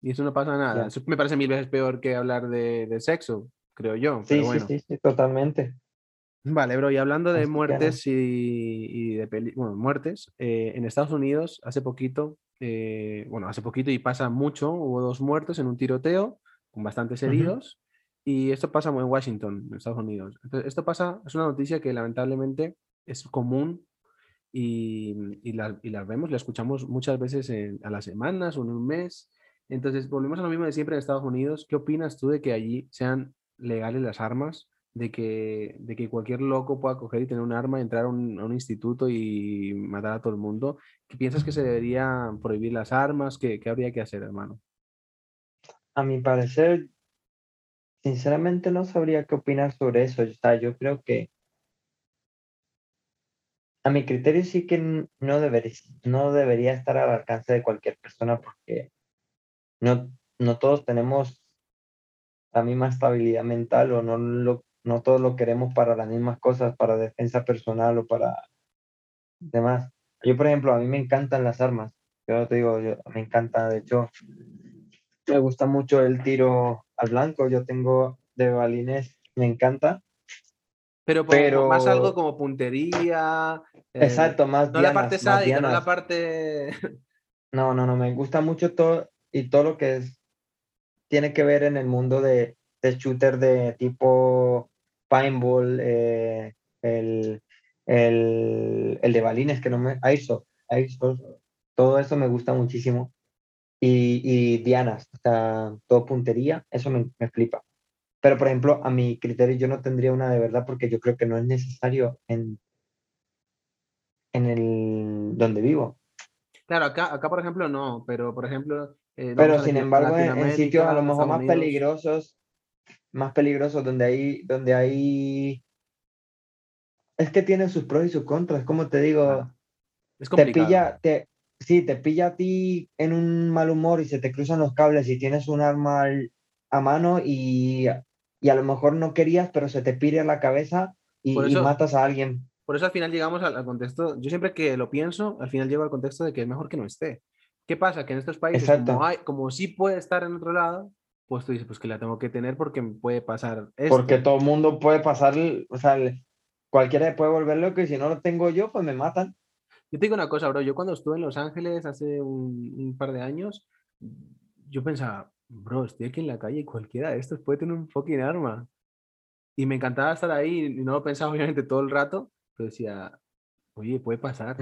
Speaker 1: Y eso no pasa nada. Eso me parece mil veces peor que hablar de, de sexo, creo yo.
Speaker 2: Sí,
Speaker 1: bueno.
Speaker 2: sí, sí, totalmente.
Speaker 1: Vale, bro, y hablando de Así muertes y, y, de bueno, muertes, eh, en Estados Unidos hace poquito eh, bueno, hace poquito y pasa mucho, hubo dos muertos en un tiroteo con bastantes heridos. Y esto pasa en Washington, en Estados Unidos. Entonces, esto pasa, es una noticia que lamentablemente es común y, y, la, y la, vemos, la escuchamos muchas veces a las semanas o en un mes. Entonces, volvemos a lo mismo de siempre en Estados Unidos. ¿Qué opinas tú de que allí sean legales las armas? De que, de que cualquier loco pueda coger y tener un arma, entrar a un, instituto y matar a todo el mundo. ¿Qué piensas que se debería prohibir las armas? ¿Qué, ¿Qué habría que hacer, hermano?
Speaker 2: A mi parecer, sinceramente no sabría qué opinar sobre eso. O sea, yo creo que a mi criterio sí que no debería, no debería estar al alcance de cualquier persona porque no, no todos tenemos la misma estabilidad mental o no, lo, no todos lo queremos para las mismas cosas, para defensa personal o para demás. Yo, por ejemplo, a mí me encantan las armas. Yo te digo, me encanta, de hecho, me gusta mucho el tiro al blanco. Yo tengo de balines, me encanta.
Speaker 1: Pero, Pero... más algo como puntería.
Speaker 2: Eh, Exacto, más.
Speaker 1: No la parte sádica, no la parte.
Speaker 2: No, no, no, me gusta mucho todo y todo lo que es, tiene que ver en el mundo de, de shooter de tipo paintball, eh, el, el, el, de balines, que no me. Airsoft, Airsoft, todo eso me gusta muchísimo y, y dianas, o sea, todo puntería, eso me, me, flipa. Pero, por ejemplo, a mi criterio yo no tendría una de verdad porque yo creo que no es necesario en, en el donde vivo.
Speaker 1: Claro, acá, acá por ejemplo no, pero por ejemplo...
Speaker 2: Eh, pero sin embargo en, en, sitios a lo mejor más Unidos. peligrosos, más peligrosos donde hay, donde hay... Es que tiene sus pros y sus contras, como te digo,
Speaker 1: Ah, Es
Speaker 2: te pilla, te, sí, te pilla a ti en un mal humor y se te cruzan los cables y tienes un arma al- a mano y, y a lo mejor no querías, pero se te pide a la cabeza y,
Speaker 1: Por
Speaker 2: y
Speaker 1: eso-
Speaker 2: matas a alguien.
Speaker 1: Por eso al final llegamos al, al contexto, yo siempre que lo pienso, al final llego al contexto de que es mejor que no esté. ¿Qué pasa? Que en estos países,
Speaker 2: Exacto.
Speaker 1: como, hay, como sí puede estar en otro lado, pues tú dices, pues que la tengo que tener porque me puede pasar esto.
Speaker 2: Porque todo el mundo puede pasar, o sea, cualquiera puede volver loco y si no lo tengo yo, pues me matan.
Speaker 1: Yo te digo una cosa, bro, yo cuando estuve en Los Ángeles hace un, un par de años, yo pensaba, bro, estoy aquí en la calle y cualquiera de estos puede tener un fucking arma. Y me encantaba estar ahí y no lo pensaba obviamente todo el rato, pero decía, oye, puede pasar.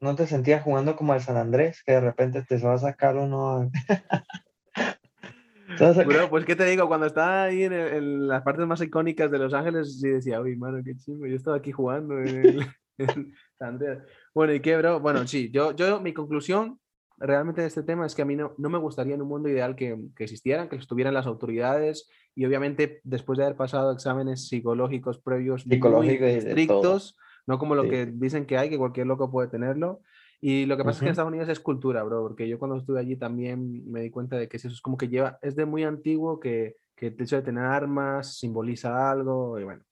Speaker 2: ¿No te sentías jugando como al San Andrés, que de repente te va a sacar uno? Sacar-
Speaker 1: Bro, pues qué te digo, cuando estaba ahí en, el- en las partes más icónicas de Los Ángeles, sí decía, uy, mano, qué chingo, yo estaba aquí jugando en, el- en San Andreas". Bueno, ¿y qué, bro? Bueno, sí, yo, yo, mi conclusión realmente de este tema es que a mí no, no me gustaría en un mundo ideal que, que existieran, que estuvieran las autoridades y obviamente después de haber pasado exámenes psicológicos previos muy
Speaker 2: Psicológico y de todo.
Speaker 1: estrictos, no como lo
Speaker 2: Sí.
Speaker 1: que dicen que hay, que cualquier loco puede tenerlo. Y lo que pasa es que en. Estados Unidos es cultura, bro, porque yo cuando estuve allí también me di cuenta de que eso es como que lleva, es de muy antiguo que, que el hecho de tener armas simboliza algo y bueno.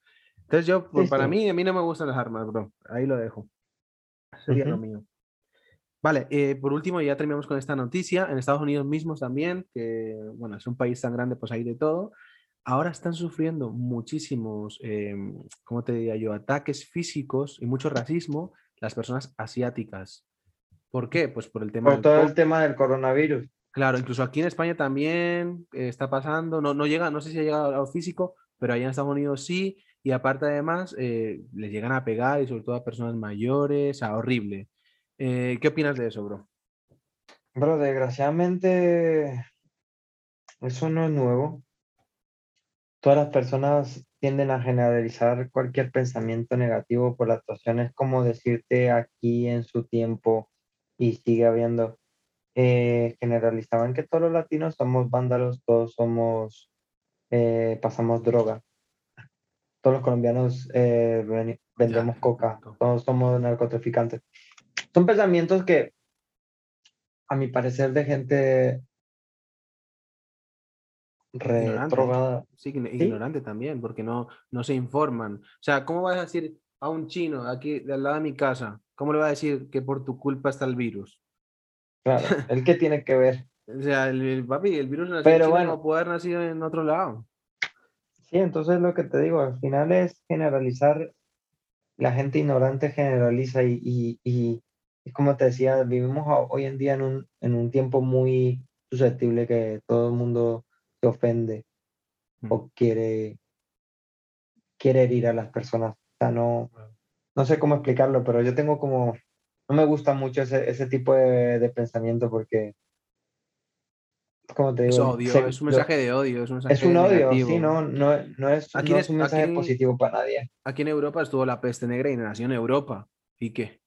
Speaker 1: Entonces yo, pues,
Speaker 2: Sí,
Speaker 1: para
Speaker 2: sí.
Speaker 1: mí, a mí no me gustan las armas, bro. Ahí lo dejo. Sería lo mío. Vale, eh, por último, ya terminamos con esta noticia. En Estados Unidos mismos también, que bueno, es un país tan grande, pues hay de todo. Ahora están sufriendo muchísimos, eh, ¿cómo te diría yo?, ataques físicos y mucho racismo las personas asiáticas. ¿Por qué? Pues por el tema
Speaker 2: Por
Speaker 1: del
Speaker 2: todo
Speaker 1: co-
Speaker 2: el tema del coronavirus.
Speaker 1: Claro, incluso aquí en España también eh, está pasando, no, no llega, no sé si ha llegado a lo físico, pero allá en Estados Unidos sí, y aparte además eh, les llegan a pegar y sobre todo a personas mayores, a horrible. Eh, ¿qué opinas de eso, bro?
Speaker 2: Bro, desgraciadamente, eso no es nuevo. Todas las personas tienden a generalizar cualquier pensamiento negativo por las actuaciones, como decirte aquí en su tiempo, y sigue habiendo, eh, generalizaban que todos los latinos somos vándalos, todos somos, eh, pasamos droga. Todos los colombianos eh, ven- vendemos coca,
Speaker 1: exacto.
Speaker 2: todos somos narcotraficantes. Son pensamientos que, a mi parecer, de gente
Speaker 1: Ignorante. Sí, ign- ignorante también, porque no, no se informan. O sea, ¿cómo vas a decir a un chino aquí de al lado de mi casa? ¿Cómo le va a decir que por tu culpa está el virus?
Speaker 2: Claro, el que tiene que ver.
Speaker 1: O sea, el, el- papi, el virus nació
Speaker 2: Pero
Speaker 1: en China,
Speaker 2: bueno.
Speaker 1: no puede haber nacido en otro lado.
Speaker 2: Sí, entonces lo que te digo, al final es generalizar, la gente ignorante generaliza y, y, y, es como te decía, vivimos hoy en día en un, en un tiempo muy susceptible que todo el mundo se ofende
Speaker 1: Mm.
Speaker 2: o quiere, quiere herir a las personas. O sea, no, no sé cómo explicarlo, pero yo tengo como, no me gusta mucho ese, ese tipo de, de pensamiento porque, como te
Speaker 1: Es
Speaker 2: digo,
Speaker 1: odio,
Speaker 2: se-
Speaker 1: es un mensaje de odio, es un mensaje
Speaker 2: es un odio,
Speaker 1: negativo.
Speaker 2: sí, no, no, no es,
Speaker 1: Aquí
Speaker 2: no es un
Speaker 1: es-
Speaker 2: mensaje
Speaker 1: aquí-
Speaker 2: positivo para nadie.
Speaker 1: Aquí en Europa estuvo la peste negra y nació en Europa. ¿Y qué?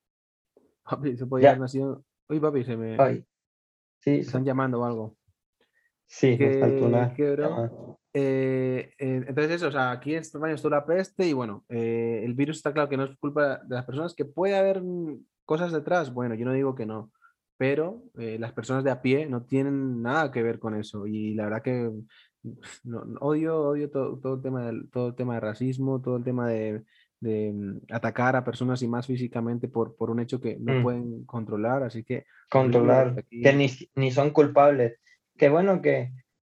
Speaker 1: Papi, se podía
Speaker 2: Ya.
Speaker 1: haber nacido. Uy, papi, se me
Speaker 2: Ay, sí,
Speaker 1: me están llamando o algo.
Speaker 2: sí, me faltó
Speaker 1: Que,
Speaker 2: una
Speaker 1: que, bro, eh, eh, entonces eso, o sea, aquí en España estuvo la peste y bueno, eh, el virus está claro que no es culpa de las personas, que puede haber mm, cosas detrás, bueno, yo no digo que no, pero eh, las personas de a pie no tienen nada que ver con eso y la verdad que no, no- odio, odio todo, todo el tema del, todo el tema de racismo, todo el tema de, de, mm, atacar a personas y más físicamente por, por un hecho que no
Speaker 2: Mm.
Speaker 1: pueden controlar, así que
Speaker 2: controlar,
Speaker 1: aquí-
Speaker 2: que ni, ni son culpables. Que bueno que,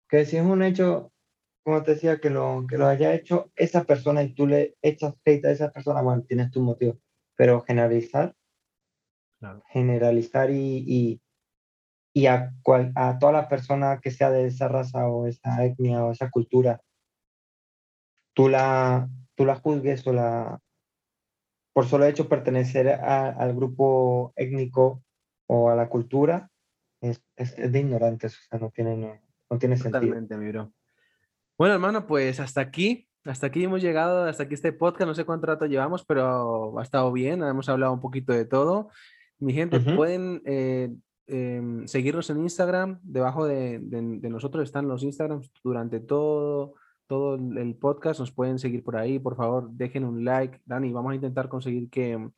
Speaker 2: que si es un hecho, como te decía, que lo, que lo haya hecho esa persona y tú le echas hate a esa persona, bueno, tienes tu motivo. Pero generalizar,
Speaker 1: Claro.
Speaker 2: generalizar y, y, y a, cual, a toda la persona que sea de esa raza o esa etnia o esa cultura, tú la, tú la juzgues o la, por solo hecho pertenecer a- al grupo étnico o a la cultura, es, es, es de ignorantes, o sea, no tiene, no, no tiene sentido.
Speaker 1: Totalmente, mi bro. Bueno, hermano, pues hasta aquí, hasta aquí hemos llegado, hasta aquí este podcast, no sé cuánto rato llevamos, pero ha estado bien, hemos hablado un poquito de todo. Mi gente,
Speaker 2: Ujú.
Speaker 1: pueden eh, em, seguirnos en Instagram, debajo de, de- de nosotros están los Instagrams durante todo, todo el podcast, nos pueden seguir por ahí, por favor, dejen un like, Dani, vamos a intentar conseguir que,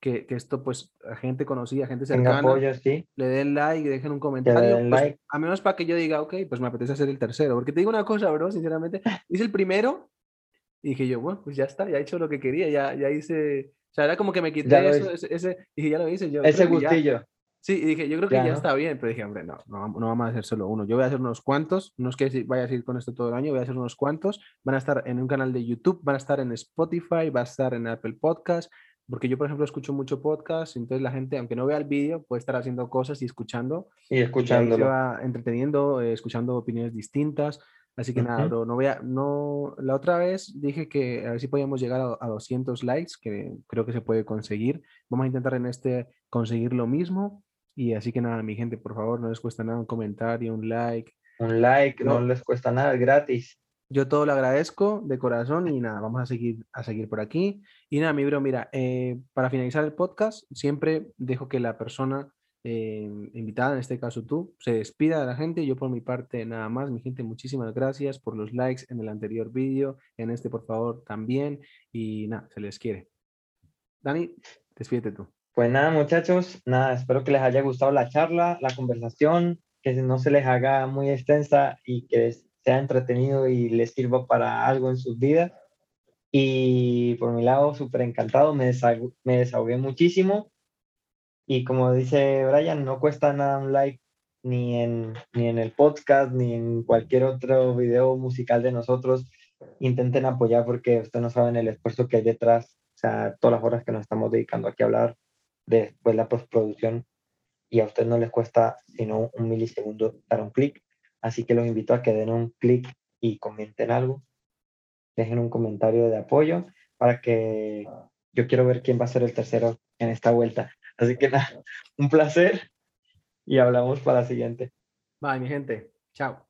Speaker 1: que, que esto, pues, a gente conocida, gente cercana,
Speaker 2: apoyo, sí,
Speaker 1: le den like, dejen un comentario,
Speaker 2: den
Speaker 1: pues,
Speaker 2: like.
Speaker 1: a menos para que yo diga, ok, pues me apetece hacer el tercero. Porque te digo una cosa, bro, sinceramente, hice el primero y dije yo, bueno, pues ya está, ya he hecho lo que quería, ya, ya hice, o sea, era como que me quité eso, ese, ese- dije, ya lo hice yo.
Speaker 2: Ese
Speaker 1: que ya". Sí, y dije, yo creo que
Speaker 2: Ya,
Speaker 1: ya
Speaker 2: ¿no?
Speaker 1: está bien, pero dije, hombre, no, no, no vamos a hacer solo uno. Yo voy a hacer unos cuantos, no es que vaya a seguir con esto todo el año, voy a hacer unos cuantos. Van a estar en un canal de YouTube, van a estar en Spotify, va a estar en Apple Podcast, porque yo, por ejemplo, escucho mucho podcast, entonces la gente, aunque no vea el vídeo, puede estar haciendo cosas y escuchando.
Speaker 2: Y
Speaker 1: y ahí se va entreteniendo, eh, escuchando opiniones distintas. Así que nada,
Speaker 2: Ujú.
Speaker 1: bro, no voy a, no, la otra vez dije que a ver si podíamos llegar a, a 200 likes, que creo que se puede conseguir. Vamos a intentar en este conseguir lo mismo. Y así que nada, mi gente, por favor, no les cuesta nada un comentario, un like.
Speaker 2: Un like, no les cuesta nada, es gratis.
Speaker 1: Yo todo lo agradezco de corazón y nada, vamos a seguir, a seguir por aquí. Y nada, mi bro, mira, eh, para finalizar el podcast, siempre dejo que la persona eh, invitada, en este caso tú, se despida de la gente. Yo por mi parte, nada más, mi gente, muchísimas gracias por los likes en el anterior vídeo, en este, por favor, también. Y nada, se les quiere. Dani, despídete tú.
Speaker 2: Pues nada, muchachos, nada, espero que les haya gustado la charla, la conversación, que no se les haga muy extensa y que sea entretenido y les sirva para algo en sus vidas. Y por mi lado, súper encantado, me, desahog- me desahogué muchísimo. Y como dice Brian, no cuesta nada un like ni en, ni en el podcast, ni en cualquier otro video musical de nosotros. Intenten apoyar porque ustedes no saben el esfuerzo que hay detrás, o sea, todas las horas que nos estamos dedicando aquí a hablar, después la postproducción, y a ustedes no les cuesta sino un milisegundo dar un clic. Así que los invito a que den un clic y comenten algo, dejen un comentario de apoyo para que yo quiero ver quién va a ser el tercero en esta vuelta. Así que nada, un placer y hablamos para la siguiente.
Speaker 1: Bye, mi gente. Chao.